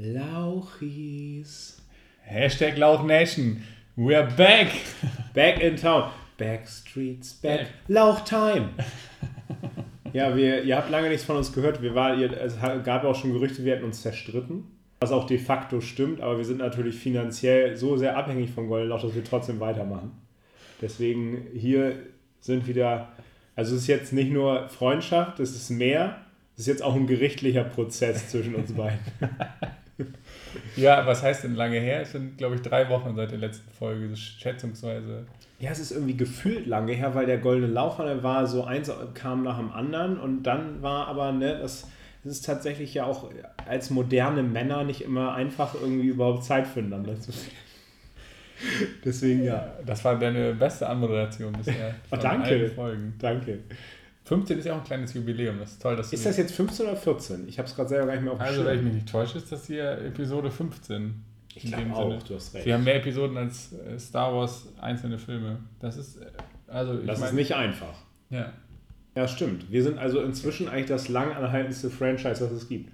Lauchis. Hashtag Lauch Nation. We're back. Back in town. Backstreets back. Lauch time. Ja, wir, ihr habt lange nichts von uns gehört. Wir war, ihr, es gab auch schon Gerüchte, wir hätten uns zerstritten. Was auch de facto stimmt, aber wir sind natürlich finanziell so sehr abhängig vom Golden Lauch, dass wir trotzdem weitermachen. Deswegen hier sind wieder, also es ist jetzt nicht nur Freundschaft, es ist mehr, es ist jetzt auch ein gerichtlicher Prozess zwischen uns beiden. Ja, was heißt denn lange her? Es sind, glaube ich, drei Wochen seit der letzten Folge, schätzungsweise. Ja, es ist irgendwie gefühlt lange her, weil der goldene der war so eins kam nach dem anderen und dann war aber, ne, das, das ist tatsächlich ja auch als moderne Männer nicht immer einfach irgendwie überhaupt Zeit füreinander zu finden. Deswegen ja. Das war deine beste Anmoderation bisher. oh, danke. Danke. 15 ist ja auch ein kleines Jubiläum. Das ist toll, dass Ist das jetzt 15 oder 14? Ich habe es gerade selber gar nicht mehr auf Also, wenn ich mich nicht täusche, ist das hier Episode 15. Ich glaube auch, Sinne. du hast recht. Wir haben mehr Episoden als äh, Star Wars einzelne Filme. Das ist, äh, also Das mein, ist nicht einfach. Ja. Ja, stimmt. Wir sind also inzwischen eigentlich das langanhaltendste Franchise, was es gibt.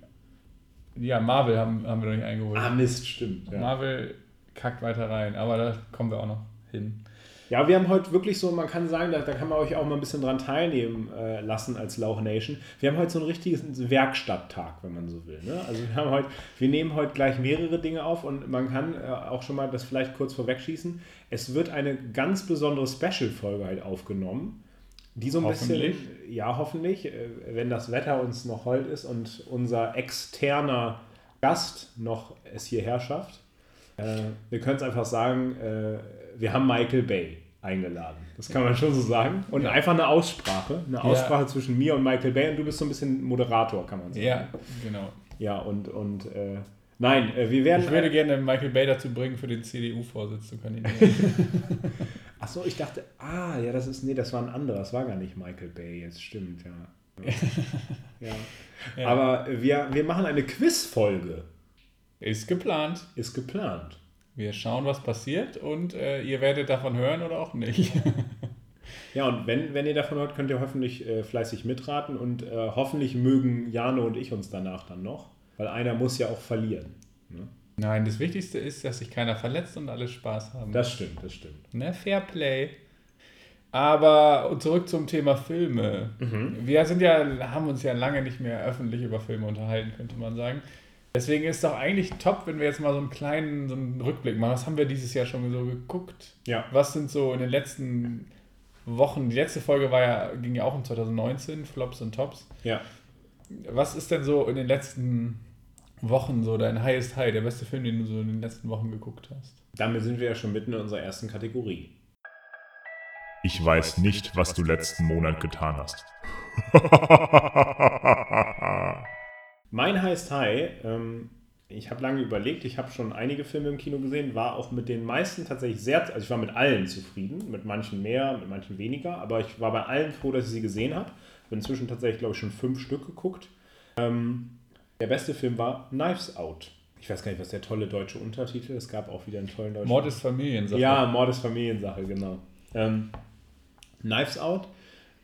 Ja, Marvel haben, haben wir noch nicht eingeholt. Ah, Mist, stimmt. Ja. Marvel kackt weiter rein, aber da kommen wir auch noch hin. Ja, wir haben heute wirklich so, man kann sagen, da, da kann man euch auch mal ein bisschen dran teilnehmen äh, lassen als Lauch Nation. Wir haben heute so einen richtigen Werkstatttag, wenn man so will. Ne? Also wir haben heute, wir nehmen heute gleich mehrere Dinge auf und man kann äh, auch schon mal das vielleicht kurz vorwegschießen. Es wird eine ganz besondere Special-Folge halt aufgenommen. Die so ein bisschen, ja, hoffentlich, äh, wenn das Wetter uns noch hold ist und unser externer Gast noch es hierher schafft. Äh, wir können es einfach sagen, äh, wir haben Michael Bay eingeladen. Das kann man schon so sagen. Und ja. einfach eine Aussprache. Eine Aussprache ja. zwischen mir und Michael Bay. Und du bist so ein bisschen Moderator, kann man sagen. Ja, genau. Ja, und, und äh, nein, äh, wir werden. Ich würde gerne Michael Bay dazu bringen, für den CDU-Vorsitz zu kandidieren. Achso, ich dachte, ah, ja, das ist, nee, das war ein anderer. Das war gar nicht Michael Bay, jetzt stimmt, ja. ja. ja. Aber wir, wir machen eine Quizfolge. Ist geplant. Ist geplant. Wir schauen, was passiert und äh, ihr werdet davon hören oder auch nicht. ja, und wenn, wenn ihr davon hört, könnt ihr hoffentlich äh, fleißig mitraten und äh, hoffentlich mögen Jano und ich uns danach dann noch, weil einer muss ja auch verlieren. Ne? Nein, das Wichtigste ist, dass sich keiner verletzt und alle Spaß haben. Das stimmt, das stimmt. Ne, Fair Play. Aber zurück zum Thema Filme. Mhm. Wir sind ja, haben uns ja lange nicht mehr öffentlich über Filme unterhalten, könnte man sagen. Deswegen ist es doch eigentlich top, wenn wir jetzt mal so einen kleinen so einen Rückblick machen. Was haben wir dieses Jahr schon so geguckt? Ja. Was sind so in den letzten Wochen, die letzte Folge war ja, ging ja auch um 2019, Flops und Tops. Ja. Was ist denn so in den letzten Wochen so dein Highest High, der beste Film, den du so in den letzten Wochen geguckt hast? Damit sind wir ja schon mitten in unserer ersten Kategorie. Ich weiß nicht, was du letzten Monat getan hast. Mein heißt High, ähm, ich habe lange überlegt, ich habe schon einige Filme im Kino gesehen, war auch mit den meisten tatsächlich sehr, also ich war mit allen zufrieden, mit manchen mehr, mit manchen weniger, aber ich war bei allen froh, dass ich sie gesehen habe. Ich habe inzwischen tatsächlich, glaube ich, schon fünf Stück geguckt. Ähm, der beste Film war Knives Out. Ich weiß gar nicht, was der tolle deutsche Untertitel ist. Es gab auch wieder einen tollen deutschen. Mord ist Familiensache. Ja, Mord ist Familiensache, genau. Ähm, Knives Out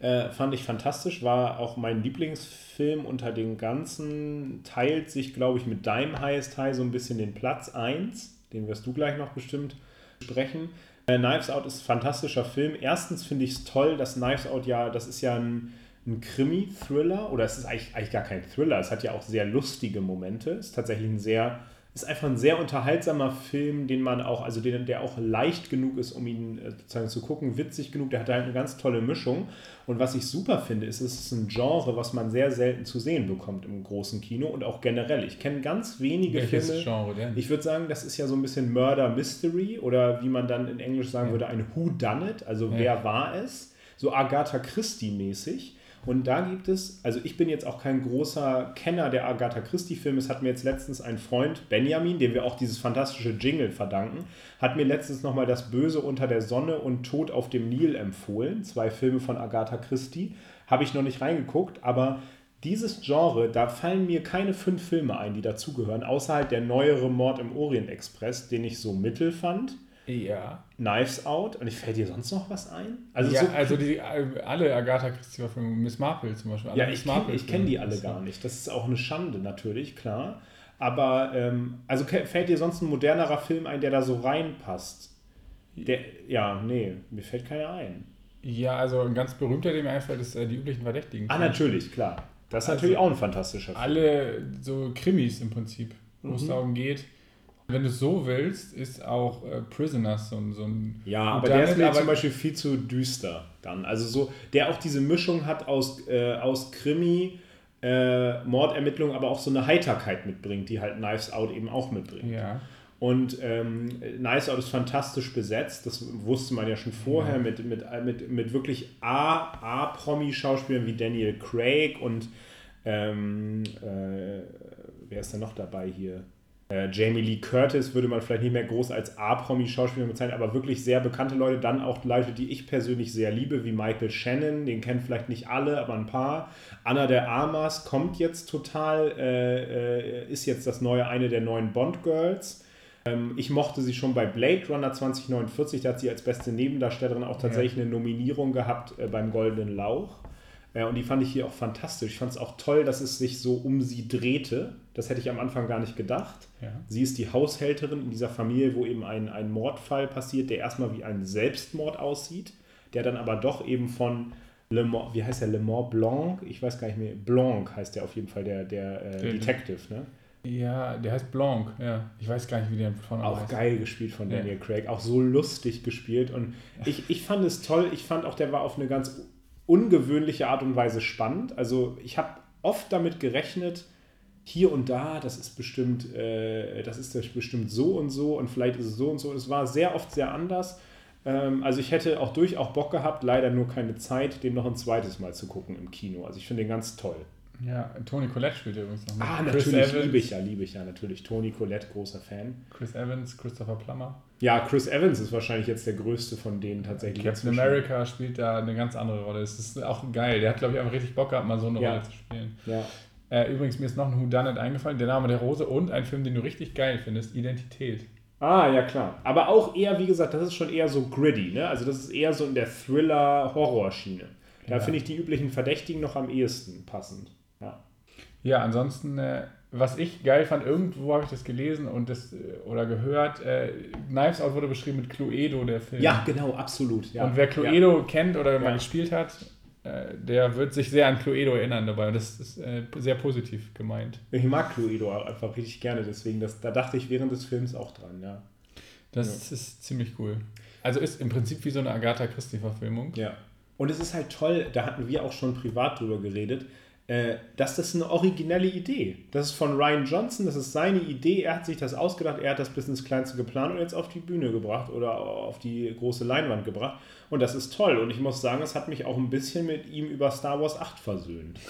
äh, fand ich fantastisch, war auch mein Lieblingsfilm unter den ganzen, teilt sich, glaube ich, mit deinem Highest High so ein bisschen den Platz 1, den wirst du gleich noch bestimmt sprechen. Äh, Knives Out ist ein fantastischer Film. Erstens finde ich es toll, dass Knives Out ja, das ist ja ein, ein Krimi-Thriller, oder es ist eigentlich, eigentlich gar kein Thriller, es hat ja auch sehr lustige Momente, es ist tatsächlich ein sehr ist einfach ein sehr unterhaltsamer Film, den man auch, also den, der auch leicht genug ist, um ihn äh, sozusagen zu gucken, witzig genug, der hat halt eine ganz tolle Mischung. Und was ich super finde, ist, es ist ein Genre, was man sehr selten zu sehen bekommt im großen Kino und auch generell. Ich kenne ganz wenige Welches Filme. Genre denn? Ich würde sagen, das ist ja so ein bisschen Murder Mystery oder wie man dann in Englisch sagen ja. würde, ein Who Done It, also ja. wer war es? So Agatha Christie mäßig und da gibt es, also ich bin jetzt auch kein großer Kenner der Agatha Christie-Filme. Es hat mir jetzt letztens ein Freund, Benjamin, dem wir auch dieses fantastische Jingle verdanken, hat mir letztens nochmal Das Böse unter der Sonne und Tod auf dem Nil empfohlen. Zwei Filme von Agatha Christie. Habe ich noch nicht reingeguckt, aber dieses Genre, da fallen mir keine fünf Filme ein, die dazugehören, außer halt der neuere Mord im Orient Express, den ich so mittel fand. Ja. Knives Out. Und ich fällt dir sonst noch was ein? Also, ja, so, also die, alle Agatha Christie-Verfilmungen, Miss Marple zum Beispiel. ja, ich kenne kenn die alle gar nicht. Das ist auch eine Schande natürlich, klar. Aber, ähm, also fällt dir sonst ein modernerer Film ein, der da so reinpasst? Der, ja, nee, mir fällt keiner ein. Ja, also ein ganz berühmter, der mir einfällt, ist äh, die üblichen Verdächtigen. Ah, natürlich, klar. Das ist also natürlich auch ein fantastischer Film. Alle so Krimis im Prinzip, wo mhm. es darum geht. Wenn du es so willst, ist auch äh, Prisoners so, so ein. Ja, aber der ist mir zum Beispiel viel zu düster dann. Also so, der auch diese Mischung hat aus, äh, aus Krimi, äh, Mordermittlung, aber auch so eine Heiterkeit mitbringt, die halt Knives Out eben auch mitbringt. Ja. Und ähm, Nice Out ist fantastisch besetzt, das wusste man ja schon vorher, ja. Mit, mit, mit, mit wirklich A-Promi-Schauspielern wie Daniel Craig und ähm, äh, wer ist denn noch dabei hier? Äh, Jamie Lee Curtis würde man vielleicht nicht mehr groß als A-Promi-Schauspieler bezeichnen, aber wirklich sehr bekannte Leute. Dann auch Leute, die ich persönlich sehr liebe, wie Michael Shannon, den kennen vielleicht nicht alle, aber ein paar. Anna der Armas kommt jetzt total, äh, äh ist jetzt das neue, eine der neuen Bond-Girls. Ähm, ich mochte sie schon bei Blade Runner 2049, da hat sie als beste Nebendarstellerin auch tatsächlich ja. eine Nominierung gehabt äh, beim Goldenen Lauch. Äh, und die fand ich hier auch fantastisch. Ich fand es auch toll, dass es sich so um sie drehte. Das hätte ich am Anfang gar nicht gedacht. Ja. Sie ist die Haushälterin in dieser Familie, wo eben ein, ein Mordfall passiert, der erstmal wie ein Selbstmord aussieht, der dann aber doch eben von Le Mans, wie heißt der, Le Mans Blanc? Ich weiß gar nicht mehr. Blanc heißt der auf jeden Fall, der, der äh, Detective, ne? Ja, der heißt Blanc, ja. Ich weiß gar nicht, wie der von Auch heißt. geil gespielt von Daniel ja. Craig, auch so lustig gespielt. Und ich, ich fand es toll. Ich fand auch, der war auf eine ganz ungewöhnliche Art und Weise spannend. Also ich habe oft damit gerechnet, hier und da, das ist bestimmt, äh, das ist bestimmt so und so und vielleicht ist es so und so. Es war sehr oft sehr anders. Ähm, also ich hätte auch durchaus Bock gehabt, leider nur keine Zeit, den noch ein zweites Mal zu gucken im Kino. Also ich finde den ganz toll. Ja, Tony Collette spielt übrigens noch mit. Ah, Chris natürlich, Evans. liebe ich ja, liebe ich ja, natürlich. Tony Collette, großer Fan. Chris Evans, Christopher Plummer. Ja, Chris Evans ist wahrscheinlich jetzt der größte von denen tatsächlich. Captain America spielt da eine ganz andere Rolle. Das ist auch geil. Der hat, glaube ich, einfach richtig Bock gehabt, mal so eine ja. Rolle zu spielen. Ja. Äh, übrigens, mir ist noch ein Whodunit eingefallen, der Name der Rose und ein Film, den du richtig geil findest, Identität. Ah, ja klar. Aber auch eher, wie gesagt, das ist schon eher so gritty, ne? Also das ist eher so in der Thriller-Horror-Schiene. Da ja. finde ich die üblichen Verdächtigen noch am ehesten passend. Ja. Ja, ansonsten, äh, was ich geil fand, irgendwo habe ich das gelesen und das äh, oder gehört, äh, Knives Out wurde beschrieben mit Cluedo, der Film. Ja, genau, absolut. Ja. Und wer Cluedo ja. kennt oder mal gespielt hat, äh, der wird sich sehr an Cluedo erinnern dabei und das ist äh, sehr positiv gemeint. Ich mag Cluedo einfach richtig gerne, deswegen, das, da dachte ich während des Films auch dran, ja. Das ist ziemlich cool. Also ist im Prinzip wie so eine Agatha Christie-Verfilmung. Ja. Und es ist halt toll, da hatten wir auch schon privat drüber geredet, äh, dass das eine originelle Idee. Das ist von Ryan Johnson, das ist seine Idee. Er hat sich das ausgedacht, er hat das bis ins Kleinste geplant und jetzt auf die Bühne gebracht oder auf die große Leinwand gebracht. Und das ist toll. Und ich muss sagen, es hat mich auch ein bisschen mit ihm über Star Wars 8 versöhnt.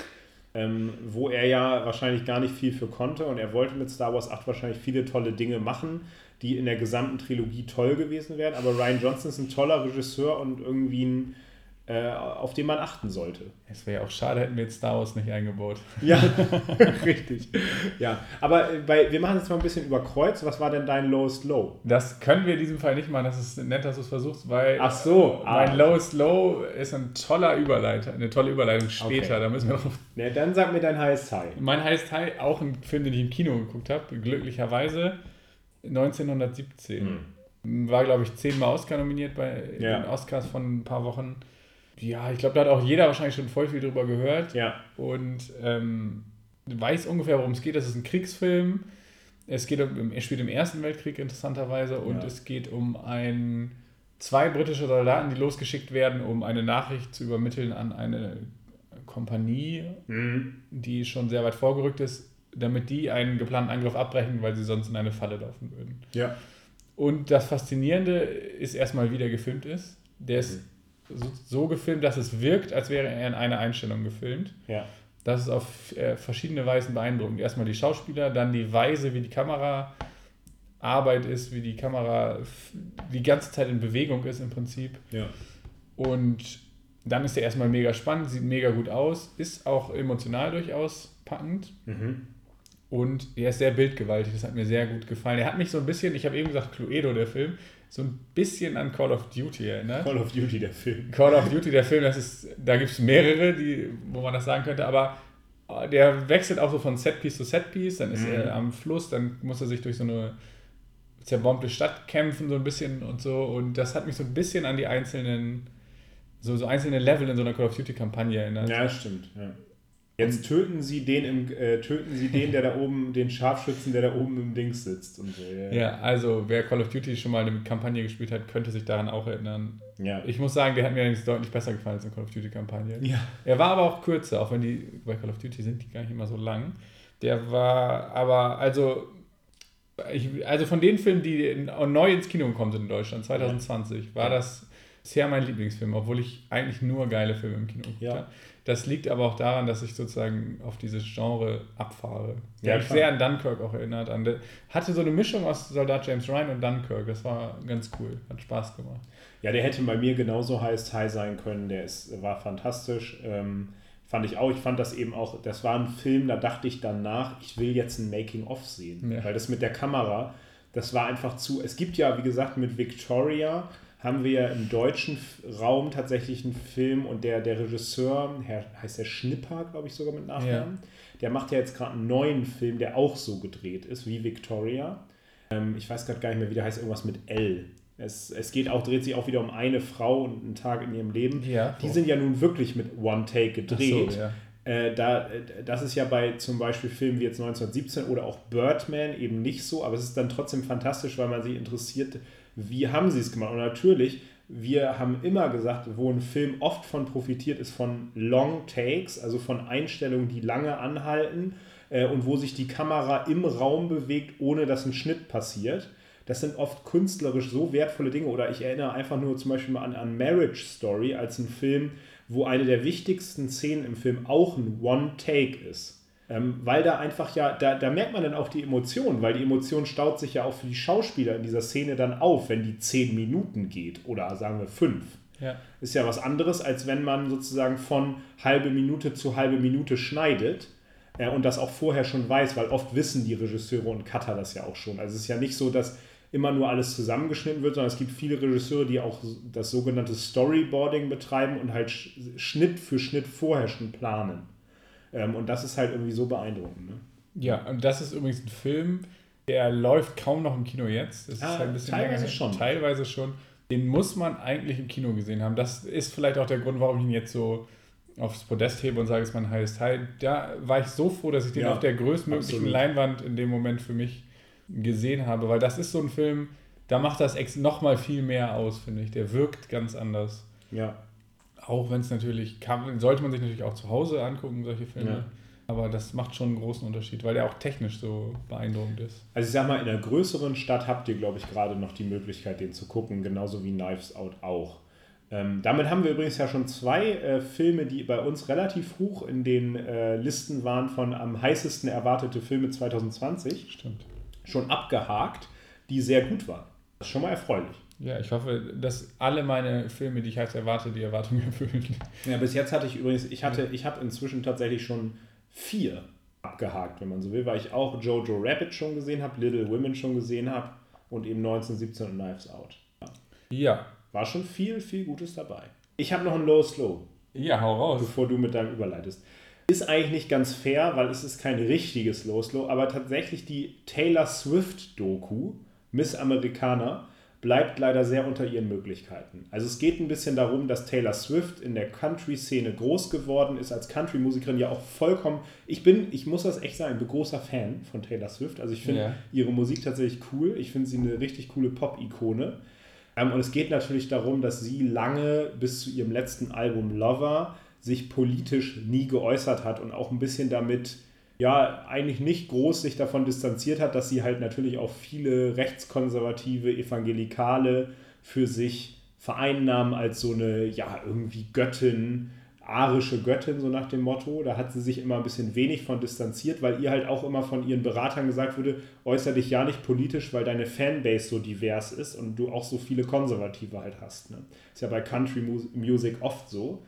Ähm, wo er ja wahrscheinlich gar nicht viel für konnte und er wollte mit Star Wars 8 wahrscheinlich viele tolle Dinge machen, die in der gesamten Trilogie toll gewesen wären. Aber Ryan Johnson ist ein toller Regisseur und irgendwie ein auf den man achten sollte. Es wäre ja auch schade, hätten wir jetzt Star Wars nicht eingebaut. Ja, richtig. Ja, aber äh, bei, wir machen jetzt mal ein bisschen über Kreuz. Was war denn dein Lowest Low? Das können wir in diesem Fall nicht machen. Das ist nett, dass du es versuchst, weil Ach so, mein ah. Lowest Low ist ein toller Überleiter, eine tolle Überleitung später. Okay. Da müssen wir noch. Ja, dann sag mir dein Highest High. Mein Highest High, auch ein Film, den ich im Kino geguckt habe, glücklicherweise 1917. Hm. War, glaube ich, zehnmal Oscar nominiert bei ja. den Oscars von ein paar Wochen. Ja, ich glaube, da hat auch jeder wahrscheinlich schon voll viel drüber gehört. Ja. Und ähm, weiß ungefähr, worum es geht. Das ist ein Kriegsfilm. Es geht um, er spielt im Ersten Weltkrieg interessanterweise und ja. es geht um ein, zwei britische Soldaten, die losgeschickt werden, um eine Nachricht zu übermitteln an eine Kompanie, mhm. die schon sehr weit vorgerückt ist, damit die einen geplanten Angriff abbrechen, weil sie sonst in eine Falle laufen würden. Ja. Und das Faszinierende ist erstmal, wie der gefilmt ist. Der ist mhm so, gefilmt, dass es wirkt, als wäre er in einer Einstellung gefilmt. Ja. Das ist auf äh, verschiedene Weisen beeindruckend. Erstmal die Schauspieler, dann die Weise, wie die Kameraarbeit ist, wie die Kamera die ganze Zeit in Bewegung ist im Prinzip. Ja. Und dann ist der erstmal mega spannend, sieht mega gut aus, ist auch emotional durchaus packend. Mhm. Und er ist sehr bildgewaltig, das hat mir sehr gut gefallen. Er hat mich so ein bisschen, ich habe eben gesagt, Cluedo, der Film, so ein bisschen an Call of Duty erinnert. Call of Duty, der Film. Call of Duty, der Film, das ist, da gibt es mehrere, die, wo man das sagen könnte, aber äh, der wechselt auch so von Setpiece zu Setpiece, dann ist Mhm. er am Fluss, dann muss er sich durch so eine zerbombte Stadt kämpfen, so ein bisschen und so. Und das hat mich so ein bisschen an die einzelnen, so, so einzelne Level in so einer Call of Duty-Kampagne erinnert. Ja, stimmt. Ja. Jetzt töten sie den im, äh, töten sie den, der da oben, den Scharfschützen, der da oben im Dings sitzt und so. Ja. Ja, also wer Call of Duty schon mal eine Kampagne gespielt hat, könnte sich daran auch erinnern. Ja. Ich muss sagen, der hat mir allerdings deutlich besser gefallen als eine Call of Duty-Kampagne. ja. Er war aber auch kürzer, auch wenn die bei Call of Duty sind die gar nicht immer so lang. Der war aber, also, ich, also von den Filmen, die neu ins Kino gekommen sind in Deutschland, 2020, war Ja. das bisher mein Lieblingsfilm, obwohl ich eigentlich nur geile Filme im Kino geguckt Ja. Das liegt aber auch daran, dass ich sozusagen auf dieses Genre abfahre. Der Ja, mich sehr an Dunkirk auch erinnert. An der, hatte so eine Mischung aus Soldat James Ryan und Dunkirk. Das war ganz cool. Hat Spaß gemacht. Ja, der hätte bei mir genauso heiß High sein können. Der ist, war fantastisch. Ähm, fand ich auch. Ich fand das eben auch, das war ein Film, da dachte ich danach, ich will jetzt ein Making-of sehen. Ja. Weil das mit der Kamera, das war einfach zu. Es gibt ja, wie gesagt, mit Victoria haben wir ja im deutschen Raum tatsächlich einen Film und der, der Regisseur, Herr, heißt der Schnipper, glaube ich sogar mit Nachnamen, der macht ja jetzt gerade einen neuen Film, der auch so gedreht ist wie Victoria. Ähm, ich weiß gerade gar nicht mehr, wie der heißt, irgendwas mit L. Es, es geht auch, dreht sich auch wieder um eine Frau und einen Tag in ihrem Leben. Ja, Die sind ja nun wirklich mit One Take gedreht. So, ja. Äh, da, das ist ja bei zum Beispiel Filmen wie jetzt 1917 oder auch Birdman eben nicht so, aber es ist dann trotzdem fantastisch, weil man sich interessiert, wie haben sie es gemacht. Und natürlich, wir haben immer gesagt, wo ein Film oft von profitiert, ist von Long Takes, also von Einstellungen, die lange anhalten äh, und wo sich die Kamera im Raum bewegt, ohne dass ein Schnitt passiert. Das sind oft künstlerisch so wertvolle Dinge. Oder ich erinnere einfach nur zum Beispiel mal an, an Marriage Story als ein Film, wo eine der wichtigsten Szenen im Film auch ein One-Take ist. Ähm, weil da einfach ja, da, da merkt man dann auch die Emotion, weil die Emotion staut sich ja auch für die Schauspieler in dieser Szene dann auf, wenn die zehn Minuten geht oder sagen wir fünf. Ja. Ist ja was anderes, als wenn man sozusagen von halbe Minute zu halbe Minute schneidet äh, und das auch vorher schon weiß, weil oft wissen die Regisseure und Cutter das ja auch schon. Also es ist ja nicht so, dass immer nur alles zusammengeschnitten wird, sondern es gibt viele Regisseure, die auch das sogenannte Storyboarding betreiben und halt Sch- Schnitt für Schnitt vorher schon planen. Ähm, und das ist halt irgendwie so beeindruckend. Ne? Ja, und das ist übrigens ein Film, der läuft kaum noch im Kino jetzt. Das Ah, ist halt ein bisschen teilweise länger schon. Teilweise schon. Den muss man eigentlich im Kino gesehen haben. Das ist vielleicht auch der Grund, warum ich ihn jetzt so aufs Podest hebe und sage, es ist mein heißes Teil. Da war ich so froh, dass ich den Ja, auf der größtmöglichen absolut. Leinwand in dem Moment für mich gesehen habe, weil das ist so ein Film, da macht das ex noch mal viel mehr aus, finde ich. Der wirkt ganz anders. Ja. Auch wenn es natürlich, kann, sollte man sich natürlich auch zu Hause angucken, solche Filme. Ja. Aber das macht schon einen großen Unterschied, weil der auch technisch so beeindruckend ist. Also ich sag mal, in einer größeren Stadt habt ihr, glaube ich, gerade noch die Möglichkeit, den zu gucken, genauso wie Knives Out auch. Ähm, damit haben wir übrigens ja schon zwei äh, Filme, die bei uns relativ hoch in den äh, Listen waren von am heißesten erwartete Filme 2020, Stimmt. schon abgehakt, die sehr gut waren. Das ist schon mal erfreulich. Ja, ich hoffe, dass alle meine Filme, die ich halt erwarte, die Erwartungen erfüllen. Ja, bis jetzt hatte ich übrigens, ich hatte, ich habe inzwischen tatsächlich schon vier abgehakt, wenn man so will, weil ich auch Jojo Rabbit schon gesehen habe, Little Women schon gesehen habe und eben 1917 und Knives Out. Ja. War schon viel, viel Gutes dabei. Ich habe noch ein Low Slow, Ja, hau raus. bevor du mit deinem überleitest. Ist eigentlich nicht ganz fair, weil es ist kein richtiges Low Slow, aber tatsächlich die Taylor Swift Doku, Miss Americana, bleibt leider sehr unter ihren Möglichkeiten. Also es geht ein bisschen darum, dass Taylor Swift in der Country-Szene groß geworden ist, als Country-Musikerin ja auch vollkommen. Ich bin, ich muss das echt sagen, ich bin großer Fan von Taylor Swift. Also ich finde Ja. ihre Musik tatsächlich cool. Ich finde sie eine richtig coole Pop-Ikone. Ähm, und es geht natürlich darum, dass sie lange bis zu ihrem letzten Album Lover sich politisch nie geäußert hat und auch ein bisschen damit, ja, eigentlich nicht groß sich davon distanziert hat, dass sie halt natürlich auch viele rechtskonservative Evangelikale für sich vereinnahmen als so eine, ja, irgendwie Göttin. arische Göttin, so nach dem Motto. Da hat sie sich immer ein bisschen wenig von distanziert, weil ihr halt auch immer von ihren Beratern gesagt wurde, äußere dich ja nicht politisch, weil deine Fanbase so divers ist und du auch so viele Konservative halt hast. Ne? Ist ja bei Country Music oft so.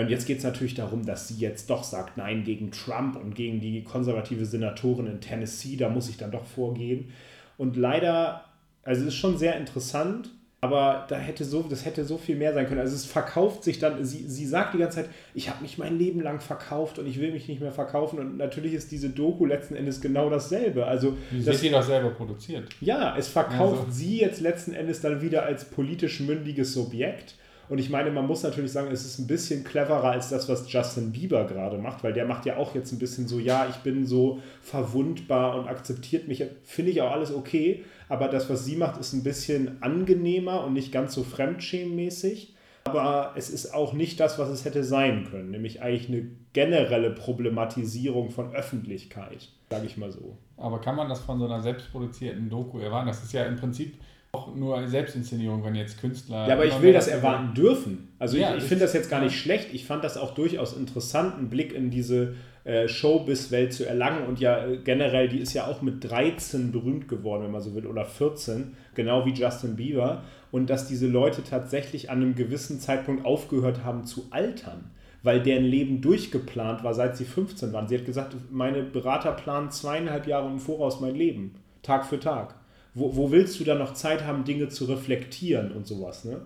Und jetzt geht es natürlich darum, dass sie jetzt doch sagt, nein, gegen Trump und gegen die konservative Senatorin in Tennessee, da muss ich dann doch vorgehen. Und leider, also es ist schon sehr interessant, aber da hätte so, das hätte so viel mehr sein können. Also es verkauft sich dann, sie, sie sagt die ganze Zeit, ich habe mich mein Leben lang verkauft und ich will mich nicht mehr verkaufen. Und natürlich ist diese Doku letzten Endes genau dasselbe. Also sie das, sie doch selber produziert. Ja, es verkauft also. sie jetzt letzten Endes dann wieder als politisch mündiges Subjekt. Und ich meine, man muss natürlich sagen, es ist ein bisschen cleverer als das, was Justin Bieber gerade macht, weil der macht ja auch jetzt ein bisschen so, ja, ich bin so verwundbar und akzeptiert mich. Finde ich auch alles okay. Aber das, was sie macht, ist ein bisschen angenehmer und nicht ganz so fremdschämmäßig. Aber es ist auch nicht das, was es hätte sein können, nämlich eigentlich eine generelle Problematisierung von Öffentlichkeit, sage ich mal so. Aber kann man das von so einer selbstproduzierten Doku erwarten? Das ist ja im Prinzip auch nur Selbstinszenierung, wenn jetzt Künstler. Ja, aber ich will das erwarten dürfen. Also ja, ich, ich finde das jetzt gar nicht schlecht. Ich fand das auch durchaus interessant, einen Blick in diese äh, Showbiz-Welt zu erlangen. Und ja, äh, generell, die ist ja auch mit 13 berühmt geworden, wenn man so will, oder 14, genau wie Justin Bieber. Und dass diese Leute tatsächlich an einem gewissen Zeitpunkt aufgehört haben zu altern weil deren Leben durchgeplant war, seit sie 15 waren. Sie hat gesagt, meine Berater planen zweieinhalb Jahre im Voraus mein Leben, Tag für Tag. Wo, wo willst du dann noch Zeit haben, Dinge zu reflektieren und sowas, ne?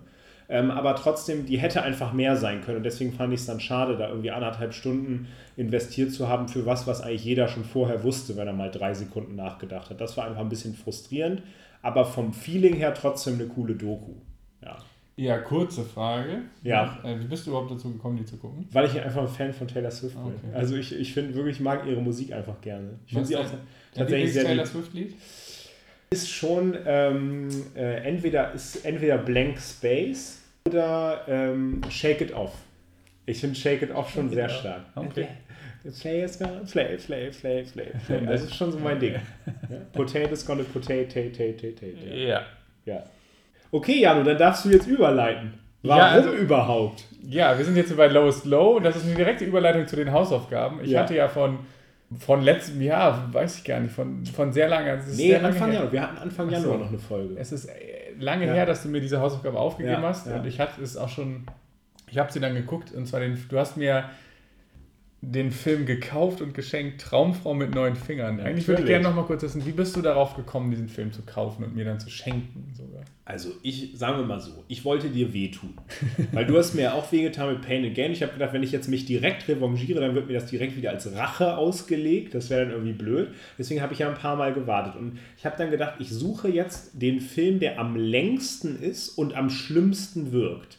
Ähm, aber trotzdem, die hätte einfach mehr sein können. Und deswegen fand ich es dann schade, da irgendwie anderthalb Stunden investiert zu haben für was, was eigentlich jeder schon vorher wusste, wenn er mal drei Sekunden nachgedacht hat. Das war einfach ein bisschen frustrierend, aber vom Feeling her trotzdem eine coole Doku. Ja. Ja, kurze Frage. Ja. Äh, wie bist du überhaupt dazu gekommen, die zu gucken? Weil ich einfach ein Fan von Taylor Swift bin. Okay. Also ich, ich finde wirklich, ich mag ihre Musik einfach gerne. Ich finde sie auch tatsächlich sehr Taylor Swift-Lied? Ist schon ähm, äh, entweder, ist entweder Blank Space oder ähm, Shake It Off. Ich finde Shake It Off schon sehr stark. Okay. Play is gonna play, play, play, play, play. Das ist schon so mein Ding. Potatoes gonna potato, potato, potato. Ja. Ja. Okay, Janu, dann darfst du jetzt überleiten. Warum ja, also, überhaupt? Ja, wir sind jetzt bei Lowest Low. Das ist eine direkte Überleitung zu den Hausaufgaben. Ich ja. hatte ja von, von letztem Jahr, weiß ich gar nicht, von, von sehr lange. nee, sehr Anfang Januar. Wir hatten Anfang Januar so. noch eine Folge. Es ist äh, lange ja. her, dass du mir diese Hausaufgabe aufgegeben hast. Und ich hatte es auch schon, ich habe sie dann geguckt. Und zwar, den, du hast mir den Film gekauft und geschenkt, Traumfrau mit neun Fingern. Eigentlich würde ich gerne noch mal kurz wissen, wie bist du darauf gekommen, diesen Film zu kaufen und mir dann zu schenken sogar? Also ich, sagen wir mal so, ich wollte dir wehtun. Weil du hast mir ja auch wehgetan mit Pain and Gain. Ich habe gedacht, wenn ich jetzt mich direkt revanchiere, dann wird mir das direkt wieder als Rache ausgelegt. Das wäre dann irgendwie blöd. Deswegen habe ich ja ein paar Mal gewartet. Und ich habe dann gedacht, ich suche jetzt den Film, der am längsten ist und am schlimmsten wirkt.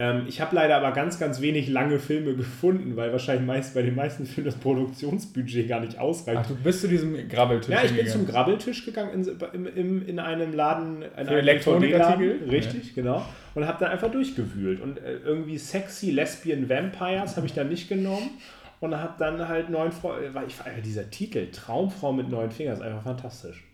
Ähm, ich habe leider aber ganz, ganz wenig lange Filme gefunden, weil wahrscheinlich meist bei den meisten Filmen das Produktionsbudget gar nicht ausreicht. Ach, du bist zu diesem Grabbeltisch Ja, ich bin gegangen. zum Grabbeltisch gegangen in, in, in, in einem Laden. In Für Elektronikartikel? Richtig, ja. genau. Und habe dann einfach durchgewühlt. Und äh, irgendwie sexy Lesbian Vampires habe ich dann nicht genommen. Und habe dann halt neun Frauen. Weil ich dieser Titel, Traumfrau mit neun Fingern, ist einfach fantastisch.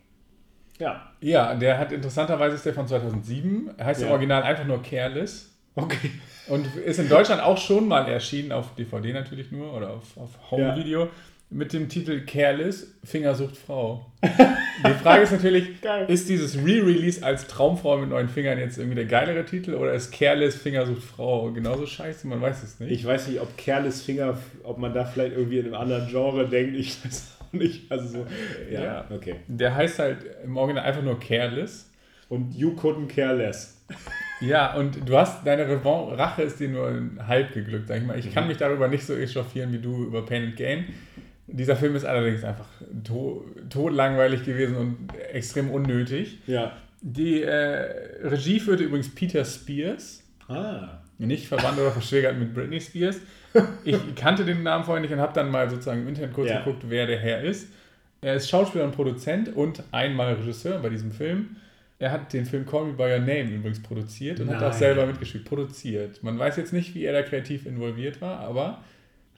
Ja. Ja, der hat interessanterweise ist der von 2007. Er heißt ja. im Original einfach nur Careless. Okay. Und ist in Deutschland auch schon mal erschienen, auf DVD natürlich nur oder auf, auf Home-Video, ja. mit dem Titel Careless, Fingersucht Frau. Die Frage ist natürlich, Geil. ist dieses Re-Release als Traumfrau mit neuen Fingern jetzt irgendwie der geilere Titel oder ist Careless Fingersucht Frau genauso scheiße? Man weiß es nicht. Ich weiß nicht, ob Careless Finger, ob man da vielleicht irgendwie in einem anderen Genre denkt, ich weiß auch nicht. Also so, ja, ja. okay. Der heißt halt im Original einfach nur Careless. Und You Couldn't Care Less. Ja, und du hast, deine Rache ist dir nur halb geglückt, sag ich mal. Ich kann mhm. mich darüber nicht so echauffieren wie du über Pain and Gain. Dieser Film ist allerdings einfach to todlangweilig gewesen und extrem unnötig. Ja. Die äh, Regie führte übrigens Peter Spears. Ah. Nicht verwandt oder verschwägert mit Britney Spears. Ich kannte den Namen vorher nicht und habe dann mal sozusagen im Internet kurz ja. geguckt, wer der Herr ist. Er ist Schauspieler und Produzent und einmal Regisseur bei diesem Film. Er hat den Film Call Me By Your Name übrigens produziert und Nein. hat auch selber mitgespielt. Produziert. Man weiß jetzt nicht, wie er da kreativ involviert war, aber.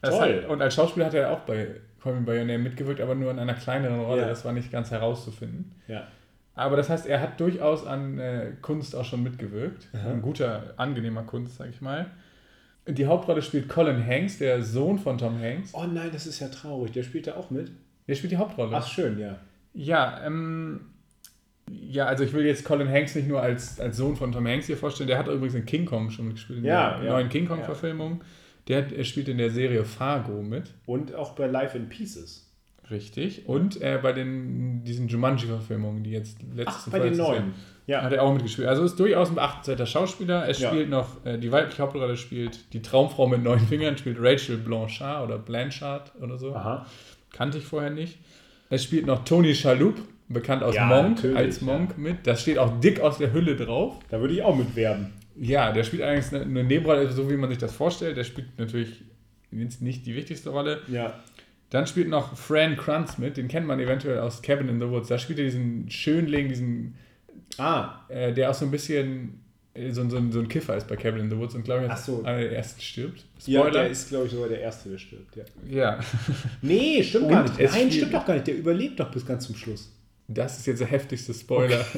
Toll. Hat, und als Schauspieler hat er auch bei Call Me By Your Name mitgewirkt, aber nur in einer kleineren Rolle. Ja. Das war nicht ganz herauszufinden. Ja. Aber das heißt, er hat durchaus an äh, Kunst auch schon mitgewirkt. Aha. Ein guter, angenehmer Kunst, sag ich mal. Die Hauptrolle spielt Colin Hanks, der Sohn von Tom Hanks. Oh nein, das ist ja traurig. Der spielt da auch mit. Der spielt die Hauptrolle. Ach, schön, ja. Ja, ähm, ja, also ich will jetzt Colin Hanks nicht nur als, als Sohn von Tom Hanks hier vorstellen. Der hat übrigens in King Kong schon gespielt, in Ja, der ja. neuen King Kong-Verfilmung. Der, hat- er spielt in der Serie Fargo mit. Und auch bei Life in Pieces. Richtig. Und äh, bei den, diesen Jumanji-Verfilmungen, die jetzt letztes Ach, bei den neuen. Ja. Hat er auch mitgespielt. Also ist durchaus ein beachtenswerter Schauspieler. Er Ja. spielt noch, äh, die weibliche Hauptrolle spielt die Traumfrau mit neun Fingern, spielt Rachel Blanchard oder Blanchard oder so. Aha. Kannte ich vorher nicht. Er spielt noch Tony Schalup, bekannt aus Ja, Monk, als Monk mit. Das steht auch dick aus der Hülle drauf. Da würde ich auch mitwerben. Ja, der spielt eigentlich eine, eine Nebenrolle, so wie man sich das vorstellt. Der spielt natürlich nicht die wichtigste Rolle. Ja. Dann spielt noch Fran Kranz mit, den kennt man eventuell aus Cabin in the Woods. Da spielt er diesen Schönling, diesen, Ah, äh, der auch so ein bisschen äh, so, so, so ein Kiffer ist bei Cabin in the Woods und glaube ich, so. einer der ersten stirbt. ja, Spoiler. der ist, glaube ich, sogar der Erste, der stirbt. Ja. Ja, Nee, stimmt Und gar nicht. Nein, stimmt doch gar nicht. Der überlebt doch bis ganz zum Schluss. Das ist jetzt der heftigste Spoiler.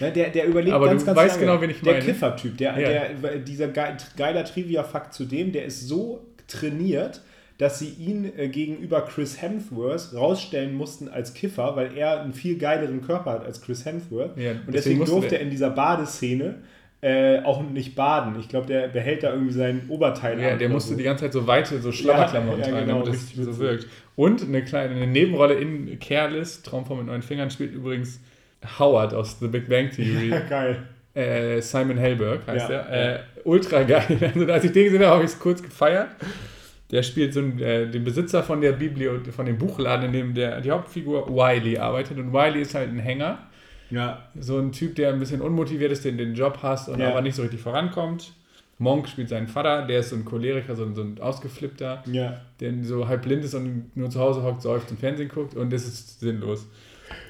Ne, der, der überlebt Aber ganz, du ganz weißt lange. genau, wen ich Der meine. Kiffer-Typ, der, Ja. der, dieser ge- geiler Trivia-Fakt zu dem, der ist so trainiert, dass sie ihn äh, gegenüber Chris Hemsworth rausstellen mussten als Kiffer, weil er einen viel geileren Körper hat als Chris Hemsworth. Ja, und deswegen deswegen durfte der- er in dieser Badeszene äh, auch nicht baden. Ich glaube, der behält da irgendwie sein Oberteil ja, der musste so. die ganze Zeit so weite, so Schlabberklamotten Ja, ja, tragen, genau, damit es so wirkt. Und eine kleine eine Nebenrolle in Careless, Traumform mit neun Fingern, spielt übrigens Howard aus The Big Bang Theory. Geil. äh, Simon Helberg heißt Ja, er. Äh, ultra geil. Also, als ich den gesehen habe, habe ich es kurz gefeiert. Der spielt so einen, äh, den Besitzer von der Biblio von dem Buchladen, in dem der, die Hauptfigur Wiley arbeitet. Und Wiley ist halt ein Hänger. Ja. So ein Typ, der ein bisschen unmotiviert ist, den den Job hasst und Ja. aber nicht so richtig vorankommt. Monk spielt seinen Vater, der ist so ein Choleriker, so ein, so ein ausgeflippter, Ja. der so halb blind ist und nur zu Hause hockt, säuft und Fernsehen guckt und das ist sinnlos.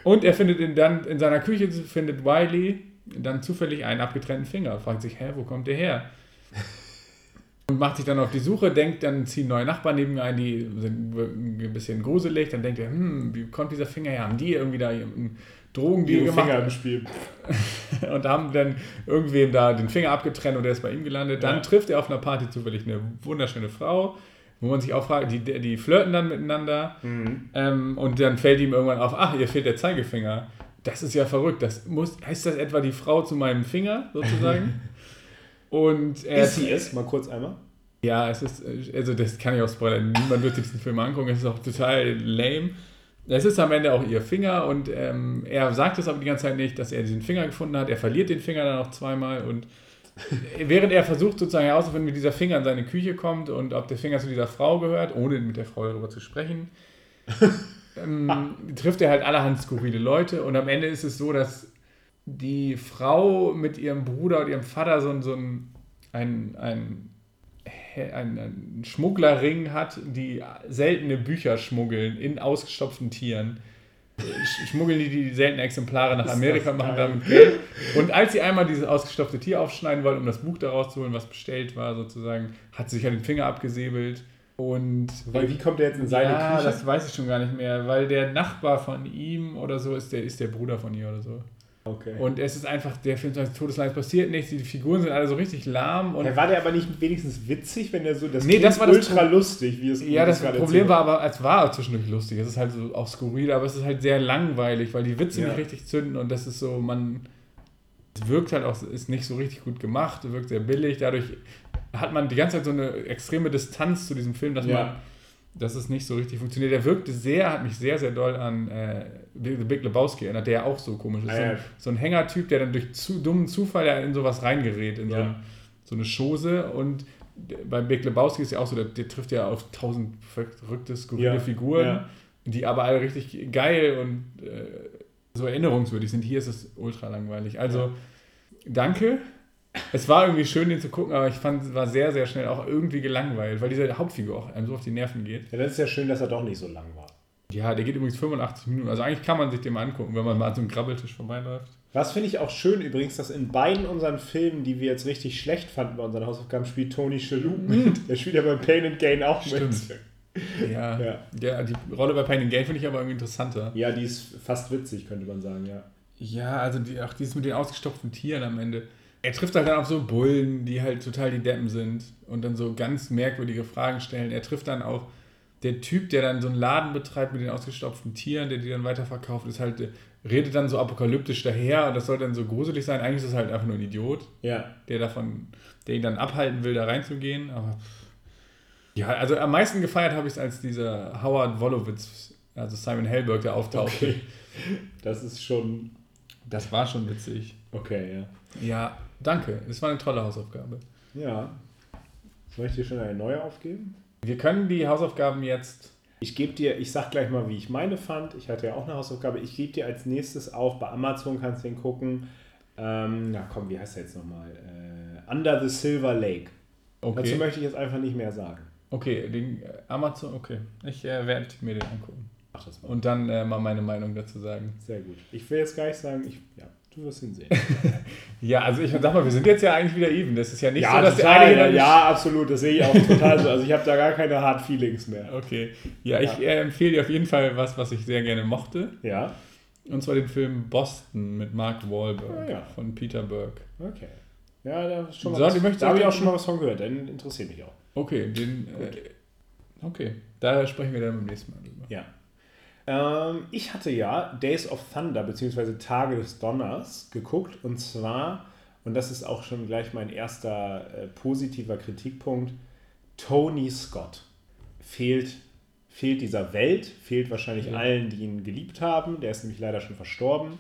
Und er findet in, dann in seiner Küche findet Wiley dann zufällig einen abgetrennten Finger, fragt sich, hä, wo kommt der her? Und macht sich dann auf die Suche, denkt, dann ziehen neue Nachbarn neben ein, die sind ein bisschen gruselig, dann denkt er, hm, wie kommt dieser Finger her? Haben die irgendwie da einen Drogendeal Die gemacht? Finger im Spiel. und haben dann irgendwem da den Finger abgetrennt und der ist bei ihm gelandet. Dann Ja. trifft er auf einer Party zufällig eine wunderschöne Frau, wo man sich auch fragt, die, die flirten dann miteinander Mhm. ähm, und dann fällt ihm irgendwann auf, ach, ihr fehlt der Zeigefinger. Das ist ja verrückt. Das muss, heißt das etwa die Frau zu meinem Finger sozusagen? und er Ist sie es? Mal kurz einmal. ja, es ist, also das kann ich auch spoilern. Niemand wird sich diesen Film angucken. Es ist auch total lame. Es ist am Ende auch ihr Finger und ähm, er sagt es aber die ganze Zeit nicht, dass er diesen Finger gefunden hat. Er verliert den Finger dann auch zweimal und während er versucht sozusagen herauszufinden, wie dieser Finger in seine Küche kommt und ob der Finger zu dieser Frau gehört, ohne mit der Frau darüber zu sprechen, ähm, trifft er halt allerhand skurrile Leute und am Ende ist es so, dass die Frau mit ihrem Bruder und ihrem Vater so, ein- so ein, ein, ein, ein, ein Schmugglerring hat, die seltene Bücher schmuggeln in ausgestopften Tieren. Sch- Schmuggeln die die seltenen Exemplare nach Amerika und machen damit Geld. Und als sie einmal dieses ausgestopfte Tier aufschneiden wollen, um das Buch daraus zu holen, was bestellt war, sozusagen, hat sie sich halt den Finger abgesäbelt. Und Weil wie kommt der jetzt in seine ja, Küche? das weiß ich schon gar nicht mehr, weil der Nachbar von ihm oder so ist der, ist der Bruder von ihr oder so. Okay. Und es ist einfach, der Film sagt, Todesleid passiert nichts, die Figuren sind alle so richtig lahm und Ja, war der aber nicht wenigstens witzig, wenn der so das Nee, das war das ultra lustig, wie es ja, das Problem war aber, es war zwischendurch lustig. Es ist halt so auch skurril, aber es ist halt sehr langweilig, weil die Witze Ja. nicht richtig zünden und das ist so, man, es wirkt halt auch, ist nicht so richtig gut gemacht, wirkt sehr billig. Dadurch hat man die ganze Zeit so eine extreme Distanz zu diesem Film, dass Ja. man, dass es nicht so richtig funktioniert. Der wirkte sehr, hat mich sehr, sehr doll an äh, The Big Lebowski erinnert, der ja auch so komisch ist. Ah, so, ein, so ein Hängertyp, der dann durch zu, dummen Zufall ja in sowas reingerät, in so, Ja. ein, so eine Chose und beim Big Lebowski ist ja auch so, der, der trifft ja auf tausend verrückte, skurrile Ja, Figuren, die aber alle richtig geil und äh, so erinnerungswürdig sind. Hier ist es ultra langweilig. Also, danke. Es war irgendwie schön, den zu gucken, aber ich fand, es war sehr, sehr schnell auch irgendwie gelangweilt, weil diese Hauptfigur auch einem so auf die Nerven geht. Ja, das ist ja schön, dass er doch nicht so lang war. Ja, der geht übrigens 85 Minuten. Also eigentlich kann man sich den mal angucken, wenn man mal an so einem Grabbeltisch vorbeiläuft. Was finde ich auch schön übrigens, dass in beiden unseren Filmen, die wir jetzt richtig schlecht fanden bei unseren Hausaufgaben, spielt Tony Shalhoub mit. Der spielt ja bei Pain and Gain auch mit. Stimmt. Ja, Ja. ja. die Rolle bei Pain and Gain finde ich aber irgendwie interessanter. Ja, die ist fast witzig, könnte man sagen, ja. Ja, also die, auch dieses mit den ausgestopften Tieren am Ende. er trifft halt dann auf so Bullen, die halt total die Deppen sind und dann so ganz merkwürdige Fragen stellen. Er trifft dann auch der Typ, der dann so einen Laden betreibt mit den ausgestopften Tieren, der die dann weiterverkauft, ist halt, redet dann so apokalyptisch daher und das soll dann so gruselig sein. Eigentlich ist es halt einfach nur ein Idiot, Ja. der davon, der ihn dann abhalten will, da reinzugehen. Aber ja, also am meisten gefeiert habe ich es, als dieser Howard Wolowitz, also Simon Helberg, der auftauchte. Okay. Das ist schon. Das war schon witzig. Okay, ja. Ja, danke. Es war eine tolle Hausaufgabe. Ja. Soll ich dir schon eine neue aufgeben? Wir können die Hausaufgaben jetzt. Ich gebe dir, ich sag gleich mal, wie ich meine fand. Ich hatte ja auch eine Hausaufgabe. Ich gebe dir als nächstes auf, bei Amazon kannst du den gucken. Ähm, na komm, wie heißt der jetzt nochmal? Äh, Under the Silver Lake. Dazu Okay, möchte ich jetzt einfach nicht mehr sagen. okay den äh, Amazon, okay. Ich äh, werde mir den angucken. Mach das mal. Und dann äh, mal meine Meinung dazu sagen. Sehr gut. Ich will jetzt gar nicht sagen, ich, ja, du wirst ihn sehen. Ja, also ich sag mal, wir sind jetzt ja eigentlich wieder even. Das ist ja nicht ja, so, dass der total, eine ja, ja, absolut. Das sehe ich auch total so. Also ich habe da gar keine Hard Feelings mehr. Okay. Ja, ich äh, empfehle dir auf jeden Fall was, was ich sehr gerne mochte. Ja, Und zwar den Film Boston mit Mark Wahlberg Ah, ja. von Peter Burke. okay. Ja, da, ist schon mal So, was, da habe ich auch- auch schon mal was von gehört. Den interessiert mich auch. Okay, den. Äh, okay, da sprechen wir dann beim nächsten Mal drüber. Ja. Ähm, ich hatte ja Days of Thunder bzw. Tage des Donners geguckt und zwar, und das ist auch schon gleich mein erster äh, positiver Kritikpunkt, Tony Scott fehlt, fehlt dieser Welt, fehlt wahrscheinlich Ja. allen, die ihn geliebt haben, der ist nämlich leider schon verstorben.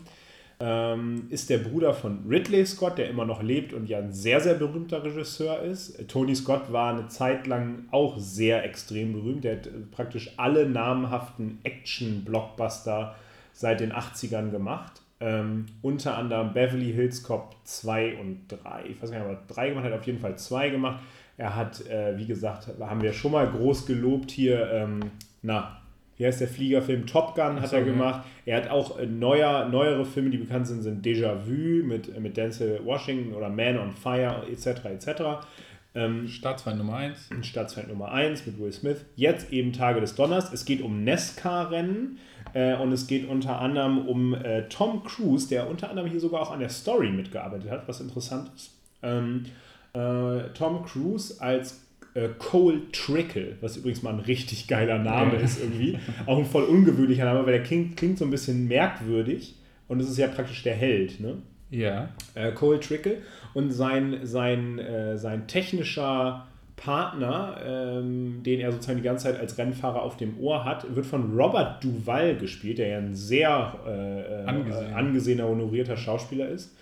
Ähm, ist der Bruder von Ridley Scott, der immer noch lebt und ja ein sehr, sehr berühmter Regisseur ist. Äh, Tony Scott war eine Zeit lang auch sehr extrem berühmt. Der hat äh, praktisch alle namhaften Action-Blockbuster seit den 80ern gemacht. Ähm, unter anderem Beverly Hills Cop 2 und 3. Ich weiß gar nicht, ob er 3 gemacht hat, auf jeden Fall 2 gemacht. Er hat, äh, wie gesagt, haben wir schon mal groß gelobt hier, ähm, na, wie heißt der Fliegerfilm? Top Gun hat so, er ja. gemacht. Er hat auch äh, neuer, neuere Filme, die bekannt sind, sind Déjà Vu mit, mit Denzel Washington oder Man on Fire etc. etc. Ähm, Staatsfeind Nummer 1. Staatsfeind Nummer 1 mit Will Smith. Jetzt eben Tage des Donners. Es geht um NASCAR-Rennen äh, und es geht unter anderem um äh, Tom Cruise, der unter anderem hier sogar auch an der Story mitgearbeitet hat, was interessant ist. Ähm, äh, Tom Cruise als äh, Cole Trickle, was übrigens mal ein richtig geiler Name ist irgendwie. Auch ein voll ungewöhnlicher Name, weil der klingt, klingt so ein bisschen merkwürdig und es ist ja praktisch der Held, ne? Ja. äh, Cole Trickle und sein, sein, äh, sein technischer Partner, ähm, den er sozusagen die ganze Zeit als Rennfahrer auf dem Ohr hat, wird von Robert Duval gespielt, der ja ein sehr äh, äh, Angesehen. angesehener, honorierter Schauspieler ist.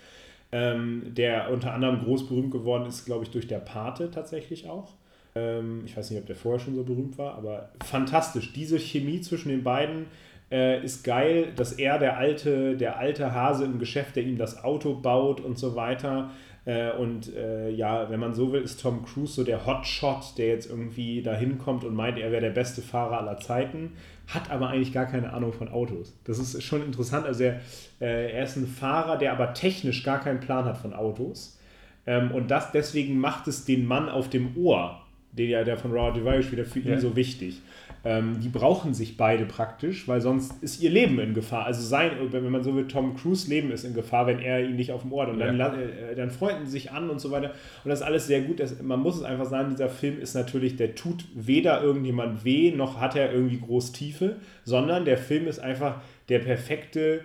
Ähm, der unter anderem groß berühmt geworden ist, glaube ich, durch der Pate tatsächlich auch. Ähm, ich weiß nicht, ob der vorher schon so berühmt war, aber fantastisch. Diese Chemie zwischen den beiden äh, ist geil, dass er der alte, der alte Hase im Geschäft, der ihm das Auto baut und so weiter. Äh, und äh, ja, wenn man so will, ist Tom Cruise so der Hotshot, der jetzt irgendwie da hinkommt und meint, er wäre der beste Fahrer aller Zeiten, hat aber eigentlich gar keine Ahnung von Autos. Das ist schon interessant. Also er, äh, er ist ein Fahrer, der aber technisch gar keinen Plan hat von Autos. Ähm, und das deswegen macht es den Mann auf dem Ohr, den ja der von Robert Duvall gespielt hat, für ihn Ja. so wichtig. Ähm, die brauchen sich beide praktisch, weil sonst ist ihr Leben in Gefahr. Also sein, wenn man so will, Tom Cruise Leben ist in Gefahr, wenn er ihn nicht auf dem Ohr hat. Und dann, Ja. la- äh, dann freunden sie sich an und so weiter. Und das ist alles sehr gut. Das, man muss es einfach sagen, dieser Film ist natürlich, der tut weder irgendjemand weh, noch hat er irgendwie groß Tiefe, sondern der Film ist einfach der perfekte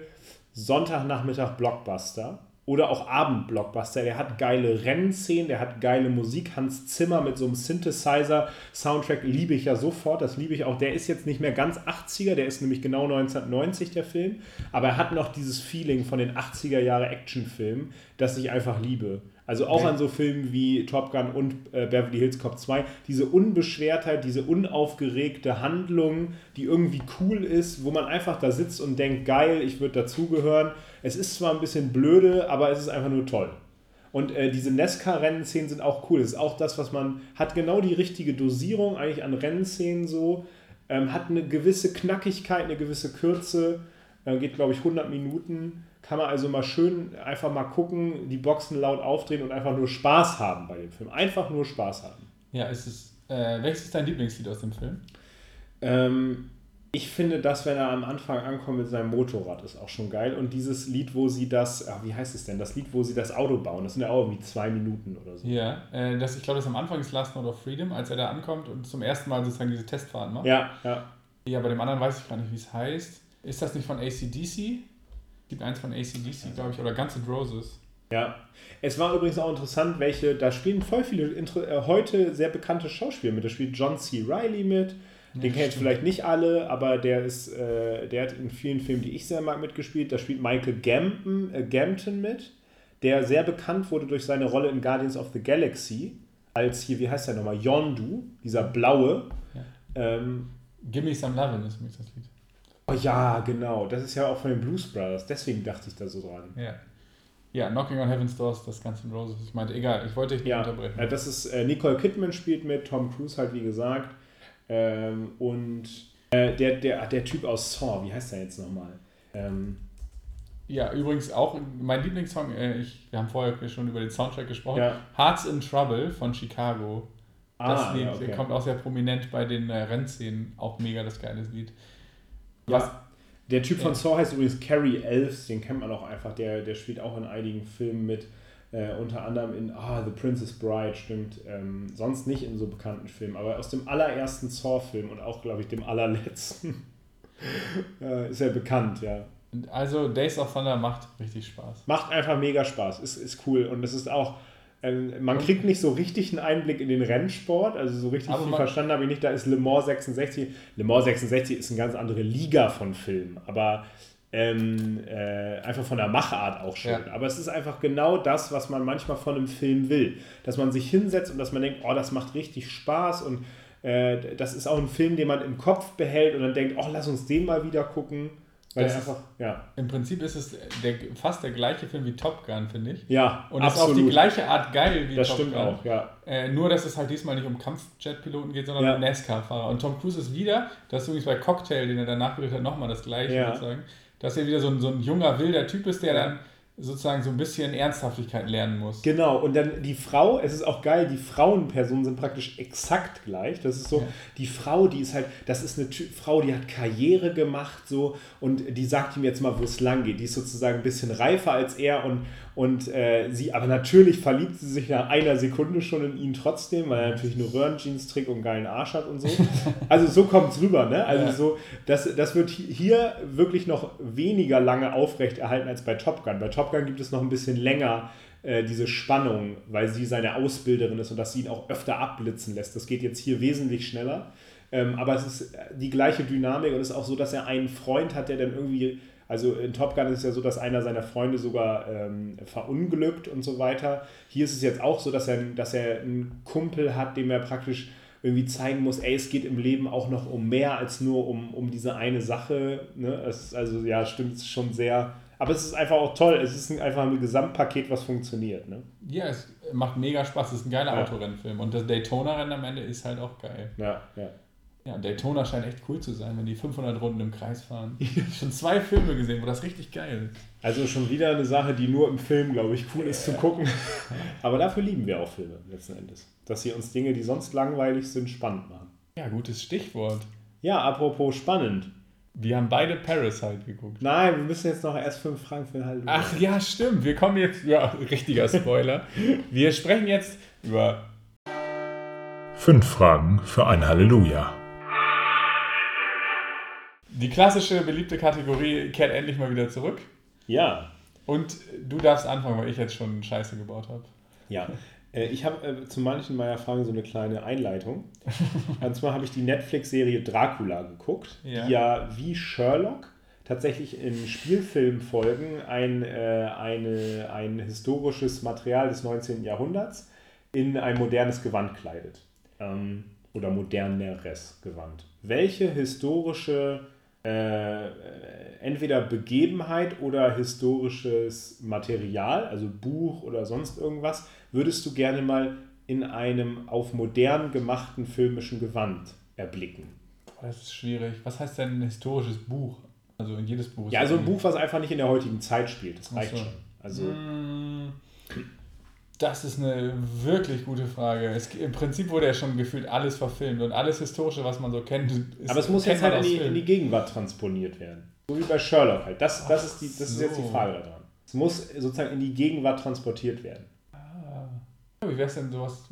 Sonntagnachmittag-Blockbuster oder auch Abend-Blockbuster. Der hat geile Rennszenen, der hat geile Musik. Hans Zimmer mit so einem Synthesizer-Soundtrack liebe ich ja sofort. Das liebe ich auch. Der ist jetzt nicht mehr ganz 80er, der ist nämlich genau 1990 der Film. Aber er hat noch dieses Feeling von den 80er Jahre Actionfilmen, das ich einfach liebe. Also auch Ja. an so Filmen wie Top Gun und äh, Beverly Hills Cop 2. Diese Unbeschwertheit, diese unaufgeregte Handlung, die irgendwie cool ist, wo man einfach da sitzt und denkt, geil, ich würde dazugehören. Es ist zwar ein bisschen blöde, aber es ist einfach nur toll. Und äh, diese Nesca-Rennszenen sind auch cool. Das ist auch das, was man hat genau die richtige Dosierung eigentlich an Rennszenen so. Ähm, hat eine gewisse Knackigkeit, eine gewisse Kürze. Äh, geht, glaube ich, 100 Minuten. Kann man also mal schön einfach mal gucken, die Boxen laut aufdrehen und einfach nur Spaß haben bei dem Film. Einfach nur Spaß haben. Ja, ist es. Äh, welches ist dein Lieblingslied aus dem Film? Ähm, Ich finde das, wenn er am Anfang ankommt mit seinem Motorrad, ist auch schon geil. Und dieses Lied, wo sie das, ach, wie heißt es denn? Das Lied, wo sie das Auto bauen, das sind ja auch irgendwie zwei Minuten oder so. Ja, äh, das, ich glaube, das ist am Anfang ist Last Note of Freedom, als er da ankommt und zum ersten Mal sozusagen diese Testfahrt macht. Ja, ja. Ja, bei dem anderen weiß ich gar nicht, wie es heißt. Ist das nicht von ACDC? Gibt eins von ACDC, glaube ich, oder Guns N' Roses. Ja. Es war übrigens auch interessant, welche, da spielen voll viele äh, heute sehr bekannte Schauspieler mit. Da spielt John C. Reilly mit. Den stimmt. vielleicht nicht alle, aber der ist, äh, der hat in vielen Filmen, die ich sehr mag, mitgespielt. Da spielt Michael Gambon, äh, Gampton mit, der sehr bekannt wurde durch seine Rolle in Guardians of the Galaxy, als hier, wie heißt der nochmal, Yondu, dieser blaue. Ja. Ähm, Gimme Some Lovin' ist übrigens das Lied. oh ja, genau, das ist ja auch von den Blues Brothers, deswegen dachte ich da so dran. Ja. Ja, Knocking on Heaven's Doors, das Guns N' Roses. Ich meinte, egal, ich wollte dich nicht Ja, unterbrechen. äh, das ist äh, Nicole Kidman spielt mit, Tom Cruise halt wie gesagt. Ähm, und äh, der, der, der Typ aus Saw, wie heißt der jetzt nochmal? Ähm, Ja, übrigens auch mein Lieblingssong, äh, ich, wir haben vorher schon über den Soundtrack gesprochen, Ja. Hearts in Trouble von Chicago. Das Ah, Lied ja, okay. kommt auch sehr prominent bei den äh, Rennszenen, auch mega das geile Lied. ja, der Typ von. Saw heißt übrigens Carrie Elves, den kennt man auch einfach, der, der spielt auch in einigen Filmen mit. Äh, unter anderem in ah, The Princess Bride, stimmt. Ähm, sonst nicht in so bekannten Filmen, aber aus dem allerersten Saw-Film und auch, glaube ich, dem allerletzten äh, ist er bekannt, ja. Also Days of Thunder macht richtig Spaß. Macht einfach mega Spaß, ist, ist cool und es ist auch, ähm, man kriegt nicht so richtig einen Einblick in den Rennsport, also so richtig Aber viel verstanden habe ich nicht, da ist Le Mans 66, Le Mans 66 ist eine ganz andere Liga von Filmen, aber ähm, äh, einfach von der Machart auch schön. Ja. Aber es ist einfach genau das, was man manchmal von einem Film will, dass man sich hinsetzt und dass man denkt, oh, das macht richtig Spaß und äh, das ist auch ein Film, den man im Kopf behält und dann denkt, oh, lass uns den mal wieder gucken. Weil Das einfach, ja. Im Prinzip ist es der, fast der gleiche Film wie Top Gun, finde ich. Ja, Und ist auf die gleiche Art geil wie Das Top stimmt Gun. auch, ja. Äh, nur, dass es halt diesmal nicht um Kampfjet-Piloten geht, sondern Ja. um NASCAR-Fahrer. Und Tom Cruise ist wieder, das ist übrigens bei Cocktail, den er danach gedreht hat, nochmal das gleiche, Ja. sozusagen, dass er wieder so ein, so ein junger, wilder Typ ist, der dann sozusagen so ein bisschen Ernsthaftigkeit lernen muss. Genau, und dann die Frau, es ist auch geil, die Frauenpersonen sind praktisch exakt gleich. Das ist so, Ja. die Frau, die ist halt, das ist eine Ty Frau, die hat Karriere gemacht, so, und die sagt ihm jetzt mal, wo es lang geht. Die ist sozusagen ein bisschen reifer als er und, und äh, sie, aber natürlich verliebt sie sich nach einer Sekunde schon in ihn trotzdem, weil er natürlich nur Röhrenjeans trägt und geilen Arsch hat und so. Also so kommt es rüber, ne? Also Ja. so, das, das wird hi- hier wirklich noch weniger lange aufrechterhalten als bei Top Gun. Bei Top Gun gibt es noch ein bisschen länger äh, diese Spannung, weil sie seine Ausbilderin ist und dass sie ihn auch öfter abblitzen lässt. Das geht jetzt hier wesentlich schneller. Ähm, aber es ist die gleiche Dynamik und es ist auch so, dass er einen Freund hat, der dann irgendwie, also in Top Gun ist es ja so, dass einer seiner Freunde sogar ähm, verunglückt und so weiter. Hier ist es jetzt auch so, dass er, dass er einen Kumpel hat, dem er praktisch irgendwie zeigen muss, ey, es geht im Leben auch noch um mehr als nur um, um diese eine Sache. Ne? Es also, ja, stimmt, es schon sehr. Aber es ist einfach auch toll. Es ist ein, einfach ein Gesamtpaket, was funktioniert. Ne? Ja, es macht mega Spaß, es ist ein geiler Ja. Autorennfilm. Und das Daytona-Rennen am Ende ist halt auch geil. Ja, ja. Ja, Daytona scheint echt cool zu sein, wenn die 500 Runden im Kreis fahren. Ich habe schon zwei Filme gesehen, wo das richtig geil ist. Also schon wieder eine Sache, die nur im Film, glaube ich, cool ist zu gucken. Aber dafür lieben wir auch Filme letzten Endes. Dass sie uns Dinge, die sonst langweilig sind, spannend machen. Ja, gutes Stichwort. Ja, apropos spannend. Wir haben beide Parasite geguckt. Nein, wir müssen jetzt noch erst fünf Fragen für den Halt. Ach ja, stimmt. Wir kommen jetzt. Ja, richtiger Spoiler. Wir sprechen jetzt über. Fünf Fragen für ein Halleluja. Die klassische beliebte Kategorie kehrt endlich mal wieder zurück. Ja, Und du darfst anfangen, weil ich jetzt schon Scheiße gebaut habe. ja. Äh, Ich habe äh, zu manchen meiner Fragen so eine kleine Einleitung. Und zwar habe ich die Netflix-Serie Dracula geguckt, Ja. die ja wie Sherlock tatsächlich in Spielfilmfolgen ein, äh, eine, ein historisches Material des 19. Jahrhunderts in ein modernes Gewand kleidet. Ähm, oder moderneres Gewand. Welche historische äh, entweder Begebenheit oder historisches Material, also Buch oder sonst irgendwas, würdest du gerne mal in einem auf modern gemachten filmischen Gewand erblicken? Das ist schwierig. Was heißt denn ein historisches Buch? Also in jedes Buch. ist Ja, also ein Buch, was einfach nicht in der heutigen Zeit spielt, das reicht so. schon. Also, Mm, Das ist eine wirklich gute Frage. Es, Im Prinzip wurde ja schon gefühlt alles verfilmt und alles Historische, was man so kennt. Ist, Aber es muss jetzt halt in die, in die. Gegenwart transponiert werden. So wie bei Sherlock halt. Das, das, ist, die, das ist jetzt die so. Frage daran. Es muss sozusagen in die Gegenwart transportiert werden. Ah. Wie wär's denn sowas,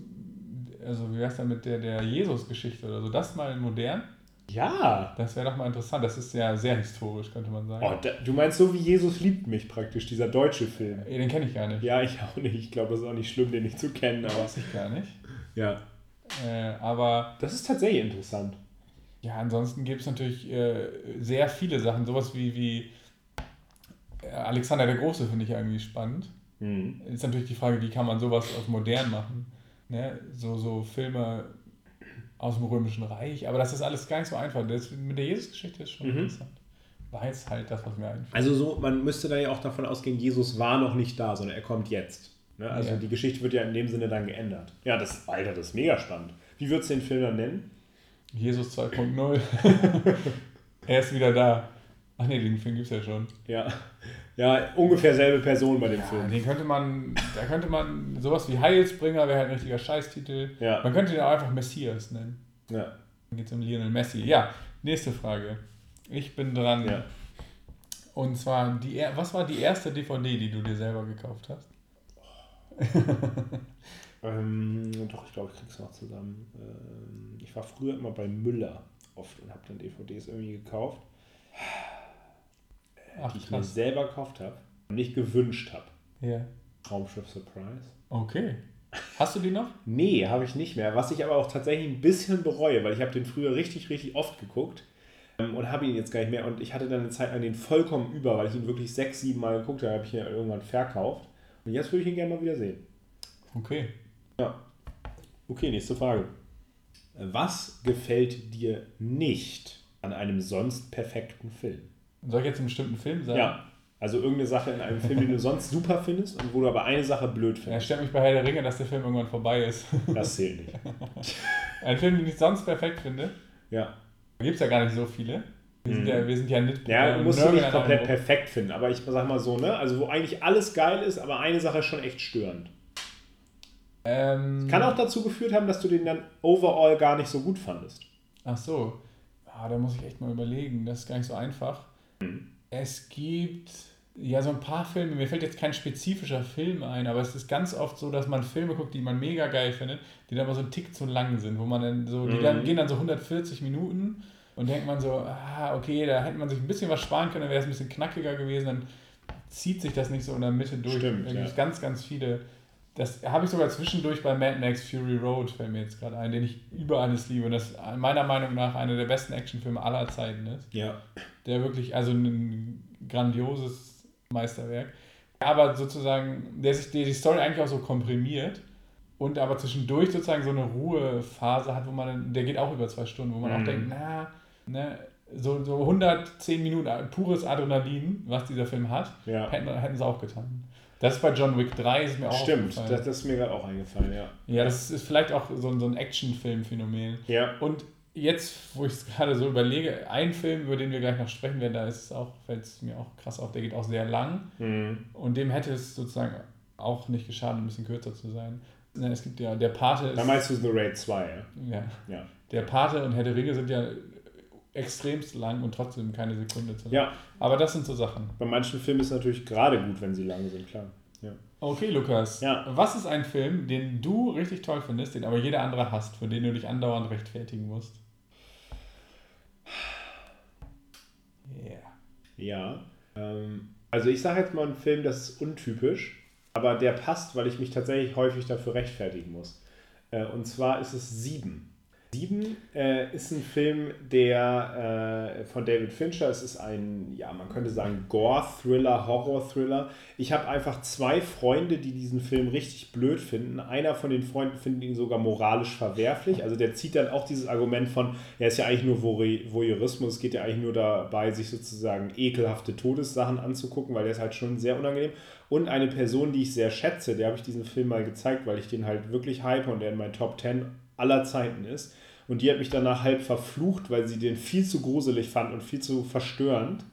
also wie wär's denn mit der, der Jesus-Geschichte oder so? Das mal in modern? Ja. Das wäre doch mal interessant. Das ist ja sehr historisch, könnte man sagen. Oh, da, du meinst so wie Jesus liebt mich praktisch, dieser deutsche Film. Ey, Den kenne ich gar nicht. Ja, ich auch nicht. Ich glaube, das ist auch nicht schlimm, den nicht zu kennen, aber. Weiß ich gar nicht. Ja. Äh, aber Das ist tatsächlich interessant. ja, ansonsten gibt es natürlich äh, sehr viele Sachen. Sowas wie, wie äh, Alexander der Große finde ich irgendwie spannend. Mhm. Ist natürlich die Frage, wie kann man sowas auf modern machen? Ne? So, so Filme aus dem Römischen Reich. Aber das ist alles gar nicht so einfach. Das, mit der Jesus-Geschichte ist schon Mhm. interessant. War jetzt halt das, was mir einfällt. Also so, man müsste da ja auch davon ausgehen, Jesus war noch nicht da, sondern er kommt jetzt. Ne? Also Ja. die Geschichte wird ja in dem Sinne dann geändert. Ja, das, Alter, das ist mega spannend. Wie würdest du den Film dann nennen? Jesus 2.0. er ist wieder da. Ach nee, den Film gibt es ja schon. Ja. Ja, ungefähr selbe Person bei dem Ja, Film. den könnte man, da könnte man, sowas wie Heilsbringer wäre halt ein richtiger Scheißtitel. Ja. Man könnte den auch einfach Messias nennen. Ja. Dann geht es um Lionel Messi. Ja, nächste Frage. Ich bin dran. Ja. Und zwar, die, was war die erste DVD, die du dir selber gekauft hast? Ähm, doch, ich glaube, ich krieg's noch zusammen. Ähm, ich war früher immer bei Müller oft und habe dann DVDs irgendwie gekauft, Ach, die ich mir krass. selber gekauft habe und nicht gewünscht habe. Ja. Raumschiff Surprise. Okay. Hast du die noch? Nee, habe ich nicht mehr. Was ich aber auch tatsächlich ein bisschen bereue, weil ich habe den früher richtig, richtig oft geguckt ähm, und habe ihn jetzt gar nicht mehr. Und ich hatte dann eine Zeit an den vollkommen über, weil ich ihn wirklich sechs, sieben Mal geguckt habe, habe ich ihn irgendwann verkauft. Und jetzt würde ich ihn gerne mal wieder sehen. Okay. Ja. Okay, nächste Frage. Was gefällt dir nicht an einem sonst perfekten Film? Soll ich jetzt einen bestimmten Film sagen? Ja. Also irgendeine Sache in einem Film, den du sonst super findest und wo du aber eine Sache blöd Ja, findest. stört mich bei Herr der Ringe, dass der Film irgendwann vorbei ist. Das zählt nicht. Ein Film, den ich sonst perfekt finde. Ja. Gibt es ja gar nicht so viele. Wir sind ja, wir sind ja nicht. Ja, äh, musst du nicht komplett perfekt finden, aber ich sag mal so, ne? Also wo eigentlich alles geil ist, aber eine Sache ist schon echt störend. Ähm, Kann auch dazu geführt haben, dass du den dann overall gar nicht so gut fandest. Ach so. Ah, da muss ich echt mal überlegen. Das ist gar nicht so einfach. Mhm. Es gibt ja so ein paar Filme. Mir fällt jetzt kein spezifischer Film ein, aber es ist ganz oft so, dass man Filme guckt, die man mega geil findet, die dann aber so einen Tick zu lang sind, wo man dann so, die Mhm. dann gehen dann so 140 Minuten und denkt man so, ah, okay, da hätte man sich ein bisschen was sparen können, dann wäre es ein bisschen knackiger gewesen, dann zieht sich das nicht so in der Mitte durch. Stimmt, da gibt es ja. ganz, ganz viele. Das habe ich sogar zwischendurch bei Mad Max Fury Road, fällt mir jetzt gerade ein, den ich über alles liebe und das meiner Meinung nach einer der besten Actionfilme aller Zeiten ist. Ja. Der wirklich, also ein grandioses Meisterwerk. Aber sozusagen, der sich der die Story eigentlich auch so komprimiert und aber zwischendurch sozusagen so eine Ruhephase hat, wo man, der geht auch über zwei Stunden, wo man Mhm. auch denkt, na, ne, so, so 110 Minuten pures Adrenalin, was dieser Film hat, Ja. hätten, hätten sie auch getan. Das ist bei John Wick 3, ist mir auch Stimmt, das, das ist mir gerade auch eingefallen, ja. Ja, das ist vielleicht auch so, ein- so ein Actionfilm-Phänomen. Ja. Und jetzt, wo ich es gerade so überlege, ein Film, über den wir gleich noch sprechen werden, da ist es auch, fällt es mir auch krass auf, der geht auch sehr lang. Mhm. Und dem hätte es sozusagen auch nicht geschadet, ein bisschen kürzer zu sein. Ne, Es gibt ja, der Pate ist. Da meinst du The Raid 2, ja? ja, Ja. der Pate und Herr der Ringe sind ja extremst lang und trotzdem keine Sekunde zu lang. Ja, Aber das sind so Sachen. bei manchen Filmen ist es natürlich gerade gut, wenn sie lang sind, klar. Ja. Okay, Lukas. Ja. Was ist ein Film, den du richtig toll findest, den aber jeder andere hasst, für den du dich andauernd rechtfertigen musst? Yeah. Ja. Ähm, also ich sage jetzt mal einen Film, das ist untypisch, aber der passt, weil ich mich tatsächlich häufig dafür rechtfertigen muss. Äh, und zwar ist es Sieben. Sieben äh, ist ein Film, der äh, von David Fincher, es ist ein, ja, man könnte sagen, Gore-Thriller, Horror-Thriller. Ich habe einfach zwei Freunde, die diesen Film richtig blöd finden. Einer von den Freunden findet ihn sogar moralisch verwerflich. Also der zieht dann auch dieses Argument von, er ist ja eigentlich nur Voy- Voyeurismus, es geht ja eigentlich nur dabei, sich sozusagen ekelhafte Todessachen anzugucken, weil der ist halt schon sehr unangenehm. Und eine Person, die ich sehr schätze, der habe ich diesen Film mal gezeigt, weil ich den halt wirklich hype und der in meinen Top 10 aller Zeiten ist. Und die hat mich danach halb verflucht, weil sie den viel zu gruselig fand und viel zu verstörend.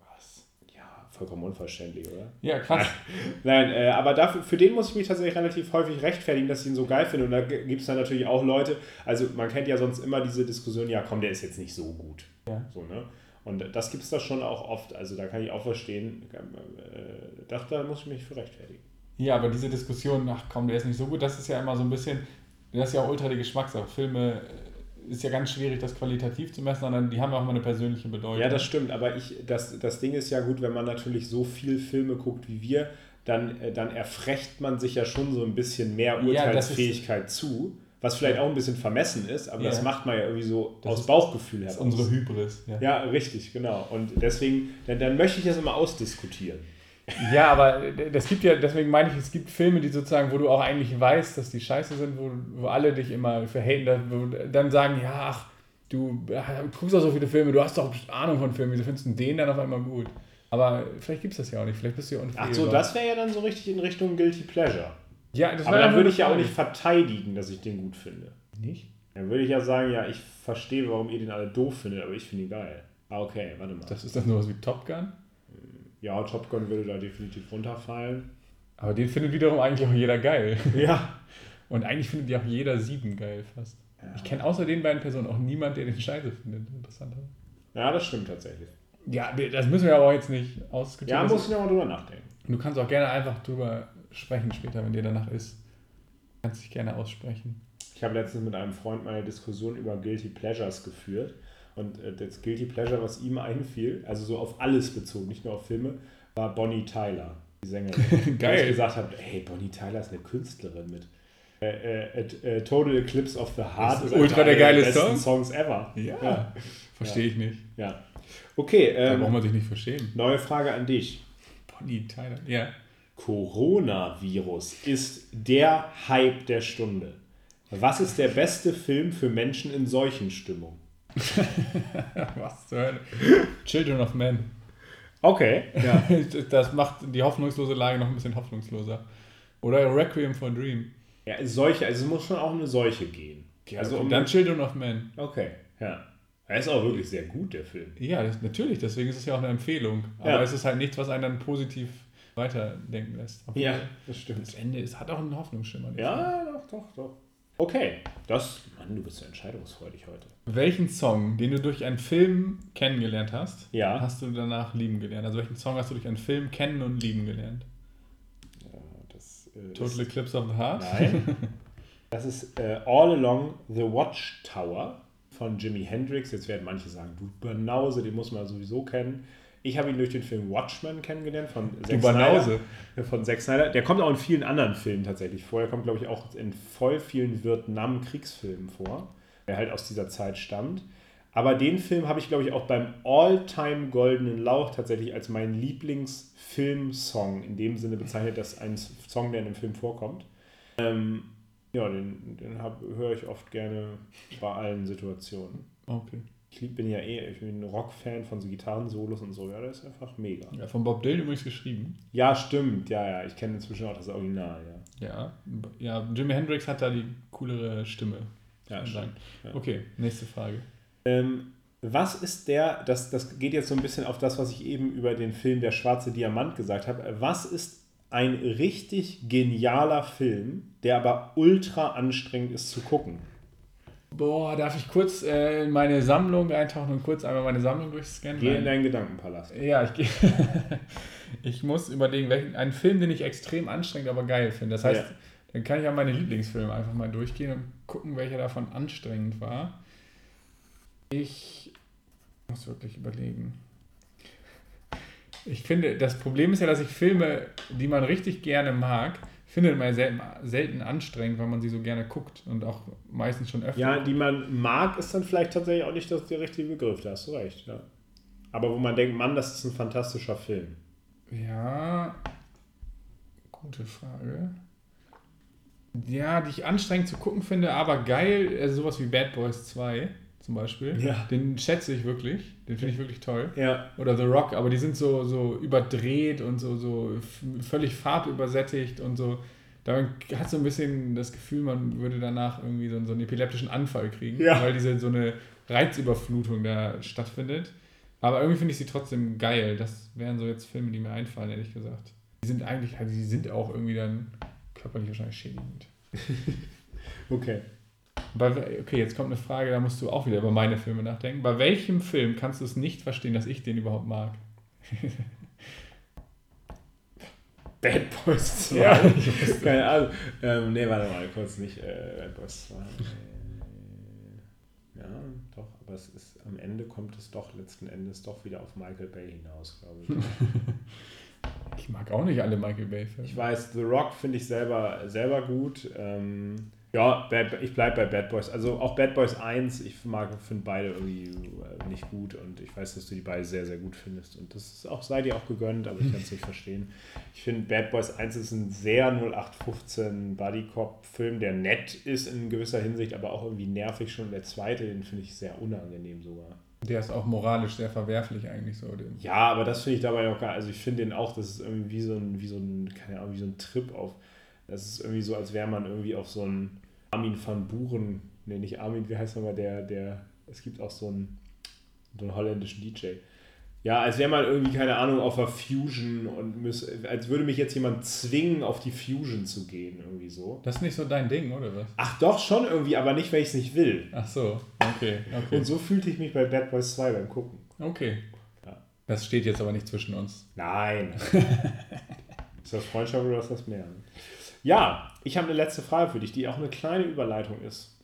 Was? Ja, vollkommen unverständlich, oder? Ja, krass. Nein, äh, aber dafür, für den muss ich mich tatsächlich relativ häufig rechtfertigen, dass ich ihn so geil finde. Und da gibt es dann natürlich auch Leute, also man kennt ja sonst immer diese Diskussion, ja komm, der ist jetzt nicht so gut. Ja. So, ne? Und das gibt es da schon auch oft. Also da kann ich auch verstehen, äh, da, da muss ich mich für rechtfertigen. Ja, aber diese Diskussion, ach komm, der ist nicht so gut, das ist ja immer so ein bisschen, das ist ja auch ultra die Geschmackssache. Filme äh, ist ja ganz schwierig, das qualitativ zu messen, sondern die haben ja auch immer eine persönliche Bedeutung. Ja, das stimmt, aber ich, das, das Ding ist ja gut, wenn man natürlich so viel Filme guckt wie wir, dann, äh, dann erfrecht man sich ja schon so ein bisschen mehr Ja, Urteilsfähigkeit zu, was vielleicht auch ein bisschen vermessen ist, aber Ja. das macht man ja irgendwie so Das aus ist- Bauchgefühl Das ist heraus. unsere Hybris. Ja. Ja, richtig, genau. Und deswegen, dann, dann möchte ich das immer ausdiskutieren. Ja, aber das gibt ja, deswegen meine ich, es gibt Filme, die sozusagen, wo du auch eigentlich weißt, dass die scheiße sind, wo, wo alle dich immer für haten, da- wo dann sagen, ja, ach, du äh, guckst doch so viele Filme, du hast doch Ahnung von Filmen, wieso findest du den dann auf einmal gut? Aber vielleicht gibt es das ja auch nicht, vielleicht bist du ja unfehlbar. Ach so, das wäre ja dann so richtig in Richtung Guilty Pleasure. ja, das Aber dann würde ich ja auch nicht verteidigen, dass ich den gut finde. Nicht? Dann würde ich ja sagen, ja, ich verstehe, warum ihr den alle doof findet, aber ich finde ihn geil. Ah, okay, warte mal. Das ist dann sowas wie Top Gun? Ja, Top Gun würde da definitiv runterfallen. Aber den findet wiederum eigentlich auch jeder geil. Ja. Und eigentlich findet ja auch jeder sieben geil fast. Ich kenne außer den beiden Personen auch niemand, der den scheiße findet. Interessanterweise. Ja, das stimmt tatsächlich. Ja, das müssen wir aber auch jetzt nicht ausdiskutieren. Ja, muss ich nochmal drüber nachdenken. Du kannst auch gerne einfach drüber sprechen später, wenn dir danach ist. Du kannst dich gerne aussprechen. Ich habe letztens mit einem Freund mal eine Diskussion über Guilty Pleasures geführt. Und äh, das Guilty Pleasure, was ihm einfiel, also so auf alles bezogen, nicht nur auf Filme, war Bonnie Tyler, die Sängerin. Geil. Wo ich gesagt habe, hey, Bonnie Tyler ist eine Künstlerin mit äh, äh, äh, Total Eclipse of the Heart. Das ist ultra der geile besten Song. Songs ever. Ja. Verstehe ich nicht. ja. Okay, Da ähm, braucht man sich nicht verstehen. neue Frage an dich. Bonnie Tyler. Ja. Coronavirus ist der Hype der Stunde. Was ist der beste Film für Menschen in solchen Stimmung? Was zur Hölle? Children of Men. Okay. Ja. Das macht die hoffnungslose Lage noch ein bisschen hoffnungsloser. Oder Requiem for a Dream. Ja, Seuche, also es muss schon auch um eine Seuche gehen. also Und um dann Children of Men. Okay, ja. Er ist auch wirklich sehr gut, der Film. Ja, das, natürlich, deswegen ist es ja auch eine Empfehlung. Aber Ja. es ist halt nichts, was einen dann positiv weiterdenken lässt. Ja, Aber das stimmt. Das Ende ist, hat auch einen Hoffnungsschimmer. Ja, doch, doch, doch. Okay, das, Mann, du bist so entscheidungsfreudig heute. Welchen Song, den du durch einen Film kennengelernt hast, Ja. hast du danach lieben gelernt? Also welchen Song hast du durch einen Film kennen und lieben gelernt? Das, äh, Total Eclipse of the Heart? Nein. Das ist äh, All Along the Watchtower von Jimi Hendrix. Jetzt werden manche sagen, du Banause, den muss man sowieso kennen. Ich habe ihn durch den Film Watchmen kennengelernt von Banause. Snyder. Von Zack Snyder. Der kommt auch in vielen anderen Filmen tatsächlich vor. Der kommt, glaube ich, auch in voll vielen Vietnam-Kriegsfilmen vor, der halt aus dieser Zeit stammt. Aber den Film habe ich, glaube ich, auch beim All-Time Goldenen Lauch tatsächlich als meinen Lieblingsfilmsong in dem Sinne bezeichnet, dass ein Song, der in dem Film vorkommt. Ähm, ja, den, den höre ich oft gerne bei allen Situationen. Okay. Ich bin ja eh, ich bin ein Rock-Fan von so Gitarrensolos und so. Ja, das ist einfach mega. Ja, von Bob Dylan übrigens geschrieben. Ja, stimmt. Ja, ja. Ich kenne inzwischen auch das Original, ja. Ja. Ja, Jimi Hendrix hat da die coolere Stimme. Ja, stimmt. Ja. Okay, nächste Frage. Ähm, was ist der, das, das geht jetzt so ein bisschen auf das, was ich eben über den Film Der schwarze Diamant gesagt habe. Was ist ein richtig genialer Film, der aber ultra anstrengend ist zu gucken? Boah, darf ich kurz äh, in meine Sammlung eintauchen und kurz einmal meine Sammlung durchscannen? Geh in deinen Gedankenpalast. Ja, ich gehe. ich muss überlegen, welchen, einen Film, den ich extrem anstrengend, aber geil finde. Das heißt, Ja. dann kann ich auch meine Lieblingsfilme einfach mal durchgehen und gucken, welcher davon anstrengend war. Ich muss wirklich überlegen. Ich finde, das Problem ist ja, dass ich Filme, die man richtig gerne mag, findet man selten, selten anstrengend, weil man sie so gerne guckt und auch meistens schon öfter. Ja, die man mag, ist dann vielleicht tatsächlich auch nicht das, der richtige Begriff. Da hast du recht, ja. Aber wo man denkt, Mann, das ist ein fantastischer Film. Ja, gute Frage. Ja, die ich anstrengend zu gucken finde, aber geil, also sowas wie Bad Boys 2 zum Beispiel. Ja. Den schätze ich wirklich, den finde ich wirklich toll. Ja. Oder The Rock, aber die sind so, so überdreht und so, so völlig farbübersättigt und so. Da hat so ein bisschen das Gefühl, man würde danach irgendwie so, so einen epileptischen Anfall kriegen, Ja. weil diese so eine Reizüberflutung da stattfindet. Aber irgendwie finde ich sie trotzdem geil. Das wären so jetzt Filme, die mir einfallen, ehrlich gesagt. Die sind eigentlich, also die sind auch irgendwie dann körperlich wahrscheinlich schädigend. Okay. Bei, okay, jetzt kommt eine Frage, da musst du auch wieder über meine Filme nachdenken. Bei welchem Film kannst du es nicht verstehen, dass ich den überhaupt mag? Bad Boys 2. Ja. Keine Ahnung. Ähm, nee, warte mal kurz nicht. Äh, Bad Boys 2. Äh, ja, doch, aber es ist am Ende kommt es doch letzten Endes doch wieder auf Michael Bay hinaus, glaube ich. Ich mag auch nicht alle Michael Bay-Filme. Ich weiß, The Rock finde ich selber, selber gut. Ähm, ja, ich bleibe bei Bad Boys. Also auch Bad Boys 1, ich mag, finde beide irgendwie äh, nicht gut und ich weiß, dass du die beide sehr, sehr gut findest. Und das ist auch, sei dir auch gegönnt, aber ich kann es nicht verstehen. Ich finde, Bad Boys 1 ist ein sehr 0815 Buddy-Cop-Film, der nett ist in gewisser Hinsicht, aber auch irgendwie nervig schon. Der zweite, den finde ich sehr unangenehm sogar. Der ist auch moralisch sehr verwerflich eigentlich so. Den. Ja, aber das finde ich dabei auch gar Also ich finde den auch, das ist irgendwie wie so ein, wie so ein, keine Ahnung, wie so ein Trip auf. Das ist irgendwie so, als wäre man irgendwie auf so einen Armin van Buren, nee, nicht Armin, wie heißt nochmal der, der, es gibt auch so einen, so einen holländischen DJ. Ja, als wäre man irgendwie, keine Ahnung, auf der Fusion und müß, als würde mich jetzt jemand zwingen, auf die Fusion zu gehen, irgendwie so. Das ist nicht so dein Ding, oder was? Ach doch, schon irgendwie, aber nicht, weil ich es nicht will. Ach so, okay. okay. Und so fühlte ich mich bei Bad Boys 2 beim Gucken. Okay. Ja. Das steht jetzt aber nicht zwischen uns. Nein. ist das Freundschaft oder ist das mehr? Ja, ich habe eine letzte Frage für dich, die auch eine kleine Überleitung ist.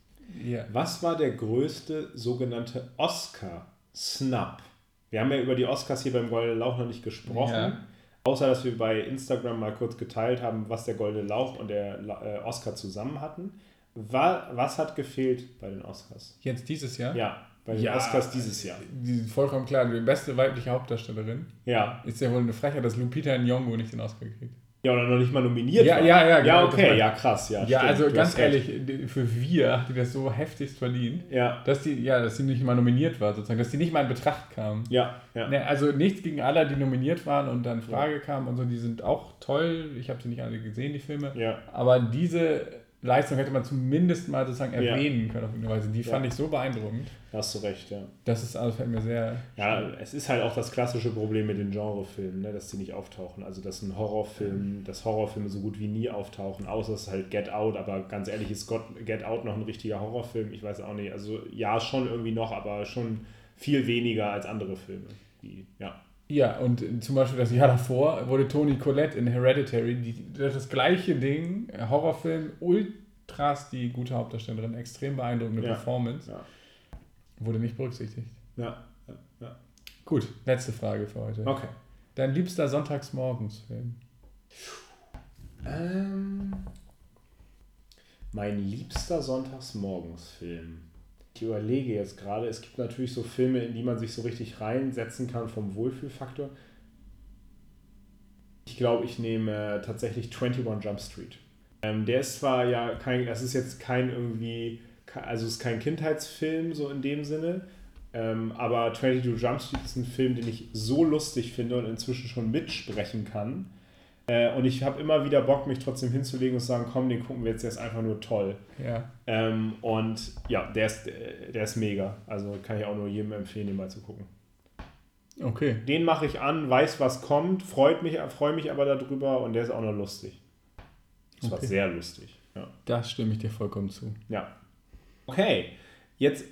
Ja. Was war der größte sogenannte Oscar-Snap? Wir haben ja über die Oscars hier beim Goldenen Lauch noch nicht gesprochen. Ja. Außer, dass wir bei Instagram mal kurz geteilt haben, was der Goldene Lauch und der äh, Oscar zusammen hatten. Wa- Was hat gefehlt bei den Oscars? Jetzt dieses Jahr? Ja, bei den Ja, Oscars dieses Jahr. Die sind vollkommen klar, die beste weibliche Hauptdarstellerin. Ja. Ist ja wohl eine Frechheit, dass Lupita Nyong'o nicht den Oscar kriegt. Ja, oder noch nicht mal nominiert Ja, war. ja, ja, Ja, genau, das okay, war- ja, krass, ja. Ja, stimmt, also ganz recht. ehrlich, die- für wir die das so heftigst verdient, Ja, dass die, ja, dass sie nicht mal nominiert war, sozusagen, dass die nicht mal in Betracht kam. ja, ja. Ne, also nichts gegen alle, die nominiert waren und dann Frage kamen und so, die sind auch toll. Ich habe sie nicht alle gesehen, die Filme. Ja, Aber diese Leistung hätte man zumindest mal sozusagen Ja. erwähnen können auf irgendeine Weise. Die Ja. fand ich so beeindruckend. da hast du recht, ja. Das ist also fällt mir sehr. Ja, es ist halt auch das klassische Problem mit den Genrefilmen, ne, dass die nicht auftauchen. Also, dass ein Horrorfilm, dass Horrorfilme so gut wie nie auftauchen, außer es ist halt Get Out, aber ganz ehrlich, ist Got- Get Out noch ein richtiger Horrorfilm? Ich weiß auch nicht. Also, ja, schon irgendwie noch, aber schon viel weniger als andere Filme. Die, ja. Ja, und zum Beispiel das Jahr davor wurde Toni Collette in Hereditary, die, das gleiche Ding, äh, Horrorfilm, ultras die gute Hauptdarstellerin, extrem beeindruckende Ja. Performance, Ja, wurde nicht berücksichtigt. ja, ja. ja. Gut, letzte Frage für heute. Okay. Dein liebster Sonntagsmorgensfilm? Ähm, mein liebster Sonntagsmorgensfilm. Ich überlege jetzt gerade, es gibt natürlich so Filme, in die man sich so richtig reinsetzen kann vom Wohlfühlfaktor. Ich glaube, ich nehme tatsächlich 21 Jump Street. Ähm, der ist zwar ja kein, das ist jetzt kein irgendwie, also ist kein Kindheitsfilm so in dem Sinne, ähm, aber 22 Jump Street ist ein Film, den ich so lustig finde und inzwischen schon mitsprechen kann. Äh, und ich habe immer wieder Bock, mich trotzdem hinzulegen und zu sagen, komm, den gucken wir jetzt, der ist einfach nur toll. Ja. Ähm, und ja, der ist, der ist mega. Also kann ich auch nur jedem empfehlen, den mal zu gucken. Okay. Den mache ich an, weiß, was kommt, freut mich, freue mich aber darüber und der ist auch noch lustig. Das war Okay. sehr lustig. Ja. Da stimme ich dir vollkommen zu. ja. Okay, jetzt,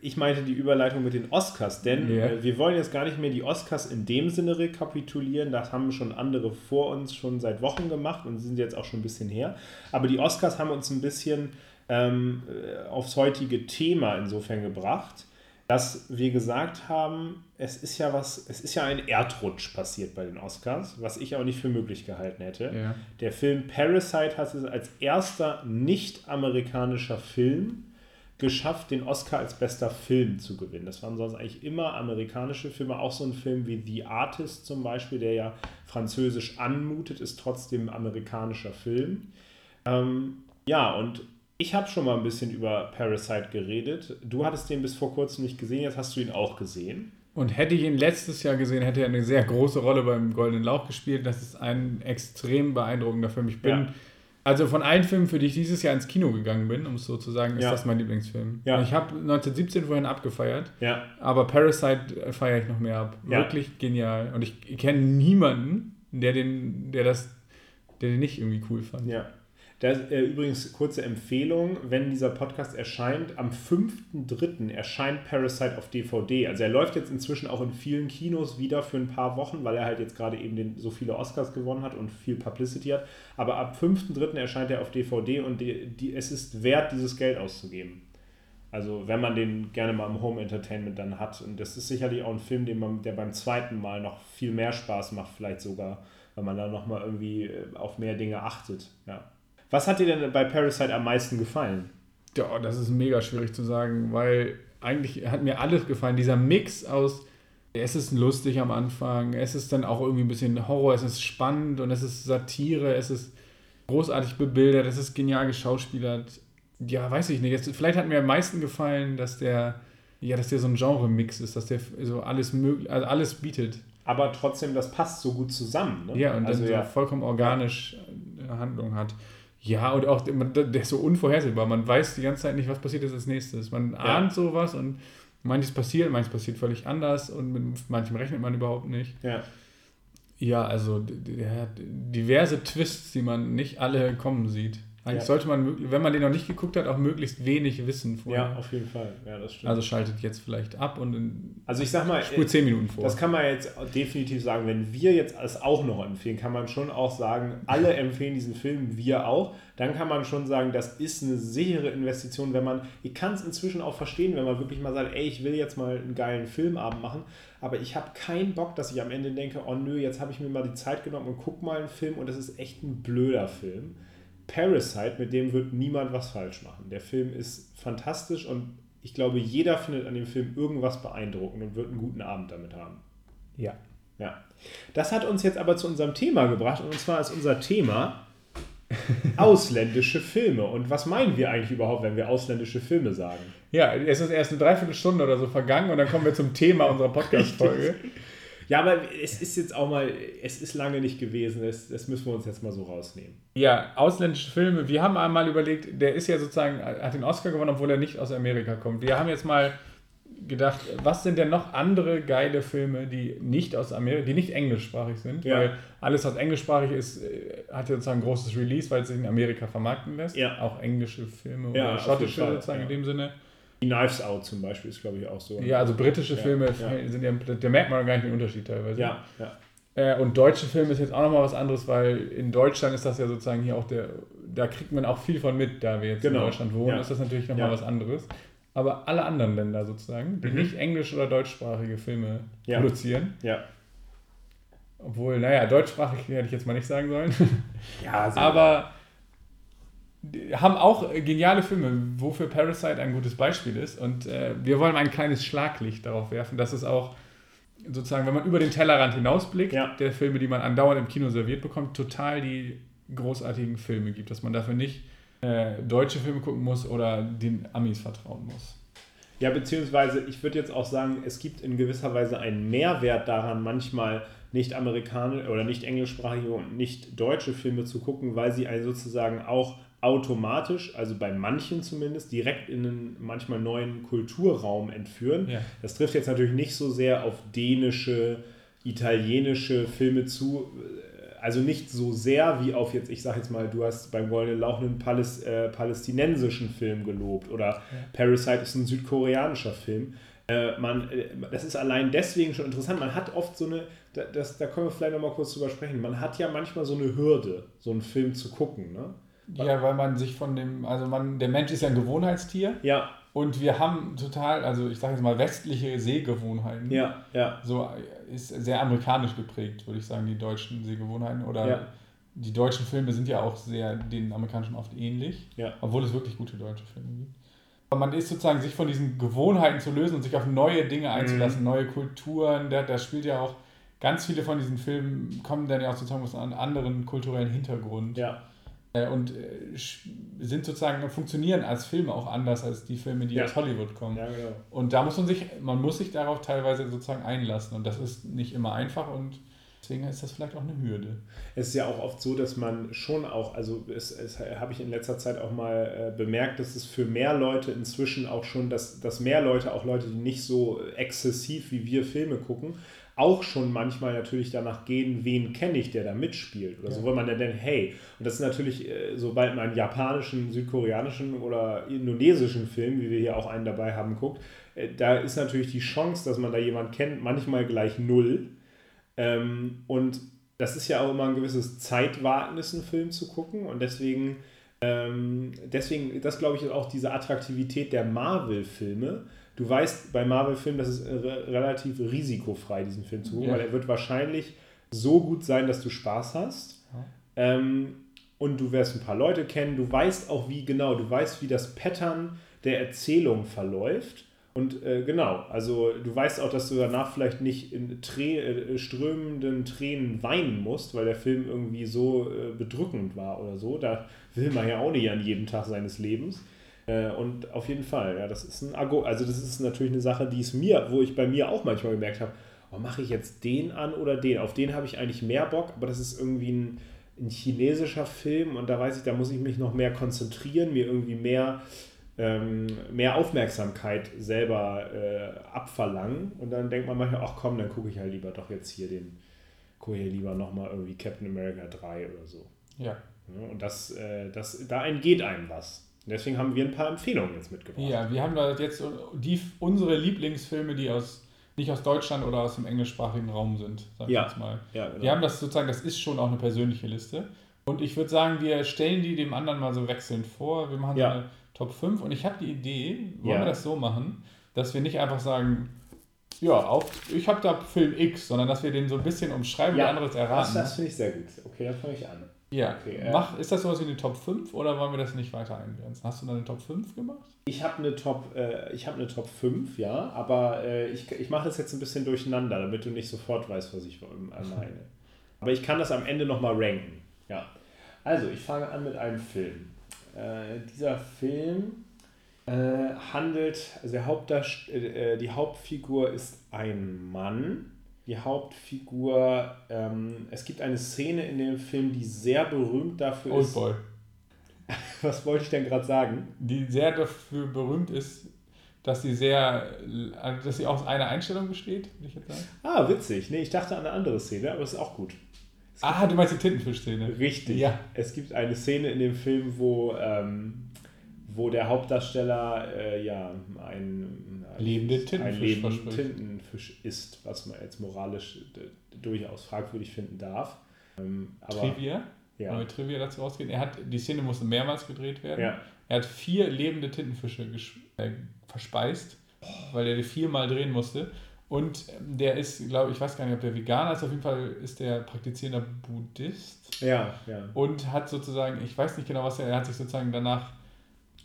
ich meinte die Überleitung mit den Oscars, denn Ja. äh, wir wollen jetzt gar nicht mehr die Oscars in dem Sinne rekapitulieren. Das haben schon andere vor uns schon seit Wochen gemacht und sind jetzt auch schon ein bisschen her. Aber die Oscars haben uns ein bisschen ähm, äh, aufs heutige Thema insofern gebracht, dass wir gesagt haben, es ist ja was, es ist ja ein Erdrutsch passiert bei den Oscars, was ich auch nicht für möglich gehalten hätte. Ja. Der Film Parasite hat es als erster nicht-amerikanischer Film geschafft, den Oscar als bester Film zu gewinnen. Das waren sonst eigentlich immer amerikanische Filme. Auch so ein Film wie The Artist zum Beispiel, der ja französisch anmutet, ist trotzdem ein amerikanischer Film. Ähm, ja, und ich habe schon mal ein bisschen über Parasite geredet. Du hattest den bis vor kurzem nicht gesehen, jetzt hast du ihn auch gesehen. Und hätte ich ihn letztes Jahr gesehen, hätte er eine sehr große Rolle beim Goldenen Lauch gespielt. Das ist ein extrem beeindruckender Film. Ich bin Ja. Also von allen Filmen, für die ich dieses Jahr ins Kino gegangen bin, um es so zu sagen, ist Ja. das mein Lieblingsfilm. Ja. Ich habe 1917 vorhin abgefeiert, Ja, aber Parasite äh, feiere ich noch mehr ab. Wirklich genial. Und ich, ich kenne niemanden, der den, der das, der den nicht irgendwie cool fand. ja. Das, äh, übrigens, kurze Empfehlung, wenn dieser Podcast erscheint, am 5.3. erscheint Parasite auf DVD. Also er läuft jetzt inzwischen auch in vielen Kinos wieder für ein paar Wochen, weil er halt jetzt gerade eben den, so viele Oscars gewonnen hat und viel Publicity hat. Aber ab 5.3. erscheint er auf DVD und die, die, es ist wert, dieses Geld auszugeben. Also wenn man den gerne mal im Home Entertainment dann hat. Und das ist sicherlich auch ein Film, den man, der beim zweiten Mal noch viel mehr Spaß macht, vielleicht sogar, weil man da nochmal irgendwie äh, auf mehr Dinge achtet. Ja. Was hat dir denn bei Parasite am meisten gefallen? Ja, das ist mega schwierig zu sagen, weil eigentlich hat mir alles gefallen. Dieser Mix aus, es ist lustig am Anfang, es ist dann auch irgendwie ein bisschen Horror, es ist spannend und es ist Satire, es ist großartig bebildert, es ist genial geschauspielert. Ja, weiß ich nicht. Jetzt, vielleicht hat mir am meisten gefallen, dass der, ja, dass der so ein Genre-Mix ist, dass der so alles möglich, also alles bietet. Aber trotzdem, das passt so gut zusammen. Ne? Ja, und also dann ja, vollkommen organisch eine Handlung hat. Ja, und auch der, ist so unvorhersehbar. Man weiß die ganze Zeit nicht, was passiert jetzt als nächstes. Man ahnt sowas und manches passiert, manches passiert völlig anders und mit manchem rechnet man überhaupt nicht. ja. Ja, also hat diverse Twists, die man nicht alle kommen sieht. Eigentlich Ja. sollte man, wenn man den noch nicht geguckt hat, auch möglichst wenig wissen vorher. ja, auf jeden Fall. Ja, das stimmt. also schaltet jetzt vielleicht ab und in, Also ich sag mal, spult 10 Minuten vor. Das kann man jetzt definitiv sagen. Wenn wir jetzt es auch noch empfehlen, kann man schon auch sagen, alle empfehlen diesen Film, wir auch. Dann kann man schon sagen, das ist eine sichere Investition, wenn man, ich kann es inzwischen auch verstehen, wenn man wirklich mal sagt, ey, ich will jetzt mal einen geilen Filmabend machen, aber ich habe keinen Bock, dass ich am Ende denke, oh nö, jetzt habe ich mir mal die Zeit genommen und guck mal einen Film und das ist echt ein blöder Film. Parasite, mit dem wird niemand was falsch machen. Der Film ist fantastisch und ich glaube, jeder findet an dem Film irgendwas beeindruckend und wird einen guten Abend damit haben. ja. Ja. Das hat uns jetzt aber zu unserem Thema gebracht und zwar ist unser Thema ausländische Filme. Und was meinen wir eigentlich überhaupt, wenn wir ausländische Filme sagen? Ja, es ist erst eine Dreiviertelstunde oder so vergangen und dann kommen wir zum Thema unserer Podcast-Folge. Ja, aber es ist jetzt auch mal, es ist lange nicht gewesen, das, das müssen wir uns jetzt mal so rausnehmen. Ja, ausländische Filme. Wir haben einmal überlegt, der ist ja sozusagen, hat den Oscar gewonnen, obwohl er nicht aus Amerika kommt. Wir haben jetzt mal gedacht, was sind denn noch andere geile Filme, die nicht aus Amerika, die nicht englischsprachig sind? Ja. Weil alles, was englischsprachig ist, äh, hat ja sozusagen ein großes Release, weil es sich in Amerika vermarkten lässt. Ja. Auch englische Filme Ja, oder schottische sozusagen in dem Sinne. Die Knives Out zum Beispiel ist, glaube ich, auch so. Ja, also britische Ja, Filme ja. sind ja, da merkt man gar nicht den Unterschied teilweise. Ja, ja. Äh, und deutsche Filme ist jetzt auch nochmal was anderes, weil in Deutschland ist das ja sozusagen hier auch der, da kriegt man auch viel von mit, da wir jetzt Genau, in Deutschland wohnen, ja. ist das natürlich nochmal Ja. was anderes. Aber alle anderen Länder sozusagen, die Mhm. nicht englisch- oder deutschsprachige Filme produzieren, Ja, obwohl, naja, deutschsprachig hätte ich jetzt mal nicht sagen sollen, ja also, aber haben auch geniale Filme, wofür Parasite ein gutes Beispiel ist. Und äh, wir wollen ein kleines Schlaglicht darauf werfen, dass es auch sozusagen, wenn man über den Tellerrand hinausblickt, Ja. der Filme, die man andauernd im Kino serviert bekommt, total die großartigen Filme gibt, dass man dafür nicht äh, deutsche Filme gucken muss oder den Amis vertrauen muss. Ja, beziehungsweise ich würde jetzt auch sagen, es gibt in gewisser Weise einen Mehrwert daran, manchmal nicht amerikanische oder nicht englischsprachige und nicht deutsche Filme zu gucken, weil sie einen sozusagen auch automatisch, also bei manchen zumindest, direkt in einen manchmal neuen Kulturraum entführen. Ja. Das trifft jetzt natürlich nicht so sehr auf dänische, italienische Filme zu, also nicht so sehr wie auf jetzt, ich sag jetzt mal, du hast beim Goldenen Lauch einen Paläst äh, palästinensischen Film gelobt oder Parasite ist ein südkoreanischer Film. Äh, man, äh, das ist allein deswegen schon interessant. Man hat oft so eine, da, das, da können wir vielleicht nochmal kurz drüber sprechen, man hat ja manchmal so eine Hürde, so einen Film zu gucken. Ne? Ja, weil man sich von dem, also man, der Mensch ist ja ein Gewohnheitstier Ja, und wir haben total, also ich sage jetzt mal westliche Sehgewohnheiten. ja, ja, so ist sehr amerikanisch geprägt, würde ich sagen, die deutschen Sehgewohnheiten. Oder Ja. die deutschen Filme sind ja auch sehr den amerikanischen oft ähnlich, Ja. obwohl es wirklich gute deutsche Filme gibt. Aber man ist sozusagen, sich von diesen Gewohnheiten zu lösen und sich auf neue Dinge einzulassen, Mhm. neue Kulturen. Da, da spielt ja auch ganz viele von diesen Filmen, kommen dann ja auch sozusagen aus einem anderen kulturellen Hintergrund. ja, Und äh, sind sozusagen, funktionieren als Filme auch anders als die Filme, die Ja. aus Hollywood kommen. ja, genau. Und da muss man sich, man muss sich darauf teilweise sozusagen einlassen. Und das ist nicht immer einfach und Deswegen ist das vielleicht auch eine Hürde. Es ist ja auch oft so, dass man schon auch, also es, es habe ich in letzter Zeit auch mal äh, bemerkt, dass es für mehr Leute inzwischen auch schon, dass, dass mehr Leute, auch Leute, die nicht so exzessiv wie wir Filme gucken, auch schon manchmal natürlich danach gehen, wen kenne ich, der da mitspielt. Oder ja. so, weil man dann denkt, hey, und das ist natürlich, äh, sobald man einen japanischen, südkoreanischen oder indonesischen Film, wie wir hier auch einen dabei haben, guckt, äh, da ist natürlich die Chance, dass man da jemanden kennt, manchmal gleich null. Ähm, und das ist ja auch immer ein gewisses Zeitwagnis, einen Film zu gucken. Und deswegen, ähm, deswegen, das glaube ich, ist auch diese Attraktivität der Marvel-Filme. Du weißt bei Marvel-Filmen, das ist re relativ risikofrei, diesen Film zu gucken, ja. weil er wird wahrscheinlich so gut sein, dass du Spaß hast. Ja. Ähm, und du wirst ein paar Leute kennen. Du weißt auch, wie genau, du weißt, wie das Pattern der Erzählung verläuft. Und äh, genau, also du weißt auch, dass du danach vielleicht nicht in Trä äh, strömenden Tränen weinen musst, weil der Film irgendwie so äh, bedrückend war oder so. Da will man ja auch nicht an jedem Tag seines Lebens. Äh, und auf jeden Fall, ja, das ist ein Argo, also das ist natürlich eine Sache, die es mir, wo ich bei mir auch manchmal gemerkt habe, oh, mache ich jetzt den an oder den? Auf den habe ich eigentlich mehr Bock, aber das ist irgendwie ein, ein chinesischer Film und da weiß ich, da muss ich mich noch mehr konzentrieren, mir irgendwie mehr ähm, mehr Aufmerksamkeit selber äh, abverlangen. Und dann denkt man manchmal, ach komm, dann gucke ich halt lieber doch jetzt hier den, gucke hier lieber nochmal irgendwie Captain America 3 oder so. Ja. ja und das, äh, das, da entgeht einem was. Deswegen haben wir ein paar Empfehlungen jetzt mitgebracht. Ja, wir haben da jetzt die, unsere Lieblingsfilme, die aus nicht aus Deutschland oder aus dem englischsprachigen Raum sind, sag ja. ich jetzt mal. Ja, genau. Wir haben das sozusagen, das ist schon auch eine persönliche Liste. Und ich würde sagen, wir stellen die dem anderen mal so wechselnd vor. Wir machen ja. so eine Top 5 und ich habe die Idee, wollen ja. wir das so machen, dass wir nicht einfach sagen, ja, auf, ich habe da Film X, sondern dass wir den so ein bisschen umschreiben, ja, wie anderes erraten. Das, das finde ich sehr gut. Okay, dann fange ich an. Ja, okay, äh, Mach, ist das sowas wie eine Top 5 oder wollen wir das nicht weiter eingrenzen? Hast du da eine Top 5 gemacht? Ich habe eine, Top, äh, hab eine Top 5, ja, aber äh, ich, ich mache das jetzt ein bisschen durcheinander, damit du nicht sofort weißt, was ich meine. aber ich kann das am Ende nochmal ranken. Ja. Also, ich fange an mit einem Film. Äh, dieser Film äh, handelt, also der Hauptdarst äh, die Hauptfigur ist ein Mann. Die Hauptfigur, ähm, es gibt eine Szene in dem Film, die sehr berühmt dafür Old ist. Boy. Was wollte ich denn gerade sagen? Die sehr dafür berühmt ist, dass sie sehr, äh, dass sie aus einer Einstellung besteht, würde ich jetzt sagen. Ah, witzig. Nee, ich dachte an eine andere Szene, aber es ist auch gut. Ah, du meinst die Tintenfisch-Szene. Richtig. Ja. Es gibt eine Szene in dem Film, wo, ähm, wo der Hauptdarsteller äh, ja ein, lebende Tintenfisch, ein Tintenfisch ist, was man jetzt moralisch durchaus fragwürdig finden darf. Ähm, aber, Trivia? Ja. Neue Trivia dazu rausgehen. Er hat, die Szene musste mehrmals gedreht werden. Ja. Er hat vier lebende Tintenfische äh, verspeist, weil er die viermal drehen musste. Und ähm, der ist, glaube ich, weiß gar nicht, ob der Veganer ist, auf jeden Fall ist der praktizierender Buddhist. Ja, ja. Und hat sozusagen, ich weiß nicht genau, was er, er hat sich sozusagen danach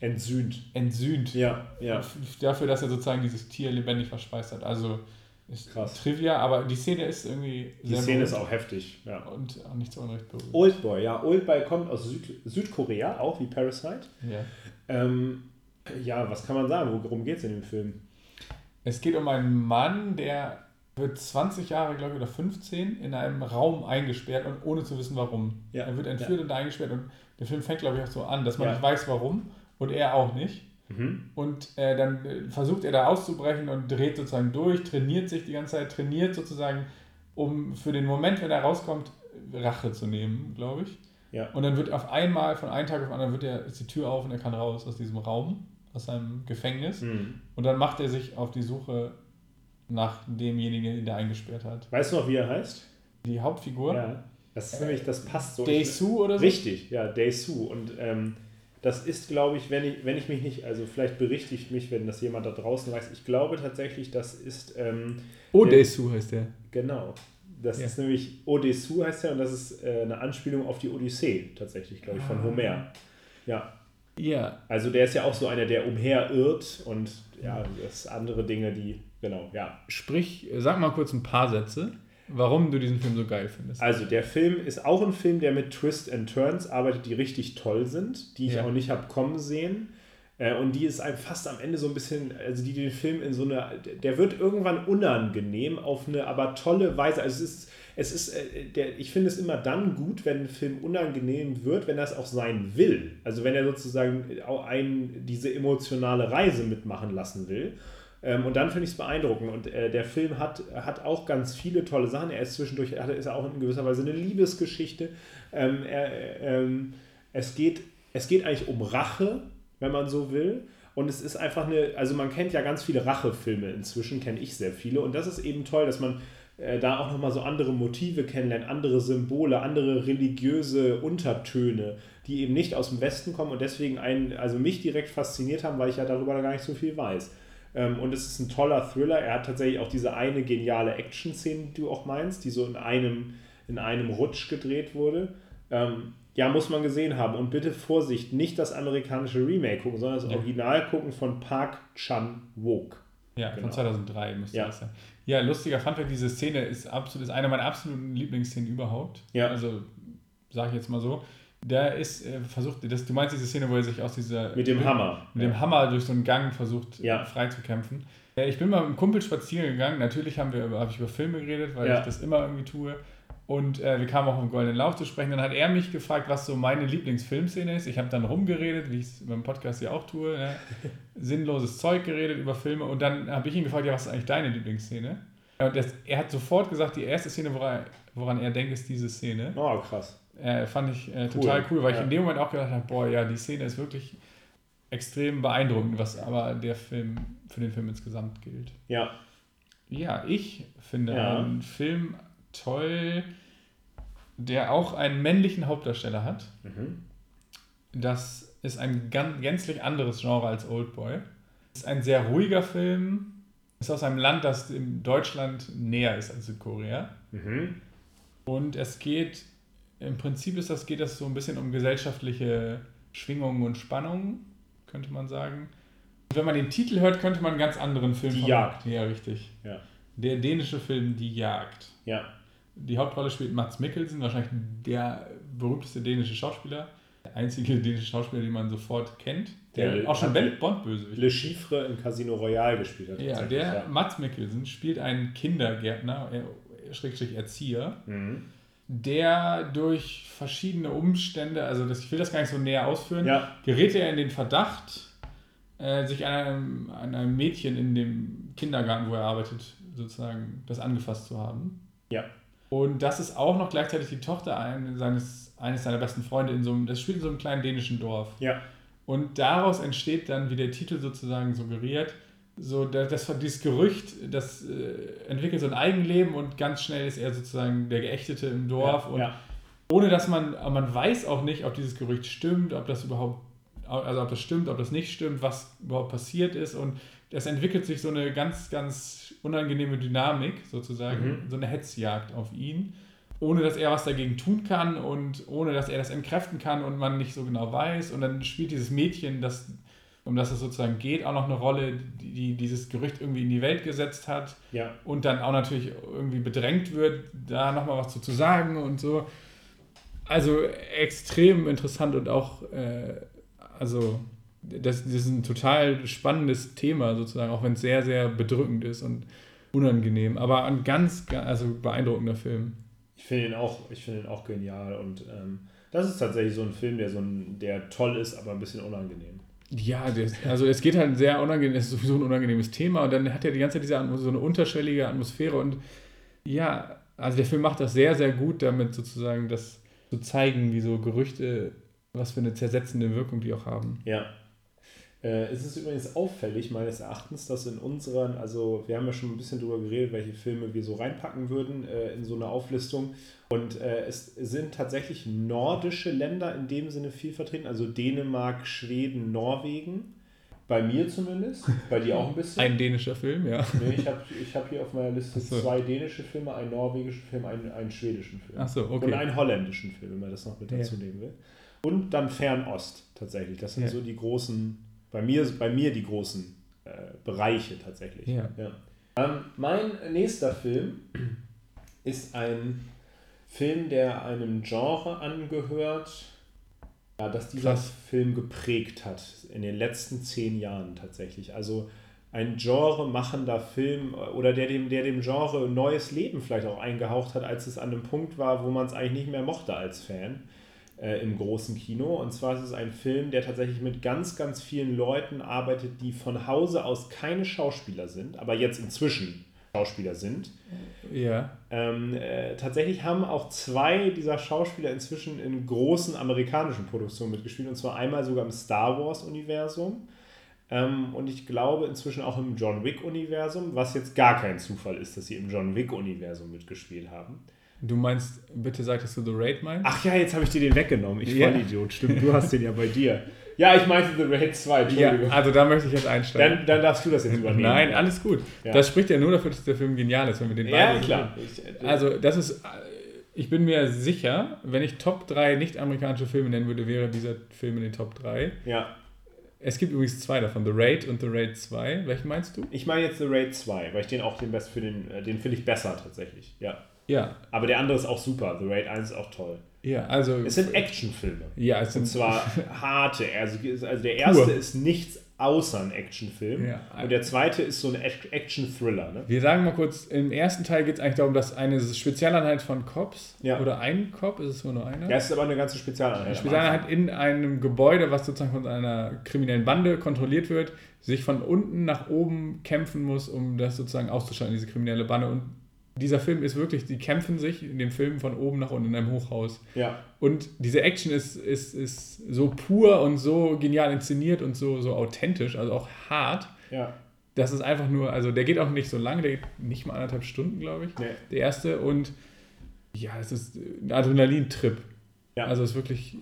entsühnt. Entsühnt. Ja, ja. Dafür, dass er sozusagen dieses Tier lebendig verspeist hat. Also ist Krass. Trivia, aber die Szene ist irgendwie Die Szene berühmt. ist auch heftig, ja. Und auch nicht so unrecht berühmt. Oldboy, ja. Oldboy kommt aus Süd Südkorea, auch wie Parasite. Ja. Ähm, ja, was kann man sagen? Worum geht es in dem Film? Es geht um einen Mann, der wird 20 Jahre, glaube ich, oder 15 in einem Raum eingesperrt und ohne zu wissen, warum. Ja. Er wird entführt ja. und eingesperrt und der Film fängt, glaube ich, auch so an, dass man ja. nicht weiß, warum und er auch nicht. Mhm. Und äh, dann äh, versucht er da auszubrechen und dreht sozusagen durch, trainiert sich die ganze Zeit, trainiert sozusagen, um für den Moment, wenn er rauskommt, Rache zu nehmen, glaube ich. Ja. Und dann wird auf einmal, von einem Tag auf den anderen, wird er, ist die Tür auf und er kann raus aus diesem Raum aus seinem Gefängnis. Mhm. Und dann macht er sich auf die Suche nach demjenigen, den er eingesperrt hat. Weißt du noch, wie er heißt? Die Hauptfigur? Ja. Das ist äh, nämlich, das passt so. Daisu oder so? Richtig, ja, Daisu. Und ähm, das ist, glaube ich, wenn ich, wenn ich mich nicht, also vielleicht berichtigt mich, wenn das jemand da draußen weiß, ich glaube tatsächlich, das ist. Ähm, Odesu heißt der. Genau. Das ja. ist nämlich Odesu heißt er und das ist äh, eine Anspielung auf die Odyssee tatsächlich, glaube ich, von ah. Homer. Ja. Ja. Also der ist ja auch so einer, der umherirrt und ja, das andere Dinge, die, genau, ja. Sprich, sag mal kurz ein paar Sätze, warum du diesen Film so geil findest. Also der Film ist auch ein Film, der mit Twists and Turns arbeitet, die richtig toll sind, die ich ja. auch nicht habe kommen sehen. Äh, und die ist fast am Ende so ein bisschen, also die den Film in so eine, der wird irgendwann unangenehm auf eine aber tolle Weise. Also es ist, es ist, äh, der, ich finde es immer dann gut, wenn ein Film unangenehm wird, wenn er es auch sein will. Also wenn er sozusagen auch einen diese emotionale Reise mitmachen lassen will. Ähm, und dann finde ich es beeindruckend. Und äh, der Film hat, hat auch ganz viele tolle Sachen. Er ist zwischendurch, er ist auch in gewisser Weise eine Liebesgeschichte. Ähm, er, ähm, es, geht, es geht eigentlich um Rache, wenn man so will. Und es ist einfach eine, also man kennt ja ganz viele Rachefilme inzwischen, kenne ich sehr viele. Und das ist eben toll, dass man äh, da auch nochmal so andere Motive kennenlernt, andere Symbole, andere religiöse Untertöne, die eben nicht aus dem Westen kommen und deswegen einen, also mich direkt fasziniert haben, weil ich ja darüber gar nicht so viel weiß. Ähm, und es ist ein toller Thriller. Er hat tatsächlich auch diese eine geniale Action-Szene, die du auch meinst, die so in einem, in einem Rutsch gedreht wurde. Ähm, ja, muss man gesehen haben. Und bitte Vorsicht, nicht das amerikanische Remake gucken, sondern das ja. Original gucken von Park Chan-wook. Ja, genau. von 2003 müsste ja. das sein. Ja, lustiger Funfact, diese Szene ist absolut ist eine meiner absoluten Lieblingsszenen überhaupt. Ja. Also, sage ich jetzt mal so. Der ist äh, versucht, das, du meinst diese Szene, wo er sich aus dieser. Mit dem Hammer. Mit ja. dem Hammer durch so einen Gang versucht, ja. frei zu kämpfen. Äh, ich bin mal mit einem Kumpel spazieren gegangen. Natürlich haben wir habe ich über Filme geredet, weil ja. ich das immer irgendwie tue. Und äh, wir kamen auch im Goldenen Lauf zu sprechen. Dann hat er mich gefragt, was so meine Lieblingsfilmszene ist. Ich habe dann rumgeredet, wie ich es beim Podcast ja auch tue. Ne? Sinnloses Zeug geredet über Filme. Und dann habe ich ihn gefragt, ja, was ist eigentlich deine Lieblingsszene? Und das, er hat sofort gesagt, die erste Szene, woran, woran er denkt, ist diese Szene. Oh, krass. Äh, fand ich äh, total cool, weil ja. ich in dem Moment auch gedacht habe, boah, ja, die Szene ist wirklich extrem beeindruckend, was aber der Film für den Film insgesamt gilt. Ja. Ja, ich finde ja. einen Film toll, der auch einen männlichen Hauptdarsteller hat. Mhm. Das ist ein ganz, gänzlich anderes Genre als Oldboy. Ist ein sehr ruhiger Film. Ist aus einem Land, das in Deutschland näher ist als Südkorea. Mhm. Und es geht, im Prinzip ist das, geht das so ein bisschen um gesellschaftliche Schwingungen und Spannungen, könnte man sagen. Und wenn man den Titel hört, könnte man einen ganz anderen Film Die Jagd. Ja, richtig. Ja. Der dänische Film Die Jagd. Ja. Die Hauptrolle spielt Mats Mikkelsen, wahrscheinlich der berühmteste dänische Schauspieler. Der einzige dänische Schauspieler, den man sofort kennt. Der, der auch schon Bond-Bösewicht. Le Chiffre im Casino Royale gespielt hat. Ja, der ja. Mats Mikkelsen spielt einen Kindergärtner, Schrägstrich Erzieher, mhm. Der durch verschiedene Umstände, also das, ich will das gar nicht so näher ausführen, ja. gerät er in den Verdacht, äh, sich an einem, an einem Mädchen in dem Kindergarten, wo er arbeitet, sozusagen das angefasst zu haben. Ja. Und das ist auch noch gleichzeitig die Tochter eines, seines, eines seiner besten Freunde in so einem, das spielt in so einem kleinen dänischen Dorf. Ja. Und daraus entsteht dann, wie der Titel sozusagen suggeriert, so das, dieses Gerücht, das äh, entwickelt so ein Eigenleben und ganz schnell ist er sozusagen der Geächtete im Dorf. Ja, und ja. ohne dass man, man weiß auch nicht, ob dieses Gerücht stimmt, ob das überhaupt, also ob das stimmt, ob das nicht stimmt, was überhaupt passiert ist. Und es entwickelt sich so eine ganz, ganz unangenehme Dynamik sozusagen, mhm. so eine Hetzjagd auf ihn, ohne dass er was dagegen tun kann und ohne dass er das entkräften kann und man nicht so genau weiß. Und dann spielt dieses Mädchen, das, um das es sozusagen geht, auch noch eine Rolle, die dieses Gerücht irgendwie in die Welt gesetzt hat ja. und dann auch natürlich irgendwie bedrängt wird, da nochmal was zu, zu sagen und so. Also extrem interessant und auch, äh, also das, das ist ein total spannendes Thema sozusagen, auch wenn es sehr, sehr bedrückend ist und unangenehm. Aber ein ganz, also beeindruckender Film. Ich finde ihn auch, ich finde ihn auch genial und ähm, das ist tatsächlich so ein Film, der so ein, der toll ist, aber ein bisschen unangenehm. Ja, das, also es geht halt sehr unangenehm, es ist sowieso ein unangenehmes Thema und dann hat er die ganze Zeit diese so eine unterschwellige Atmosphäre und ja, also der Film macht das sehr, sehr gut damit sozusagen das zu zeigen, wie so Gerüchte, was für eine zersetzende Wirkung die auch haben. Ja, es ist übrigens auffällig, meines Erachtens, dass in unseren, also wir haben ja schon ein bisschen darüber geredet, welche Filme wir so reinpacken würden äh, in so eine Auflistung. Und äh, es sind tatsächlich nordische Länder in dem Sinne viel vertreten, also Dänemark, Schweden, Norwegen. Bei mir zumindest, bei dir auch ein bisschen. Ein dänischer Film, ja. Nee, ich habe ich hab hier auf meiner Liste so. zwei dänische Filme, einen norwegischen Film, einen, einen schwedischen Film. Ach so, okay. Und einen holländischen Film, wenn man das noch mit dazu ja. nehmen will. Und dann Fernost tatsächlich. Das sind ja. so die großen bei mir, bei mir die großen äh, Bereiche tatsächlich. Ja. ja. Ähm, mein nächster Film ist ein Film, der einem Genre angehört, ja, das dieser Krass. Film geprägt hat in den letzten zehn Jahren tatsächlich. Also ein genremachender Film oder der dem, der dem Genre neues Leben vielleicht auch eingehaucht hat, als es an einem Punkt war, wo man es eigentlich nicht mehr mochte als Fan äh, im großen Kino. Und zwar ist es ein Film, der tatsächlich mit ganz, ganz vielen Leuten arbeitet, die von Hause aus keine Schauspieler sind, aber jetzt inzwischen Schauspieler sind. Ja. Ähm, äh, tatsächlich haben auch zwei dieser Schauspieler inzwischen in großen amerikanischen Produktionen mitgespielt, und zwar einmal sogar im Star Wars-Universum ähm, und ich glaube inzwischen auch im John Wick-Universum, was jetzt gar kein Zufall ist, dass sie im John Wick-Universum mitgespielt haben. Du meinst, bitte sagtest du The Raid meinst? Ach ja, jetzt habe ich dir den weggenommen. Ich yeah. Vollidiot. Stimmt, du hast den ja bei dir. Ja, ich meinte The Raid 2, Entschuldigung. Ja, also da möchte ich jetzt einsteigen. Dann, dann darfst du das jetzt übernehmen. Nein, alles gut. Ja. Das spricht ja nur dafür, dass der Film genial ist, wenn wir den beiden. Ja, klar. Also, das ist. Ich bin mir sicher, wenn ich Top 3 nicht-amerikanische Filme nennen würde, wäre dieser Film in den Top 3. Ja. Es gibt übrigens zwei davon, The Raid und The Raid 2. Welchen meinst du? Ich meine jetzt The Raid 2, weil ich den auch den best für den, äh, den finde ich besser tatsächlich. Ja. Ja. Aber der andere ist auch super. The Raid 1 ist auch toll. Ja, also. Es sind Actionfilme. Ja, es sind. Und zwar harte. Also, also der erste pur. ist nichts außer ein Actionfilm. Ja. Und der zweite ist so ein Action-Thriller. Ne? Wir sagen mal kurz: im ersten Teil geht es eigentlich darum, dass eine Spezialeinheit von Cops ja. oder ein Cop, ist es nur noch einer? Ja, es ist aber eine ganze Spezialeinheit. Eine Spezialeinheit in einem Gebäude, was sozusagen von einer kriminellen Bande kontrolliert wird, sich von unten nach oben kämpfen muss, um das sozusagen auszuschalten, diese kriminelle Bande. Und dieser Film ist wirklich, die kämpfen sich in dem Film von oben nach unten in einem Hochhaus. Ja. Und diese Action ist, ist, ist so pur und so genial inszeniert und so, so authentisch, also auch hart. Ja. Das ist einfach nur, also der geht auch nicht so lange, der geht nicht mal anderthalb Stunden, glaube ich. Nee. Der erste. Und ja, es ist ein Adrenalintrip. Ja. Also es ist wirklich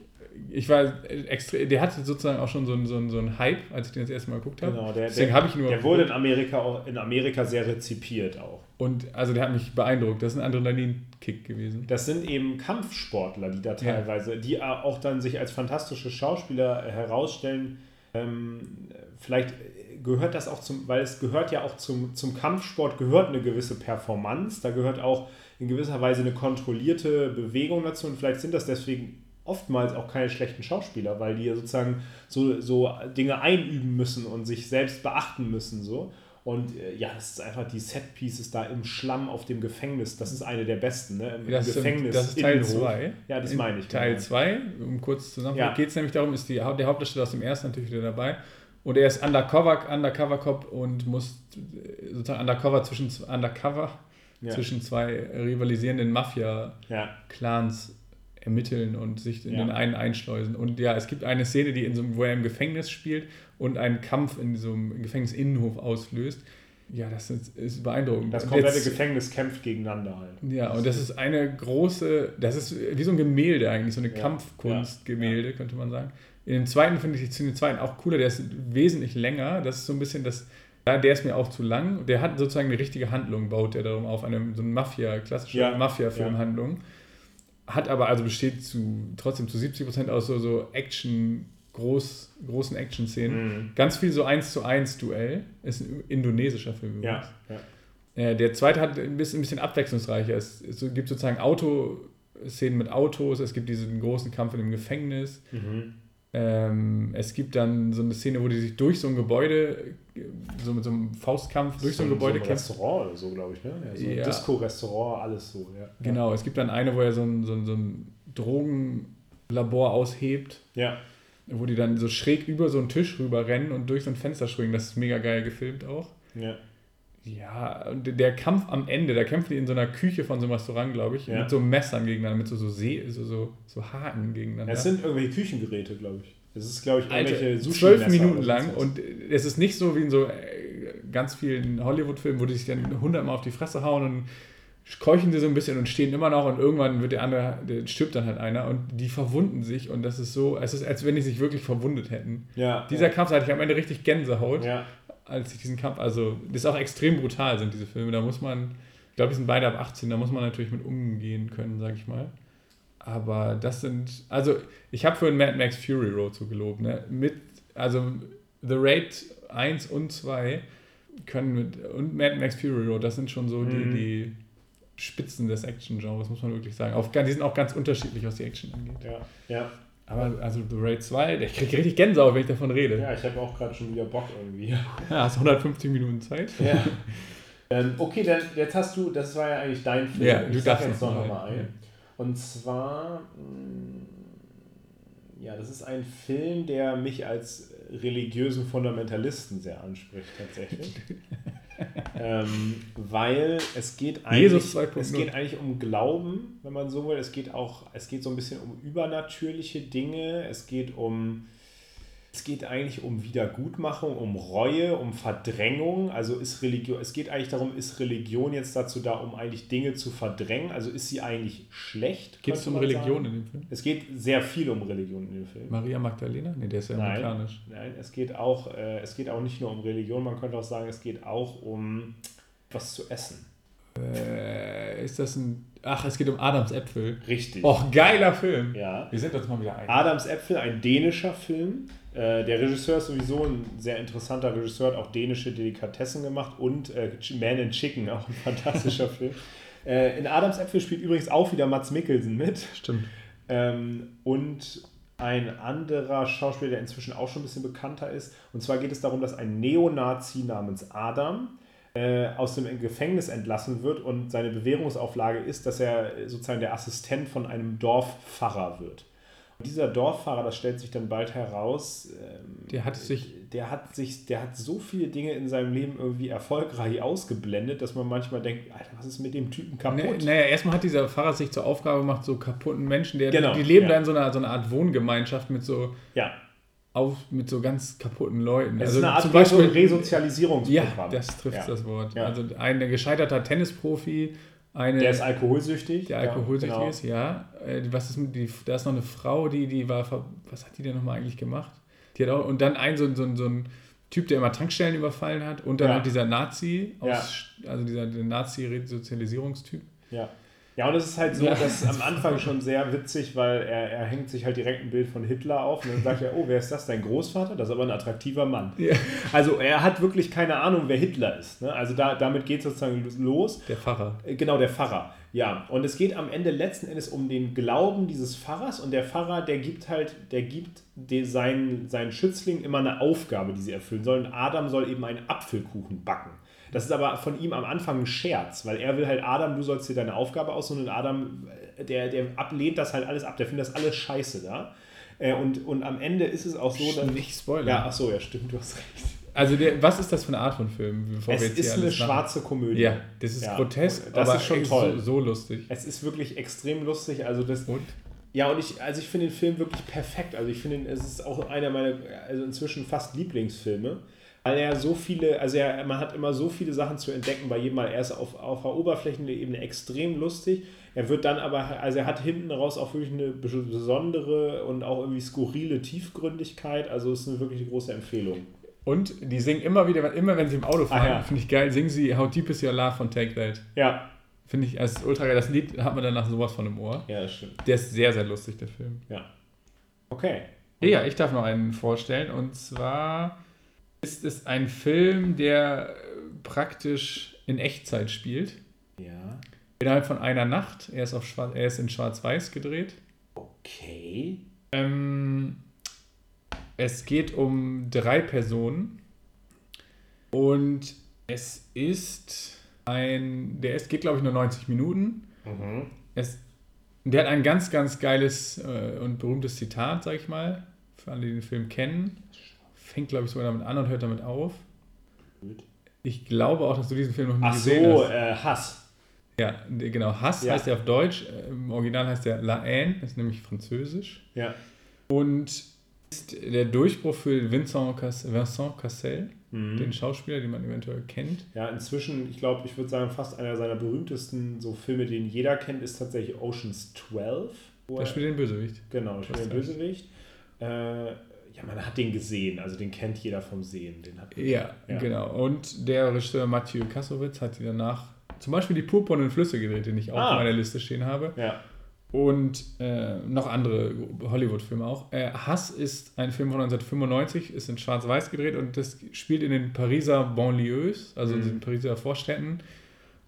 ich war extra, der hatte sozusagen auch schon so einen, so einen, so einen Hype, als ich den das erste Mal geguckt habe. Genau, der, Deswegen habe ich nur. Der wurde in Amerika auch in Amerika sehr rezipiert auch. Und also der hat mich beeindruckt. Das ist ein Adrenalin-Kick gewesen. Das sind eben Kampfsportler, die da teilweise, ja. die auch dann sich als fantastische Schauspieler herausstellen. Ähm, vielleicht gehört das auch zum, weil es gehört ja auch zum, zum Kampfsport, gehört eine gewisse Performance, da gehört auch in gewisser Weise eine kontrollierte Bewegung dazu und vielleicht sind das deswegen oftmals auch keine schlechten Schauspieler, weil die ja sozusagen so, so Dinge einüben müssen und sich selbst beachten müssen. So. Und äh, ja, das ist einfach die Set-Pieces da im Schlamm auf dem Gefängnis. Das ist eine der besten, ne? Im das Gefängnis. Sind, das ist Teil 2. Ja, das meine ich. Teil 2, genau. um kurz zusammenzufassen, ja. geht es nämlich darum, ist die, der Hauptdarsteller aus dem ersten natürlich wieder dabei. Und er ist Undercover, Undercover Cop und muss äh, sozusagen Undercover zwischen Undercover ja. zwischen zwei rivalisierenden Mafia-Clans ermitteln und sich in ja. den einen einschleusen. Und ja, es gibt eine Szene, die in so, wo er im Gefängnis spielt und einen Kampf in so einem Gefängnisinnenhof auslöst. Ja, das ist, ist beeindruckend. Das komplette Jetzt, Gefängnis kämpft gegeneinander halt. Ja, und das ist eine große, das ist wie so ein Gemälde eigentlich, so eine ja. Kampfkunstgemälde, ja. könnte man sagen. In dem zweiten finde ich den zweiten auch cooler, der ist wesentlich länger. Das ist so ein bisschen das, ja, der ist mir auch zu lang. Der hat sozusagen eine richtige Handlung, baut der darum auf, eine so eine Mafia, klassische ja. Mafia-Filmhandlung. Ja hat aber, also besteht zu, trotzdem zu 70 Prozent aus so, so Action, groß, großen Action-Szenen. Mhm. Ganz viel so 1 zu 1 Duell. Ist ein indonesischer Film. Ja, ja. Äh, der zweite hat ein bisschen, ein bisschen abwechslungsreicher. Es, es gibt sozusagen Autoszenen mit Autos, es gibt diesen großen Kampf in dem Gefängnis. Mhm. Ähm, es gibt dann so eine Szene, wo die sich durch so ein Gebäude, so mit so einem Faustkampf durch so, ein Gebäude so ein Restaurant oder so, glaube ich, ne? Ja, so ein ja. Disco-Restaurant, alles so, ja. Genau, es gibt dann eine, wo er so ein, so ein, so ein Drogenlabor aushebt. Ja. Wo die dann so schräg über so einen Tisch rüber rennen und durch so ein Fenster springen. Das ist mega geil gefilmt auch. Ja. Ja, und der Kampf am Ende, da kämpfen die in so einer Küche von so einem Restaurant, glaube ich, ja. mit so Messern gegeneinander, mit so, so, See, so, so, so Haken gegeneinander. Es sind irgendwelche Küchengeräte, glaube ich. Es ist, glaube ich, irgendwelche sushi Zwölf Minuten lang und es ist nicht so wie in so äh, ganz vielen Hollywood-Filmen, wo die sich dann hundertmal auf die Fresse hauen und keuchen sie so ein bisschen und stehen immer noch und irgendwann wird der andere, der stirbt dann halt einer und die verwunden sich und das ist so, es ist, als wenn die sich wirklich verwundet hätten. Ja, Dieser ja. Kampf hatte ich am Ende richtig Gänsehaut. Ja als ich diesen Kampf, also das ist auch extrem brutal sind diese Filme, da muss man, ich glaube, die sind beide ab 18, da muss man natürlich mit umgehen können, sage ich mal. Aber das sind, also ich habe für Mad Max Fury Road so gelobt, ne? Mit, also The Raid 1 und 2 können mit, und Mad Max Fury Road, das sind schon so mhm. die, die Spitzen des Action-Genres, muss man wirklich sagen. Auf, die sind auch ganz unterschiedlich, was die Action angeht. Ja, ja. Aber also The Raid 2, ich kriege richtig Gänsehaut, wenn ich davon rede. Ja, ich habe auch gerade schon wieder Bock irgendwie. Ja, hast 150 Minuten Zeit. Ja. ähm, okay, dann jetzt hast du, das war ja eigentlich dein Film. Ja, du ich sag darfst jetzt noch mal mal ein. Und zwar, mh, ja, das ist ein Film, der mich als religiösen Fundamentalisten sehr anspricht tatsächlich. ähm, weil es geht eigentlich, Jesus 2.0. es geht eigentlich um Glauben, wenn man so will. Es geht auch, es geht so ein bisschen um übernatürliche Dinge. Es geht um es geht eigentlich um Wiedergutmachung, um Reue, um Verdrängung. Also ist Religion, es geht eigentlich darum, ist Religion jetzt dazu da, um eigentlich Dinge zu verdrängen? Also ist sie eigentlich schlecht? Geht es um Religion sagen? in dem Film? Es geht sehr viel um Religion in dem Film. Maria Magdalena? Nee, der ist ja Nein. amerikanisch. Nein, es geht auch, äh, es geht auch nicht nur um Religion, man könnte auch sagen, es geht auch um was zu essen. Äh, ist das ein. Ach, es geht um Adams Äpfel. Richtig. Och, geiler Film. Ja. Wir sind uns mal wieder ein. Adams Äpfel, ein dänischer Film. Äh, der Regisseur ist sowieso ein sehr interessanter Regisseur, hat auch dänische Delikatessen gemacht und äh, Man in Chicken, auch ein fantastischer Film. Äh, in Adams Äpfel spielt übrigens auch wieder Mats Mikkelsen mit. Stimmt. Ähm, und ein anderer Schauspieler, der inzwischen auch schon ein bisschen bekannter ist. Und zwar geht es darum, dass ein Neonazi namens Adam äh, aus dem Gefängnis entlassen wird und seine Bewährungsauflage ist, dass er sozusagen der Assistent von einem Dorfpfarrer wird. Dieser Dorfpfarrer, das stellt sich dann bald heraus, ähm, Der hat sich- der hat sich, der hat so viele Dinge in seinem Leben irgendwie erfolgreich ausgeblendet, dass man manchmal denkt, Alter, was ist mit dem Typen kaputt? Naja, erstmal hat dieser Pfarrer sich zur Aufgabe gemacht, so kaputten Menschen, der, Genau, die leben ja. da in so einer, so einer Art Wohngemeinschaft mit so, Ja, auf, mit so ganz kaputten Leuten. es also ist eine Art zum Beispiel, Resozialisierungsprogramm. Ja, das trifft Ja. das Wort. Ja. Also ein gescheiterter Tennisprofi, eine, Der ist alkoholsüchtig. der alkoholsüchtig ja, genau. ist, ja. Äh, Was ist mit die, da ist noch eine Frau, die, die war, was hat die denn nochmal eigentlich gemacht? Die hat auch, und dann ein so, ein- so, ein- so ein Typ, der immer Tankstellen überfallen hat und dann Ja. halt dieser Nazi, aus, also dieser Nazi-Resozialisierungstyp. Ja. Ja, und es ist halt so, Ja. dass am Anfang schon sehr witzig, weil er, er hängt sich halt direkt ein Bild von Hitler auf und dann sagt er, oh, wer ist das? Dein Großvater? Das ist aber ein attraktiver Mann. Ja. Also er hat wirklich keine Ahnung, wer Hitler ist. Ne? Also da, damit geht es sozusagen los. Der Pfarrer. Äh, Genau, der Pfarrer. Ja, und es geht am Ende letzten Endes um den Glauben dieses Pfarrers und der Pfarrer, der gibt halt, der gibt seinen, seinen Schützling immer eine Aufgabe, die sie erfüllen sollen. Adam soll eben einen Apfelkuchen backen. Das ist aber von ihm am Anfang ein Scherz, weil er will halt, Adam, du sollst dir deine Aufgabe aussuchen und Adam, äh, der, der ablehnt das halt alles ab, der findet das alles scheiße da. Äh, Und, und am Ende ist es auch so, dass. Nicht spoilern. Ja, ach so, ja, stimmt, du hast recht. Also der, was ist das für eine Art von Film? Bevor Es wir jetzt ist eine schwarze Komödie. Ja, das ist Ja, grotesk, das aber ist schon toll. So, so lustig. Es ist wirklich extrem lustig. Also das, Und? Ja, und ich, also ich finde den Film wirklich perfekt. Also ich finde, es ist auch einer meiner, also inzwischen fast Lieblingsfilme, weil er so viele, also er, man hat immer so viele Sachen zu entdecken bei jedem Mal. Er ist auf, auf der Oberflächenebene extrem lustig. Er wird dann aber, also er hat hinten raus auch wirklich eine besondere und auch irgendwie skurrile Tiefgründigkeit. Also es ist eine wirklich große Empfehlung. Und die singen immer wieder, immer wenn sie im Auto fahren, Ah, ja. finde ich geil, singen sie How Deep Is Your Love von Take That. Ja. Finde ich, als ultra geil. Das Lied hat man danach sowas von im Ohr. Ja, das stimmt. Der ist sehr, sehr lustig, der Film. Ja. Okay. Ja, ich darf noch einen vorstellen. Und zwar ist es ein Film, der praktisch in Echtzeit spielt. Ja. Innerhalb von einer Nacht. Er ist, auf Schwarz, er ist in Schwarz-Weiß gedreht. Okay. Ähm, es geht um drei Personen und es ist ein, der ist, geht glaube ich nur 90 Minuten. Mhm. Es, der hat ein ganz, ganz geiles äh, und berühmtes Zitat, sag ich mal, für alle, die den Film kennen. Fängt glaube ich sogar damit an und hört damit auf. Ich glaube auch, dass du diesen Film noch nie Ach gesehen so, hast. äh, Hass. Ja, genau. Hass Ja. heißt er auf Deutsch. äh, Im Original heißt er La Haine, ist nämlich französisch. Ja. Und ist der Durchbruch für Vincent, Cass Vincent Cassel, Mhm. den Schauspieler, den man eventuell kennt. Ja, inzwischen, ich glaube, ich würde sagen, fast einer seiner berühmtesten so Filme, den jeder kennt, ist tatsächlich Oceans 12. wo Der er- spielt den Bösewicht. Genau, spielt den. Bösewicht. Äh, ja, man hat den gesehen, also den kennt jeder vom Sehen. Den hat Ja, Ja. genau. Und der Regisseur Mathieu Kassowitz hat die danach zum Beispiel die Purpurnen Flüsse gedreht, den ich auch Ah. auf meiner Liste stehen habe. Ja, Und äh, noch andere Hollywood-Filme auch. Äh, Hass ist ein Film von 1995, ist in Schwarz-Weiß gedreht und das spielt in den Pariser Banlieues, also in Mhm. den Pariser Vorstädten.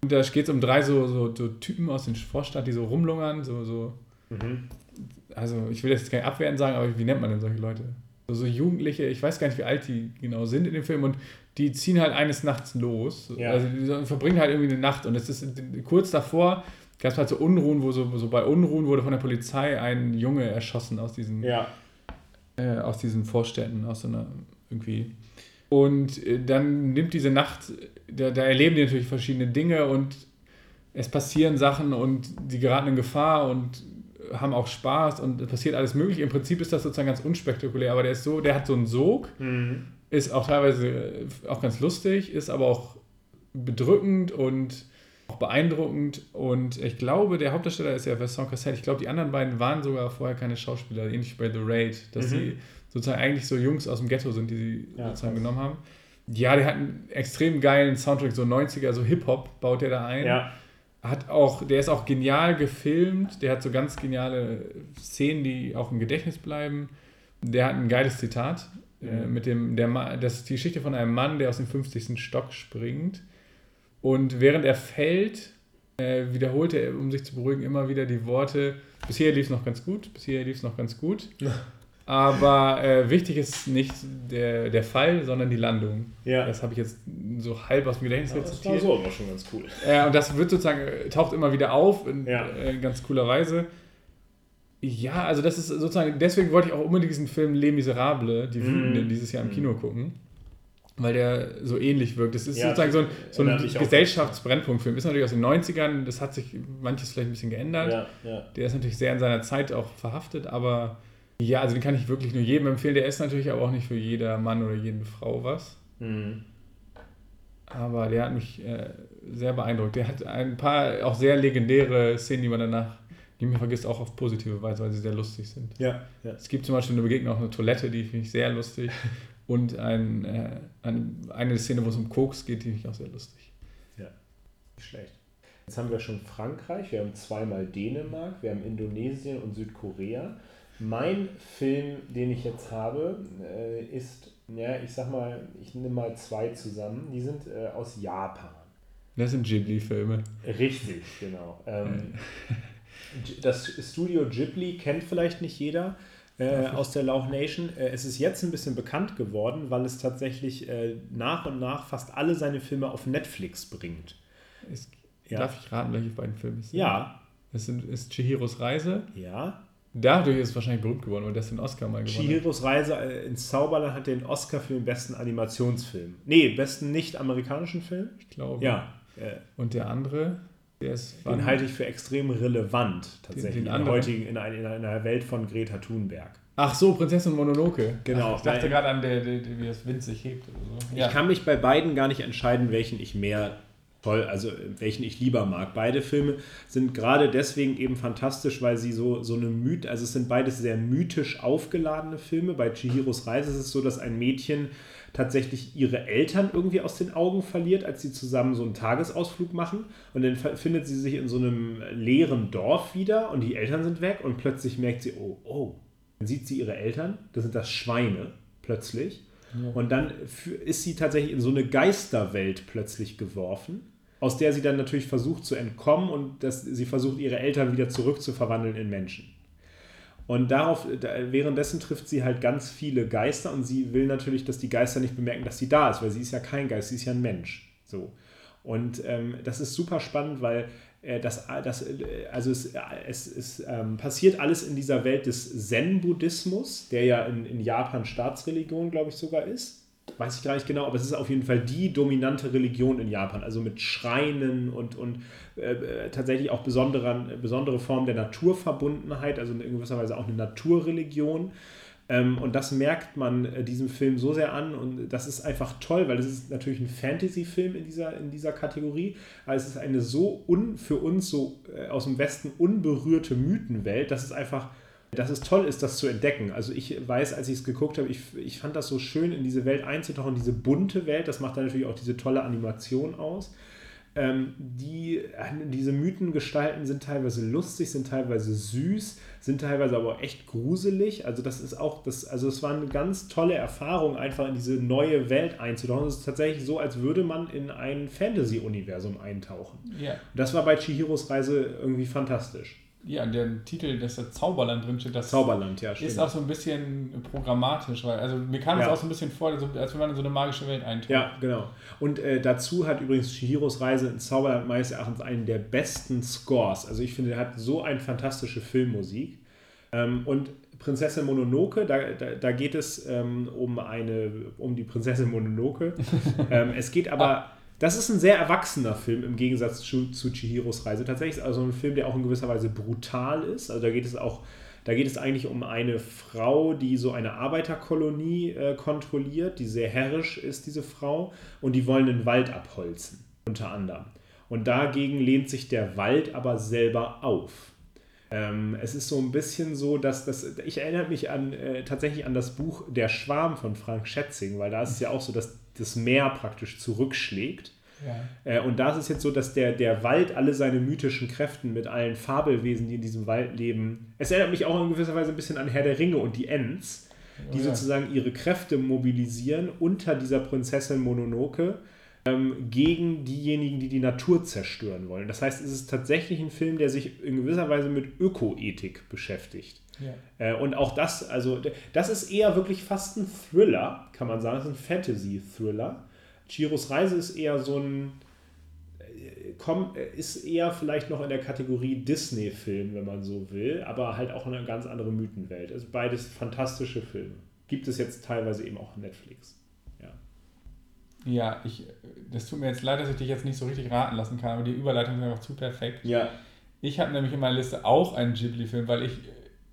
Und da geht es um drei so, so, so Typen aus den Vorstadt, die so rumlungern, so, so mhm. also ich will jetzt kein Abwehren sagen, aber wie nennt man denn solche Leute? So, Jugendliche, ich weiß gar nicht, wie alt die genau sind in dem Film und die ziehen halt eines Nachts los. Ja. Also die verbringen halt irgendwie eine Nacht und es ist kurz davor gab es halt so Unruhen, wo so, so bei Unruhen wurde von der Polizei ein Junge erschossen aus diesen, ja. äh, aus diesen Vorstädten, aus so einer irgendwie. Und äh, dann nimmt diese Nacht, da, da erleben die natürlich verschiedene Dinge und es passieren Sachen und die geraten in Gefahr und haben auch Spaß und passiert alles mögliche. Im Prinzip ist das sozusagen ganz unspektakulär, aber der ist so, der hat so einen Sog, mhm. ist auch teilweise auch ganz lustig, ist aber auch bedrückend und auch beeindruckend. Und ich glaube, der Hauptdarsteller ist ja Vincent Cassel. Ich glaube, die anderen beiden waren sogar vorher keine Schauspieler, ähnlich wie bei The Raid, dass mhm. sie sozusagen eigentlich so Jungs aus dem Ghetto sind, die sie ja, sozusagen genommen haben. Ja, der hat einen extrem geilen Soundtrack, so 90er, so Hip-Hop baut der da ein. Ja hat auch, der ist auch genial gefilmt, der hat so ganz geniale Szenen, die auch im Gedächtnis bleiben. Der hat ein geiles Zitat mhm. äh, mit dem, der, das ist die Geschichte von einem Mann, der aus dem 50. Stock springt und während er fällt, äh, wiederholt er, um sich zu beruhigen, immer wieder die Worte, bisher lief es noch ganz gut, bisher lief es noch ganz gut. Aber äh, wichtig ist nicht der, der Fall, sondern die Landung. Ja. Das habe ich jetzt so halb aus dem Gedächtnis ja, rezitiert. Das war so aber schon ganz cool. Äh, und das wird sozusagen, äh, taucht immer wieder auf in ja. äh, ganz cooler Weise. Ja, also das ist sozusagen, deswegen wollte ich auch unbedingt diesen Film Les Miserables, die Wütenden, mm. dieses Jahr im mm. Kino gucken. Weil der so ähnlich wirkt. Das ist ja, sozusagen so ein, so ein Gesellschaftsbrennpunktfilm. Ist natürlich aus den 90ern, das hat sich manches vielleicht ein bisschen geändert. Ja, ja. Der ist natürlich sehr in seiner Zeit auch verhaftet, aber ja, also den kann ich wirklich nur jedem empfehlen. Der ist natürlich aber auch nicht für jeder Mann oder jede Frau was. Mhm. Aber der hat mich äh, sehr beeindruckt. Der hat ein paar auch sehr legendäre Szenen, die man danach nicht mehr vergisst, auch auf positive Weise, weil sie sehr lustig sind. Ja, ja. Es gibt zum Beispiel eine Begegnung auf einer Toilette, die finde ich sehr lustig. Und ein, äh, ein, eine Szene, wo es um Koks geht, die finde ich auch sehr lustig. Ja, nicht schlecht. Jetzt haben wir schon Frankreich, wir haben zweimal Dänemark, wir haben Indonesien und Südkorea. Mein Film, den ich jetzt habe, äh, ist, ja, ich sag mal, ich nehme mal zwei zusammen. Die sind äh, aus Japan. Das sind Ghibli-Filme. Richtig, genau. Ähm, das Studio Ghibli kennt vielleicht nicht jeder äh, aus der Lauch Nation. Äh, es ist jetzt ein bisschen bekannt geworden, weil es tatsächlich äh, nach und nach fast alle seine Filme auf Netflix bringt. Ist, ja. Darf ich raten, welche beiden Filme es sind? Ja. Es sind, ist Chihiros Reise. Ja. Dadurch ist es wahrscheinlich berühmt geworden, weil der den Oscar mal gewonnen Chihiros Reise äh, ins Zauberland hat den Oscar für den besten Animationsfilm. Nee, besten nicht-amerikanischen Film. Ich glaube. Ja. Und der andere, der ist. Den halte ich für extrem relevant, tatsächlich. Den, den in, heutigen, in, einer, in einer Welt von Greta Thunberg. Ach so, Prinzessin Mononoke. Genau. Ach, ich dachte gerade an, der, der, der, wie das Wind sich hebt. Oder so. Ja. Ich kann mich bei beiden gar nicht entscheiden, welchen ich mehr toll, also welchen ich lieber mag. Beide Filme sind gerade deswegen eben fantastisch, weil sie so, so eine Myth, also es sind beides sehr mythisch aufgeladene Filme. Bei Chihiros Reise ist es so, dass ein Mädchen tatsächlich ihre Eltern irgendwie aus den Augen verliert, als sie zusammen so einen Tagesausflug machen. Und dann findet sie sich in so einem leeren Dorf wieder und die Eltern sind weg und plötzlich merkt sie, oh, oh, dann sieht sie ihre Eltern, das sind das Schweine plötzlich. Ja. Und dann ist sie tatsächlich in so eine Geisterwelt plötzlich geworfen aus der sie dann natürlich versucht zu entkommen und dass sie versucht, ihre Eltern wieder zurückzuverwandeln in Menschen. Und darauf, währenddessen trifft sie halt ganz viele Geister und sie will natürlich, dass die Geister nicht bemerken, dass sie da ist, weil sie ist ja kein Geist, sie ist ja ein Mensch. So. Und ähm, das ist super spannend, weil äh, das, das, äh, also es, es, es ähm, passiert alles in dieser Welt des Zen-Buddhismus, der ja in, in Japan Staatsreligion, glaube ich, sogar ist weiß ich gar nicht genau, aber es ist auf jeden Fall die dominante Religion in Japan, also mit Schreinen und, und äh, äh tatsächlich auch besondere, Formen der Naturverbundenheit, also in gewisser Weise auch eine Naturreligion. Ähm, und das merkt man äh, diesem Film so sehr an und das ist einfach toll, weil es ist natürlich ein Fantasy-Film in dieser, in dieser Kategorie, aber es ist eine so un, für uns so äh, aus dem Westen unberührte Mythenwelt, dass es einfach dass es toll ist, das zu entdecken. Also ich weiß, als ich es geguckt habe, ich, ich fand das so schön, in diese Welt einzutauchen, diese bunte Welt, das macht dann natürlich auch diese tolle Animation aus. Ähm, die, diese Mythengestalten sind teilweise lustig, sind teilweise süß, sind teilweise aber auch echt gruselig. Also das ist auch, das, also es war eine ganz tolle Erfahrung, einfach in diese neue Welt einzutauchen. Es ist tatsächlich so, als würde man in ein Fantasy-Universum eintauchen. Yeah. Das war bei Chihiros Reise irgendwie fantastisch. Ja, der Titel, dass da Zauberland drin steht, das Zauberland, ja, ist auch so ein bisschen programmatisch, weil also mir kam es Ja. auch so ein bisschen vor, als als wenn man in so eine magische Welt eintaucht. Ja, genau. Und äh, dazu hat übrigens Chihiros Reise ins Zauberland meines Erachtens einen der besten Scores. Also ich finde, er hat so eine fantastische Filmmusik. Ähm, und Prinzessin Mononoke, da, da, da geht es ähm, um eine, um die Prinzessin Mononoke. ähm, es geht aber, das ist ein sehr erwachsener Film im Gegensatz zu, zu Chihiros Reise. Tatsächlich ist also ein Film, der auch in gewisser Weise brutal ist. Also da geht es auch, da geht es eigentlich um eine Frau, die so eine Arbeiterkolonie äh, kontrolliert, die sehr herrisch ist, diese Frau, und die wollen den Wald abholzen, unter anderem. Und dagegen lehnt sich der Wald aber selber auf. Ähm, es ist so ein bisschen so, dass das. Ich erinnere mich an äh, tatsächlich an das Buch Der Schwarm von Frank Schätzing, weil da ist es ja auch so, dass das Meer praktisch zurückschlägt. Ja. Äh, und da ist es jetzt so, dass der, der Wald alle seine mythischen Kräften mit allen Fabelwesen, die in diesem Wald leben. Es erinnert mich auch in gewisser Weise ein bisschen an Herr der Ringe und die Ents, die Oh ja. sozusagen ihre Kräfte mobilisieren unter dieser Prinzessin Mononoke ähm, gegen diejenigen, die die Natur zerstören wollen. Das heißt, es ist tatsächlich ein Film, der sich in gewisser Weise mit Ökoethik beschäftigt. Ja. Äh, und auch das, also das ist eher wirklich fast ein Thriller, kann man sagen. Es ist ein Fantasy-Thriller. Chiros Reise ist eher so ein, äh, komm, äh, ist eher vielleicht noch in der Kategorie Disney-Film, wenn man so will, aber halt auch eine ganz andere Mythenwelt. Also beides fantastische Filme. Gibt es jetzt teilweise eben auch Netflix. Ja. Ja, ich, das tut mir jetzt leid, dass ich dich jetzt nicht so richtig raten lassen kann, aber die Überleitung ist einfach zu perfekt. Ja. Ich habe nämlich in meiner Liste auch einen Ghibli-Film, weil ich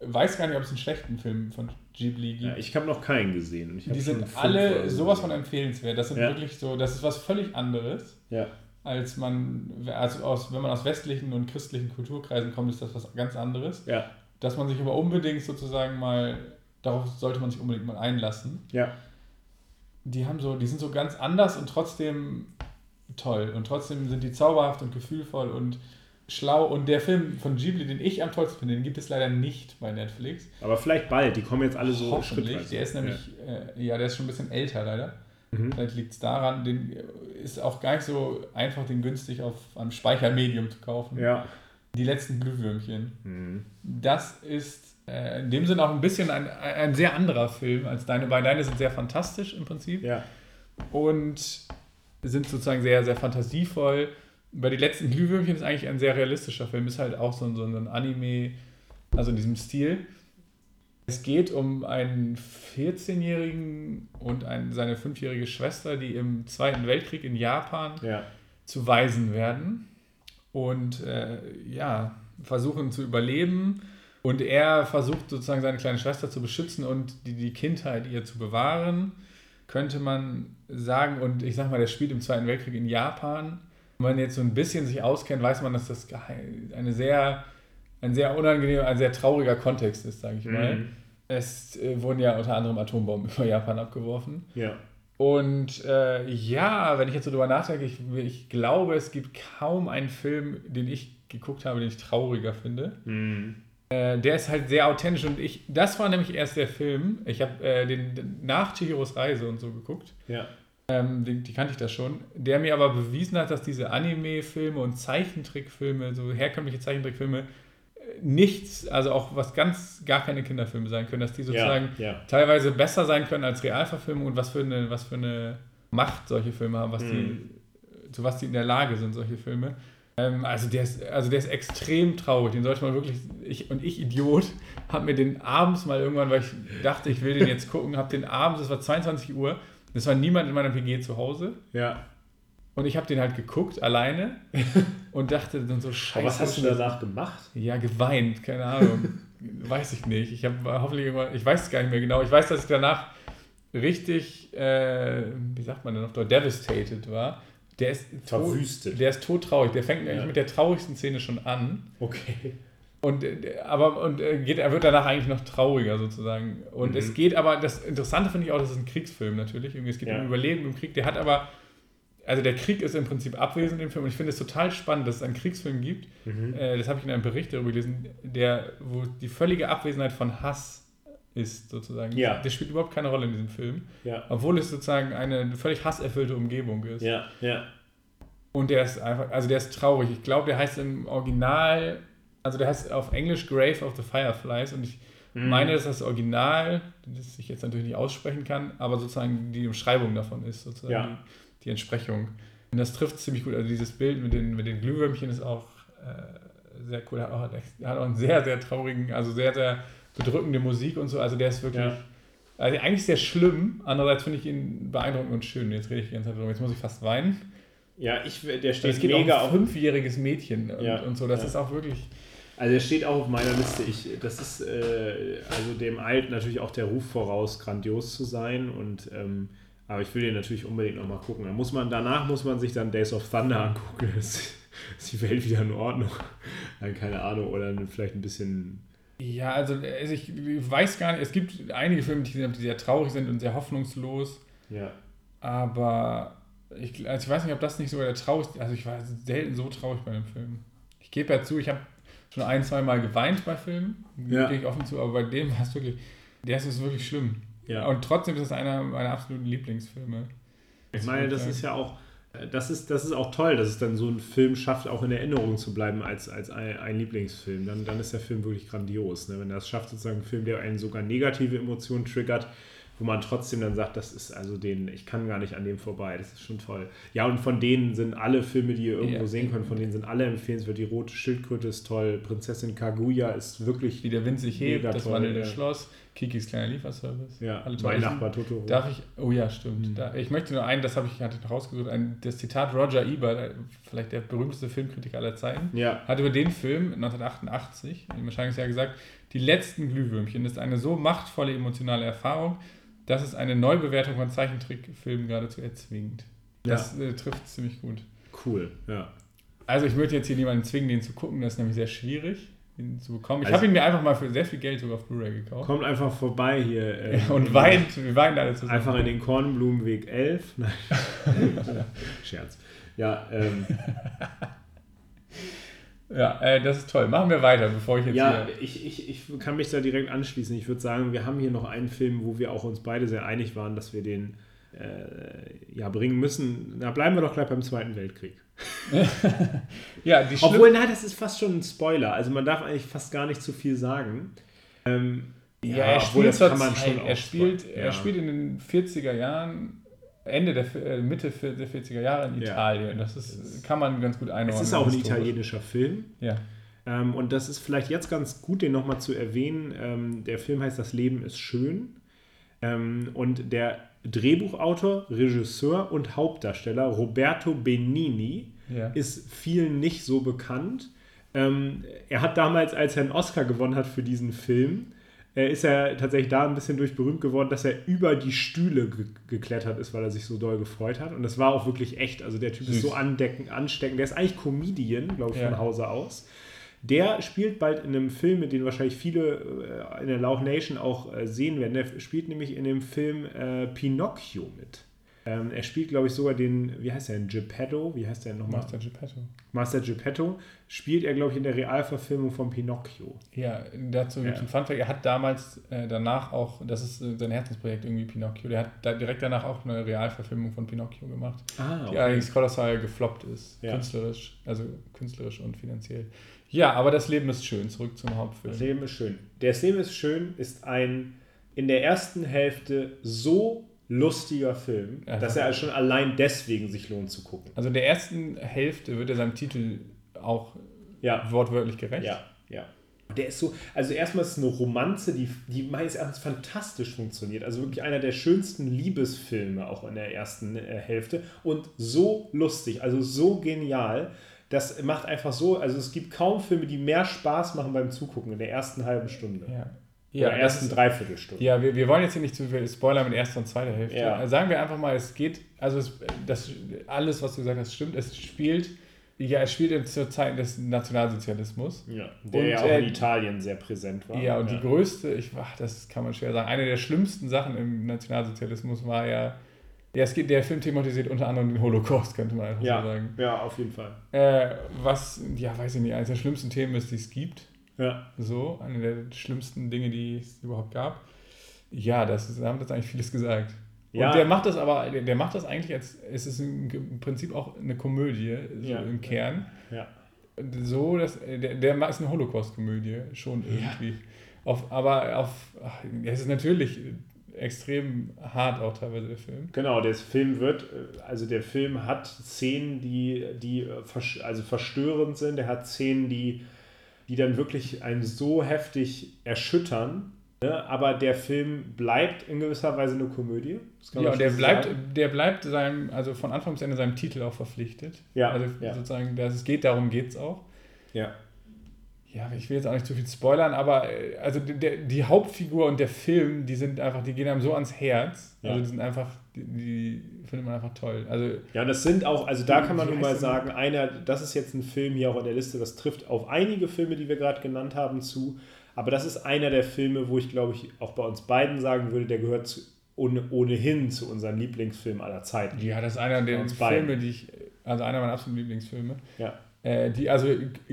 weiß gar nicht, ob es einen schlechten Film von Ghibli gibt. ja ich habe noch keinen gesehen. Die sind alle sowas von empfehlenswert. Das sind Ja. wirklich so, das ist was völlig anderes, Ja. als man, also aus, wenn man aus westlichen und christlichen Kulturkreisen kommt, ist das was ganz anderes. Ja. Dass man sich aber unbedingt sozusagen mal, darauf sollte man sich unbedingt mal einlassen. Ja. Die haben so, die sind so ganz anders und trotzdem toll. Und trotzdem sind die zauberhaft und gefühlvoll und schlau. Und der Film von Ghibli, den ich am tollsten finde, den gibt es leider nicht bei Netflix. Aber vielleicht bald. Die kommen jetzt alle so Hoffentlich. schrittweise. Der ist nämlich, äh, ja, der ist schon ein bisschen älter leider. Mhm. Vielleicht liegt es daran, den ist auch gar nicht so einfach, den günstig auf einem Speichermedium zu kaufen. Ja. Die letzten Glühwürmchen. Mhm. Das ist äh, in dem Sinne auch ein bisschen ein, ein sehr anderer Film als deine beiden. Deine sind sehr fantastisch im Prinzip Ja. und sind sozusagen sehr, sehr fantasievoll. Bei die letzten Glühwürmchen ist eigentlich ein sehr realistischer Film, ist halt auch so ein, so ein Anime, also in diesem Stil. Es geht um einen 14-Jährigen und ein, seine 5-jährige Schwester, die im Zweiten Weltkrieg in Japan Ja. zu Waisen werden und äh, ja, versuchen zu überleben. Und er versucht sozusagen seine kleine Schwester zu beschützen und die, die Kindheit ihr zu bewahren, könnte man sagen. Und ich sag mal, der spielt im Zweiten Weltkrieg in Japan. Wenn man jetzt so ein bisschen sich auskennt, weiß man, dass das eine sehr, ein sehr unangenehmer, ein sehr trauriger Kontext ist, sage ich mal. Mhm. Es äh, wurden ja unter anderem Atombomben über Japan abgeworfen. Ja. Und äh, ja, wenn ich jetzt so drüber nachdenke, ich, ich glaube, es gibt kaum einen Film, den ich geguckt habe, den ich trauriger finde. Mhm. Äh, der ist halt sehr authentisch und ich, das war nämlich erst der Film. Ich habe äh, den, den nach Chihiros Reise und so geguckt. Ja. Ähm, die, die kannte ich das schon. Der mir aber bewiesen hat, dass diese Anime-Filme und Zeichentrickfilme, so herkömmliche Zeichentrickfilme, äh, nichts, also auch was ganz, gar keine Kinderfilme sein können, dass die sozusagen Ja. Ja. teilweise besser sein können als Realverfilmung und was für eine, was für eine Macht solche Filme haben, was die, zu was die in der Lage sind, solche Filme. Ähm, also, der ist, also der ist extrem traurig, den sollte man wirklich, ich, und ich Idiot, habe mir den abends mal irgendwann, weil ich dachte, ich will den jetzt gucken, habe den abends, es war 22 Uhr, es war niemand in meiner WG zu Hause ja. und ich habe den halt geguckt, alleine und dachte dann so, scheiße. Aber was hast du danach gemacht? Ja, geweint, keine Ahnung. weiß ich nicht. Ich habe hoffentlich irgendwann, ich weiß es gar nicht mehr genau. Ich weiß, dass ich danach richtig, äh, wie sagt man denn auf Deutsch, devastated war. Der ist Verwüstet. Der ist todtraurig. Der fängt eigentlich Ja. mit der traurigsten Szene schon an. Okay. Und, äh, aber, und äh, geht, er wird danach eigentlich noch trauriger sozusagen. Und Mhm. es geht aber, das Interessante finde ich auch, das ist ein Kriegsfilm natürlich. Irgendwie, es geht Ja. um Überleben im Krieg. Der hat aber, also der Krieg ist im Prinzip abwesend im Film. Und ich finde es total spannend, dass es einen Kriegsfilm gibt. Mhm. Äh, das habe ich in einem Bericht darüber gelesen, der, wo die völlige Abwesenheit von Hass ist sozusagen. Ja. Der spielt überhaupt keine Rolle in diesem Film. Ja. Obwohl es sozusagen eine völlig hasserfüllte Umgebung ist. Ja. Ja. Und der ist einfach, also der ist traurig. Ich glaube, der heißt im Original Also der heißt auf Englisch Grave of the Fireflies und ich Mhm. meine, dass das Original, das ich jetzt natürlich nicht aussprechen kann, aber sozusagen die Umschreibung davon ist, sozusagen Ja. die, die Entsprechung. Und das trifft ziemlich gut. Also dieses Bild mit den, mit den Glühwürmchen ist auch äh, sehr cool. Er hat auch, er hat auch einen sehr, sehr traurigen, also sehr, sehr bedrückende Musik und so. Also der ist wirklich, Ja. also eigentlich sehr schlimm. Andererseits finde ich ihn beeindruckend und schön. Jetzt rede ich die ganze Zeit drüber. Jetzt muss ich fast weinen. Ja, ich, der steht Es geht mega um ein fünfjähriges Mädchen und, Ja, und so. Das ja. ist auch wirklich. Also der steht auch auf meiner Liste. Ich, das ist äh, also dem Alt natürlich auch der Ruf voraus, grandios zu sein. Und ähm, aber ich will den natürlich unbedingt nochmal gucken. Da muss man, danach muss man sich dann Days of Thunder angucken. Ist, ist die Welt wieder in Ordnung? Nein, keine Ahnung. Oder vielleicht ein bisschen. Ja, also, also ich weiß gar nicht, es gibt einige Filme, die die sehr traurig sind und sehr hoffnungslos, Ja. aber ich, also ich weiß nicht, ob das nicht sogar der traurigste, also ich war selten so traurig bei einem Film. Ich gebe ja zu, ich habe schon ein, zwei Mal geweint bei Filmen, Ja. gebe ich offen zu, aber bei dem war es wirklich, der ist wirklich schlimm. Ja. Und trotzdem ist es einer meiner absoluten Lieblingsfilme. Ich meine, das ist ja auch, äh, das ist, das ist auch toll, dass es dann so ein Film schafft, auch in Erinnerung zu bleiben als, als ein, ein Lieblingsfilm. Dann, dann ist der Film wirklich grandios. Ne? Wenn er es schafft, sozusagen einen Film, der einen sogar negative Emotionen triggert, wo man trotzdem dann sagt, das ist also den, ich kann gar nicht an dem vorbei, das ist schon toll. Ja, und von denen sind alle Filme, die ihr irgendwo Ja. sehen könnt, von denen sind alle empfehlenswert. Die rote Schildkröte ist toll, Prinzessin Kaguya ist wirklich, Wie der Wind sich hebt, das toll, wandelnde ja. Schloss, Kikis kleiner Lieferservice. ja, alle mein Nachbar Totoro. Darf ich, oh ja, stimmt. Mhm. Da, ich möchte nur einen, das habe ich, hatte ich noch rausgesucht, ein, das Zitat Roger Ebert, äh, vielleicht der berühmteste Filmkritiker aller Zeiten, ja, hat über den Film 1988 im Erscheinungsjahr gesagt, die letzten Glühwürmchen ist eine so machtvolle emotionale Erfahrung, dass es eine Neubewertung von Zeichentrickfilmen geradezu erzwingt. Das äh, trifft ziemlich gut. cool, ja. Also ich würde jetzt hier niemanden zwingen, den zu gucken, das ist nämlich sehr schwierig, ihn zu bekommen. Ich Also- habe ihn mir einfach mal für sehr viel Geld sogar auf Blu-ray gekauft. Kommt einfach vorbei hier. äh, Und weint, wir weinen alle zusammen. Einfach in den Kornblumenweg 11. Nein. Scherz. Ja, ähm, Ja, äh, das ist toll. Machen wir weiter, bevor ich jetzt ja hier... ich, ich, ich kann mich da direkt anschließen. Ich würde sagen, wir haben hier noch einen Film, wo wir auch uns beide sehr einig waren, dass wir den äh, ja, bringen müssen. Da bleiben wir doch gleich beim Zweiten Weltkrieg. Ja, die schlimm- Obwohl, nein, das ist fast schon ein Spoiler. Also man darf eigentlich fast gar nicht zu viel sagen. Ähm, Ja, er obwohl, spielt das kann man schon er spielt, spoil- er ja. spielt in den 40er Jahren, Ende der äh, Mitte der 40er Jahre in. Italien. Das ist, kann man ganz gut einordnen. Es ist auch ein historisch. italienischer Film. Ja. Ähm, und das ist vielleicht jetzt ganz gut, den nochmal zu erwähnen. Ähm, der Film heißt Das Leben ist schön. Ähm, und der Drehbuchautor, Regisseur und Hauptdarsteller Roberto Benini Ja. ist vielen nicht so bekannt. Er hat damals, als er einen Oscar gewonnen hat für diesen Film, ist er tatsächlich da ein bisschen durch berühmt geworden, dass er über die Stühle ge geklettert ist, weil er sich so doll gefreut hat. Und das war auch wirklich echt. Also der Typ ist Süß. so andecken, ansteckend. Der ist eigentlich Comedian, glaube ich, Ja. von Hause aus. Der spielt bald in einem Film, mit dem wahrscheinlich viele äh, in der Lauch Nation auch äh, sehen werden. Der spielt nämlich in dem Film äh, Pinocchio mit. Ähm, er spielt, glaube ich, sogar den, wie heißt der denn, Geppetto? Wie heißt der nochmal? Master Geppetto. Master Geppetto. Spielt er, glaube ich, in der Realverfilmung von Pinocchio. Ja, dazu gibt es Ja. einen Funfact. Er hat damals äh, danach auch, das ist äh, sein Herzensprojekt irgendwie Pinocchio, der hat da direkt danach auch eine Realverfilmung von Pinocchio gemacht, Ah, die allerdings kolossal gefloppt ist. Ja. Künstlerisch, also künstlerisch und finanziell. Ja, aber das Leben ist schön. Zurück zum Hauptfilm. Das Leben ist schön. Das Leben ist schön ist ein in der ersten Hälfte so lustiger Film, Ja. dass er schon allein deswegen sich lohnt zu gucken. Also in der ersten Hälfte wird er seinem Titel auch Ja, wortwörtlich gerecht. Ja, ja. Der ist so, also erstmal ist es eine Romanze, die, die meines Erachtens fantastisch funktioniert. Also wirklich einer der schönsten Liebesfilme auch in der ersten äh, Hälfte und so lustig, also so genial. Das macht einfach so, also es gibt kaum Filme, die mehr Spaß machen beim Zugucken in der ersten halben Stunde. Ja, Ja, ja, das ersten Dreiviertelstunde. ja wir, wir wollen jetzt hier nicht zu viel Spoiler mit erster und zweiter Hälfte. Ja. Also Sagen wir einfach mal, es geht, also es, das, alles, was du gesagt hast, stimmt. Es spielt, ja, es spielt zur Zeit des Nationalsozialismus. Ja, der Und, ja auch äh, in Italien sehr präsent war. Ja, und die größte, ich, ach, das kann man schwer sagen, eine der schlimmsten Sachen im Nationalsozialismus war ja, ja, es geht, der Film thematisiert unter anderem den Holocaust, könnte man einfach so ja, sagen. ja, auf jeden Fall. Äh, was, ja, weiß ich nicht, eines der schlimmsten Themen ist, die es gibt. Ja, So, eine der schlimmsten Dinge, die es überhaupt gab. Ja, das ist, da haben das eigentlich vieles gesagt. Und Ja. der macht das aber, der, der macht das eigentlich als, es ist im, Prinzip auch eine Komödie, so Ja. im Kern. ja. so, dass der, der ist eine Holocaust-Komödie schon irgendwie. Ja. Auf, aber auf, es ist natürlich extrem hart auch teilweise der Film. Genau, der Film wird, also der Film hat Szenen, die, die also verstörend sind, der hat Szenen, die, die dann wirklich einen so heftig erschüttern, Ne? Aber der Film bleibt in gewisser Weise eine Komödie. Ja, und der bleibt, der bleibt seinem, also von Anfang bis Ende seinem Titel auch verpflichtet. Ja. Also ja. sozusagen, dass es geht, darum geht es auch. Ja. Ja, ich will jetzt auch nicht zu viel spoilern, aber äh, also der, die Hauptfigur und der Film, die sind einfach, die gehen einem so ans Herz. Ja. Also die sind einfach, die, findet man einfach toll. Also, ja, und das sind auch, also da kann man nun mal sagen, einer, das ist jetzt ein Film hier auch in der Liste, das trifft auf einige Filme, die wir gerade genannt haben, zu. Aber das ist einer der Filme, wo ich glaube ich auch bei uns beiden sagen würde, der gehört zu, ohne, ohnehin zu unseren Lieblingsfilmen aller Zeiten. Ja, das ist einer der Filme, die ich, also einer meiner absoluten Lieblingsfilme. Ja. Äh, die, also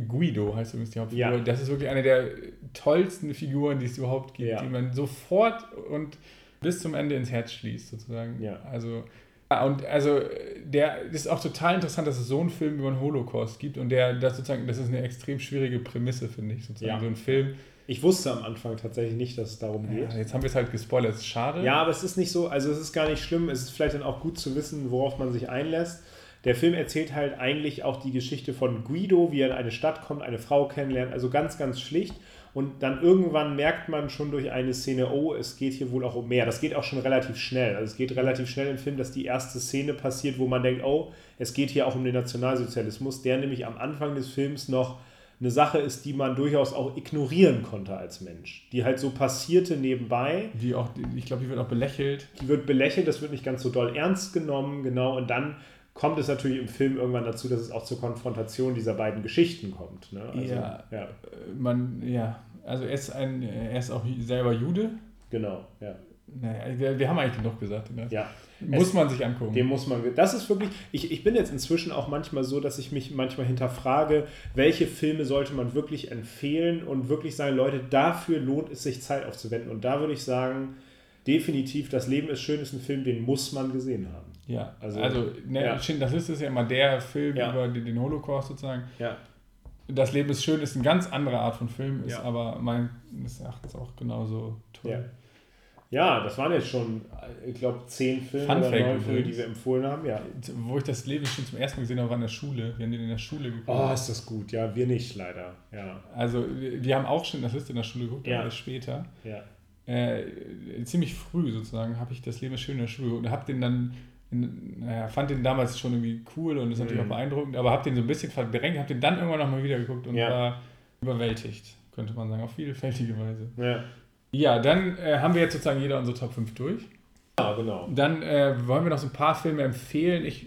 Guido heißt übrigens die Hauptfigur. Ja. Das ist wirklich eine der tollsten Figuren, die es überhaupt gibt, ja. die man sofort und bis zum Ende ins Herz schließt, sozusagen. Ja. Also und also der ist auch total interessant, dass es so einen Film über den Holocaust gibt und der das sozusagen, das ist eine extrem schwierige Prämisse, finde ich, sozusagen. Ja. So ein Film, ich wusste am Anfang tatsächlich nicht, dass es darum geht. Ja, jetzt haben wir es halt gespoilert, das ist schade. Ja, aber es ist nicht so, also es ist gar nicht schlimm. Es ist vielleicht dann auch gut zu wissen, worauf man sich einlässt. Der Film erzählt halt eigentlich auch die Geschichte von Guido, wie er in eine Stadt kommt, eine Frau kennenlernt, also ganz, ganz schlicht. Und dann irgendwann merkt man schon durch eine Szene, oh, es geht hier wohl auch um mehr. Das geht auch schon relativ schnell. Also es geht relativ schnell im Film, dass die erste Szene passiert, wo man denkt, oh, es geht hier auch um den Nationalsozialismus, der nämlich am Anfang des Films noch eine Sache ist, die man durchaus auch ignorieren konnte als Mensch. Die halt so passierte nebenbei. Die auch, ich glaube, die wird auch belächelt. Die wird belächelt, das wird nicht ganz so doll ernst genommen, genau. Und dann kommt es natürlich im Film irgendwann dazu, dass es auch zur Konfrontation dieser beiden Geschichten kommt. Ne? Also, ja, ja. Man, ja, also er ist, ein, er ist auch selber Jude. Genau, ja. Naja, wir, wir haben eigentlich genug gesagt. Ne? Ja. Muss es, man sich angucken. Den muss man. Das ist wirklich. Ich, ich bin jetzt inzwischen auch manchmal so, dass ich mich manchmal hinterfrage, welche Filme sollte man wirklich empfehlen und wirklich sagen, Leute, dafür lohnt es sich Zeit aufzuwenden. Und da würde ich sagen, definitiv, Das Leben ist schön ist ein Film, den muss man gesehen haben. Ja, also, also ne, ja. das ist es ja immer der Film ja. über den Holocaust sozusagen. Ja. Das Leben ist schön ist eine ganz andere Art von Film, ist ja. aber meines Erachtens auch genauso toll. Ja. Ja, das waren jetzt schon, ich glaube, zehn Filme Fun oder neun Filme, die wir empfohlen haben. Ja. Wo ich das Leben schon zum ersten Mal gesehen habe, war in der Schule. Wir haben den in der Schule geguckt. Oh, ist das gut. Ja, wir nicht leider. Ja. Also, wir haben auch schon das ist in der Schule geguckt, ja. aber später. Ja. Äh, ziemlich früh sozusagen habe ich das Leben schön in der Schule geguckt und habe den dann, naja, fand den damals schon irgendwie cool und ist natürlich mhm. auch beeindruckend, aber habe den so ein bisschen verdrängt, habe den dann irgendwann nochmal wieder geguckt und ja. war überwältigt, könnte man sagen, auf vielfältige Weise. Ja. Ja, dann äh, haben wir jetzt sozusagen jeder unsere Top 5 durch. Ja, genau. Dann äh, wollen wir noch so ein paar Filme empfehlen. Ich,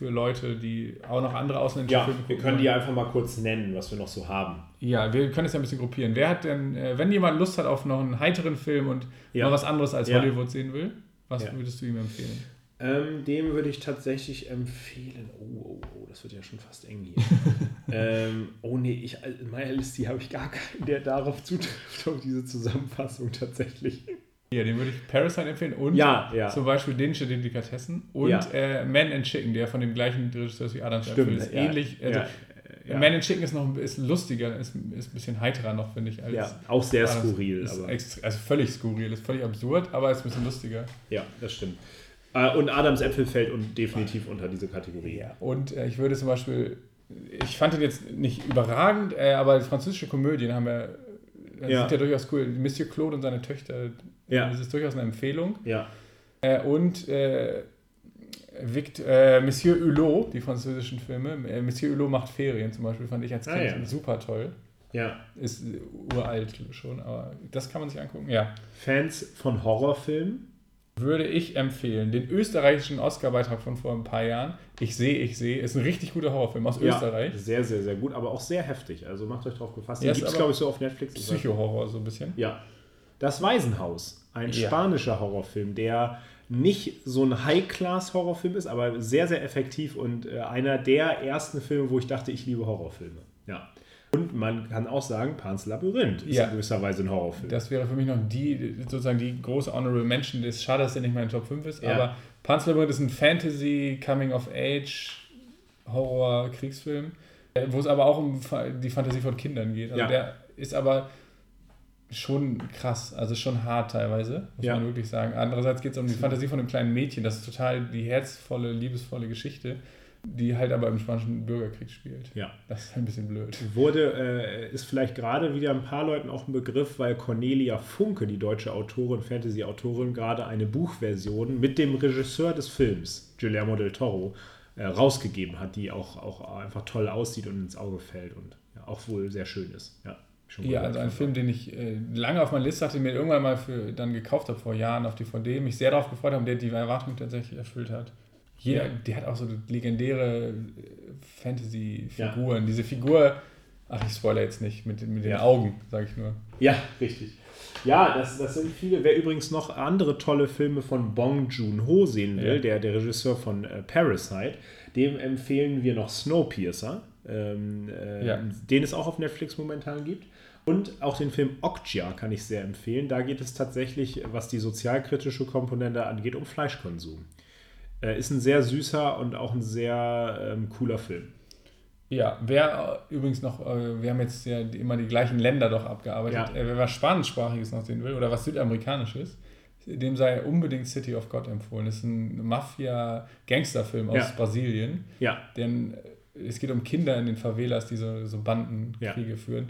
für Leute, die auch noch andere ausländische ja, Filme gucken. Wir können die einfach mal kurz nennen, was wir noch so haben. Ja, wir können es ja ein bisschen gruppieren. Wer hat denn, äh, wenn jemand Lust hat auf noch einen heiteren Film und ja. mal was anderes als ja. Hollywood sehen will, was ja. würdest du ihm empfehlen? Ähm, dem würde ich tatsächlich empfehlen. Oh, oh, oh, das wird ja schon fast eng hier. ähm, oh nee, ich, in meiner Liste habe ich gar keinen, der darauf zutrifft, auf diese Zusammenfassung tatsächlich. Ja, den würde ich Parasite empfehlen und ja, ja. zum Beispiel Dänische Delikatessen und ja. äh, Man and Chicken, der von dem gleichen Regisseur wie Adam Stimmt, ist. Ähnlich. Also, ja. Man and Chicken ist noch ist lustiger, ist, ist ein bisschen heiterer noch, finde ich. Als ja, auch sehr skurril. aber. Extra, also völlig skurril, ist völlig absurd, aber ist ein bisschen lustiger. Ja, das stimmt. Äh, und Adams Äpfel fällt und definitiv unter diese Kategorie. Ja. Und äh, ich würde zum Beispiel, ich fand den jetzt nicht überragend, äh, aber französische Komödien haben wir, äh, ja. sind ja durchaus cool. Monsieur Claude und seine Töchter, ja. das ist durchaus eine Empfehlung. Ja. Und äh, Vict, äh, Monsieur Hulot, die französischen Filme. Äh, Monsieur Hulot macht Ferien zum Beispiel, fand ich als Kind ah, ja. super toll. Ja. Ist uralt schon, aber das kann man sich angucken. Ja. Fans von Horrorfilmen? würde ich empfehlen. Den österreichischen Oscar-Beitrag von vor ein paar Jahren. Ich sehe, ich sehe. Ist ein richtig guter Horrorfilm aus ja, Österreich. Sehr, sehr, sehr gut, aber auch sehr heftig. Also macht euch drauf gefasst. Den ja, gibt es, glaube ich, so auf Netflix. Psycho-Horror so ein bisschen. Ja. Das Waisenhaus. Ein spanischer Horrorfilm, der nicht so ein High-Class-Horrorfilm ist, aber sehr, sehr effektiv und äh, einer der ersten Filme, wo ich dachte, ich liebe Horrorfilme. Ja. Und man kann auch sagen, Pans Labyrinth ist ja. in gewisser Weise ein Horrorfilm. Das wäre für mich noch die, sozusagen die große Honorable Mention. Das ist schade, dass der nicht mal in Top 5 ist, ja. aber Pans Labyrinth ist ein Fantasy, Coming of Age, Horror, Kriegsfilm Äh, Wo es aber auch um die Fantasie von Kindern geht. Also Ja. der ist aber schon krass, also schon hart teilweise, muss Ja. man wirklich sagen. Andererseits geht es um die Fantasie von einem kleinen Mädchen. Das ist total die herzvolle, liebesvolle Geschichte, die halt aber im spanischen Bürgerkrieg spielt. Ja. Das ist ein bisschen blöd. Wurde, äh, ist vielleicht gerade wieder ein paar Leuten auch ein Begriff, weil Cornelia Funke, die deutsche Autorin, Fantasy-Autorin, gerade eine Buchversion mit dem Regisseur des Films, Guillermo del Toro, äh, rausgegeben hat, die auch, auch einfach toll aussieht und ins Auge fällt und ja, auch wohl sehr schön ist. Ja, schon Ja, also ein Film, den ich äh, lange auf meiner Liste hatte, mir irgendwann mal für, dann gekauft habe vor Jahren auf DVD, mich sehr darauf gefreut habe, der die Erwartung tatsächlich erfüllt hat. Jeder, Ja. der hat auch so legendäre äh, Fantasy-Figuren. Diese Figur, ach, ich spoilere jetzt nicht, mit, den- mit den Ja. Augen, sage ich nur. Ja, richtig. Ja, das, das sind viele. Wer übrigens noch andere tolle Filme von Bong Joon-ho sehen will, Ja. der, der Regisseur von äh, Parasite, dem empfehlen wir noch Snowpiercer, ähm, äh, Ja. den es auch auf Netflix momentan gibt. Und auch den Film Okja kann ich sehr empfehlen. Da geht es tatsächlich, was die sozialkritische Komponente angeht, um Fleischkonsum. Äh, ist ein sehr süßer und auch ein sehr ähm, cooler Film. Ja, wer äh, übrigens noch, äh, wir haben jetzt ja immer die gleichen Länder doch abgearbeitet. Ja. Äh, wer was Spanischsprachiges noch sehen will oder was Südamerikanisches, dem sei unbedingt City of God empfohlen. Das ist ein Mafia-Gangsterfilm aus Ja. Brasilien. Ja, Denn äh, es geht um Kinder in den Favelas, die so, so Bandenkriege Ja. führen.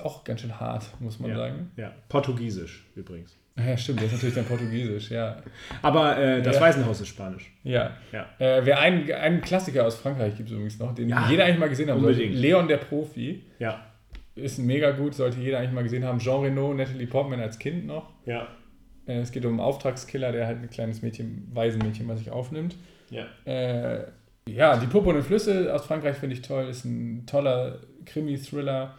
Auch ganz schön hart, muss man ja, sagen. ja. Portugiesisch übrigens. Ja, stimmt, das ist natürlich dann Portugiesisch, ja. Aber äh, das Ja. Waisenhaus ist Spanisch. Ja. Ja. Äh, wer einen, einen Klassiker aus Frankreich gibt es übrigens noch, den Ja, jeder eigentlich mal gesehen haben sollte. Leon der Profi. Ja, Ist mega gut, sollte jeder eigentlich mal gesehen haben. Jean Reno, Natalie Portman als Kind noch. ja, Äh, es geht um einen Auftragskiller, der halt ein kleines Mädchen, Waisenmädchen, was sich aufnimmt. ja. Äh, ja, Die die Flüsse aus Frankreich finde ich toll. Ist ein toller Krimi-Thriller.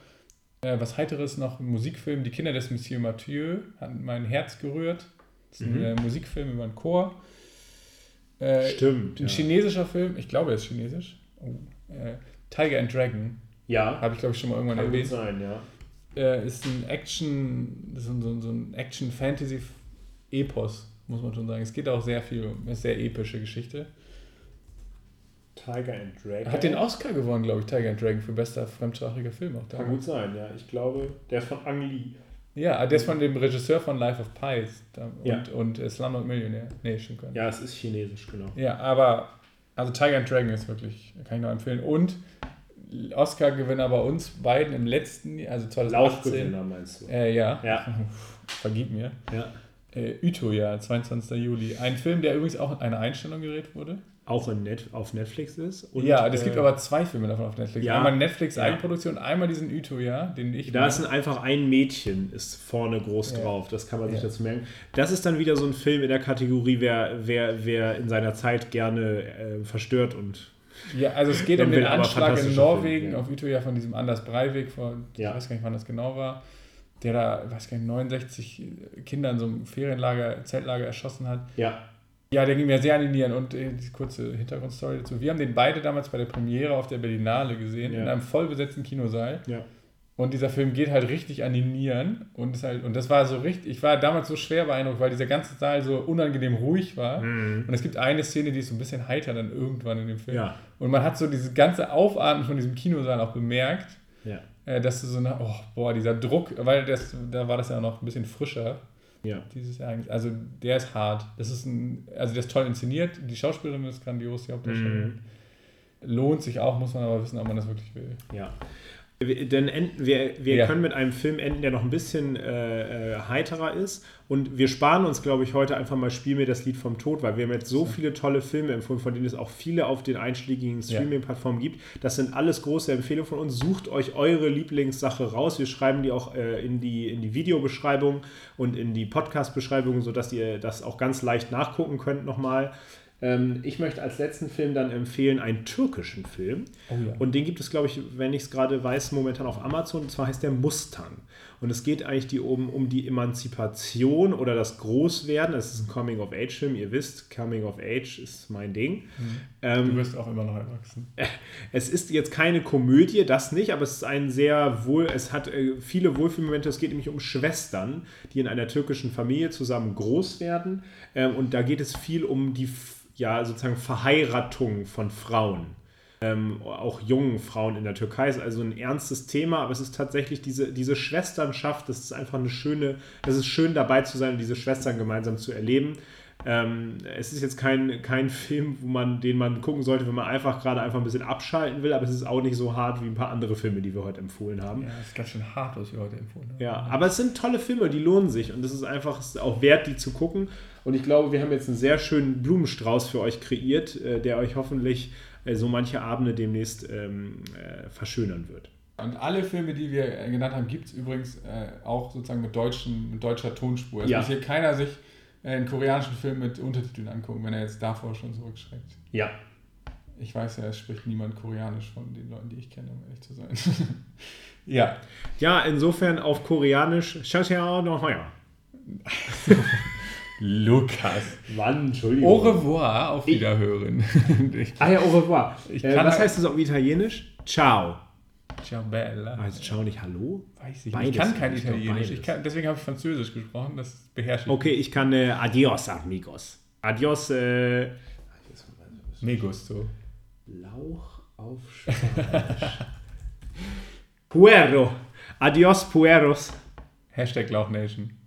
Äh, was Heiteres noch, ein Musikfilm. Die Kinder des Monsieur Mathieu hat mein Herz gerührt. Das ist ein Mhm. äh, Musikfilm über einen Chor. Äh, Stimmt. Ein Ja. chinesischer Film, ich glaube, er ist chinesisch. Oh, äh, Tiger and Dragon, ja. habe ich glaube ich schon mal irgendwann Kann erwähnt. sein, ja. Äh, ist ein Action, so, ein- so, ein- so ein Action-Fantasy-Epos, muss man schon sagen. Es geht auch sehr viel um, eine sehr epische Geschichte. Tiger and Dragon. Hat den Oscar gewonnen, glaube ich, Tiger and Dragon für bester fremdsprachiger Film auch Kann damals. gut sein, ja. Ich glaube, der ist von Ang Lee. Ja, der ist von dem Regisseur von Life of Pies da, und, Ja. und äh, Slumdog Millionär. Nee, stimmt gar nicht. Ja, es ist chinesisch, genau. Ja, aber also Tiger and Dragon ist wirklich, kann ich noch empfehlen. Und Oscar-Gewinner bei uns beiden im letzten, Jahr, also 2018. Laufgewinner meinst du? Äh, ja. Ja. Vergib mir. Ja. Äh, Uto, ja, 22. Juli. Ein Film, der übrigens auch in eine Einstellung gerät wurde. Auch Net auf Netflix ist. Und, ja, es gibt äh, aber zwei Filme davon auf Netflix. ja. einmal Netflix Ja. Eigenproduktion, einmal diesen Uto, ja, den ich. Da ist ein, einfach ein Mädchen ist vorne groß Ja. drauf. Das kann man sich dazu merken. Das ist dann wieder so ein Film in der Kategorie, wer, wer, wer in seiner Zeit gerne äh, verstört und ja, also es geht um den Anschlag in Norwegen Film, ja. auf Uto, ja, von diesem Anders Breivik, vor, Ja. ich weiß gar nicht, wann das genau war, der da, ich weiß gar nicht, 69 Kinder in so einem Ferienlager, Zeltlager erschossen hat. ja, Ja, der ging mir sehr an die Nieren und äh, die kurze Hintergrundstory dazu. Wir haben den beide damals bei der Premiere auf der Berlinale gesehen, Ja. in einem vollbesetzten Kinosaal. ja. Und dieser Film geht halt richtig an die Nieren. Und, ist halt, und das war so richtig, ich war damals so schwer beeindruckt, weil dieser ganze Saal so unangenehm ruhig war. Mhm. Und es gibt eine Szene, die ist so ein bisschen heiter dann irgendwann in dem Film. Ja. Und man hat so dieses ganze Aufatmen von diesem Kinosaal auch bemerkt, Ja. äh, dass du so eine, oh, boah, dieser Druck, weil das, da war das ja noch ein bisschen frischer, Ja. dieses Ereignis. Also der ist hart. Das ist ein, also der ist toll inszeniert, die Schauspielerin ist grandios, die Hauptdarstellerin. Lohnt sich auch, muss man aber wissen, ob man das wirklich will. Ja. Denn enden, wir, wir Ja. können mit einem Film enden, der noch ein bisschen äh, äh, heiterer ist. Und wir sparen uns, glaube ich, heute einfach mal Spiel mir das Lied vom Tod, weil wir haben jetzt so viele tolle Filme empfohlen, von denen es auch viele auf den einschlägigen. Streaming-Plattformen gibt. Das sind alles große Empfehlungen von uns. Sucht euch eure Lieblingssache raus. Wir schreiben die auch äh, in, die, in die Videobeschreibung und in die Podcast-Beschreibung, sodass ihr das auch ganz leicht nachgucken könnt nochmal. Ähm, ich möchte als letzten Film dann empfehlen einen türkischen Film. Oh ja. Und den gibt es, glaube ich, wenn ich es gerade weiß, momentan auf Amazon. Und zwar heißt der Mustang. Und es geht eigentlich die, um, um die Emanzipation oder das Großwerden. Es ist ein Coming-of-Age-Film. Ihr wisst, Coming-of-Age ist mein Ding. Du Ähm, wirst auch immer noch erwachsen. es ist jetzt keine Komödie, das nicht, aber es ist ein sehr wohl, es hat äh, viele Wohlfühlmomente. Es geht nämlich um Schwestern, die in einer türkischen Familie zusammen groß werden. Ähm, und da geht es viel um die, ja, sozusagen Verheiratung von Frauen. ähm, auch jungen Frauen in der Türkei. Es ist also ein ernstes Thema, aber es ist tatsächlich diese, diese Schwesternschaft, das ist einfach eine schöne, das ist schön dabei zu sein und diese Schwestern gemeinsam zu erleben. Ähm, es ist jetzt kein, kein Film, wo man, den man gucken sollte, wenn man einfach gerade einfach ein bisschen abschalten will, aber es ist auch nicht so hart wie ein paar andere Filme, die wir heute empfohlen haben. Ja, das ist ganz schön hart, was wir heute empfohlen haben. Ja, aber es sind tolle Filme, die lohnen sich und es ist einfach es ist auch wert, die zu gucken. Und ich glaube, wir haben jetzt einen sehr schönen Blumenstrauß für euch kreiert, äh, der euch hoffentlich äh, so manche Abende demnächst ähm, äh, verschönern wird. Und alle Filme, die wir äh, genannt haben, gibt es übrigens äh, auch sozusagen mit, deutschen, mit deutscher Tonspur. Es Ja. muss hier keiner sich einen koreanischen Film mit Untertiteln angucken, wenn er jetzt davor schon zurückschreckt. Ja. Ich weiß ja, es spricht niemand Koreanisch von den Leuten, die ich kenne, um ehrlich zu sein. ja. Ja, insofern auf Koreanisch. Xiao noch heuer. Lukas. Wann? Entschuldigung. Au revoir, auf Wiederhören. ich, Ah ja, au revoir. Ich äh, kann was heißt das auf Italienisch? Ciao. ciao bella. Also ciao nicht hallo? Weiß ich Beides. nicht. Ich kann kein Italienisch. Ich kann, deswegen habe ich Französisch gesprochen. Das beherrsche ich. Okay, ich kann äh, adios, amigos. Adios, äh, Me gusto. Lauch auf Spanisch. Puero. Adios, pueros. Hashtag Lauch Nation.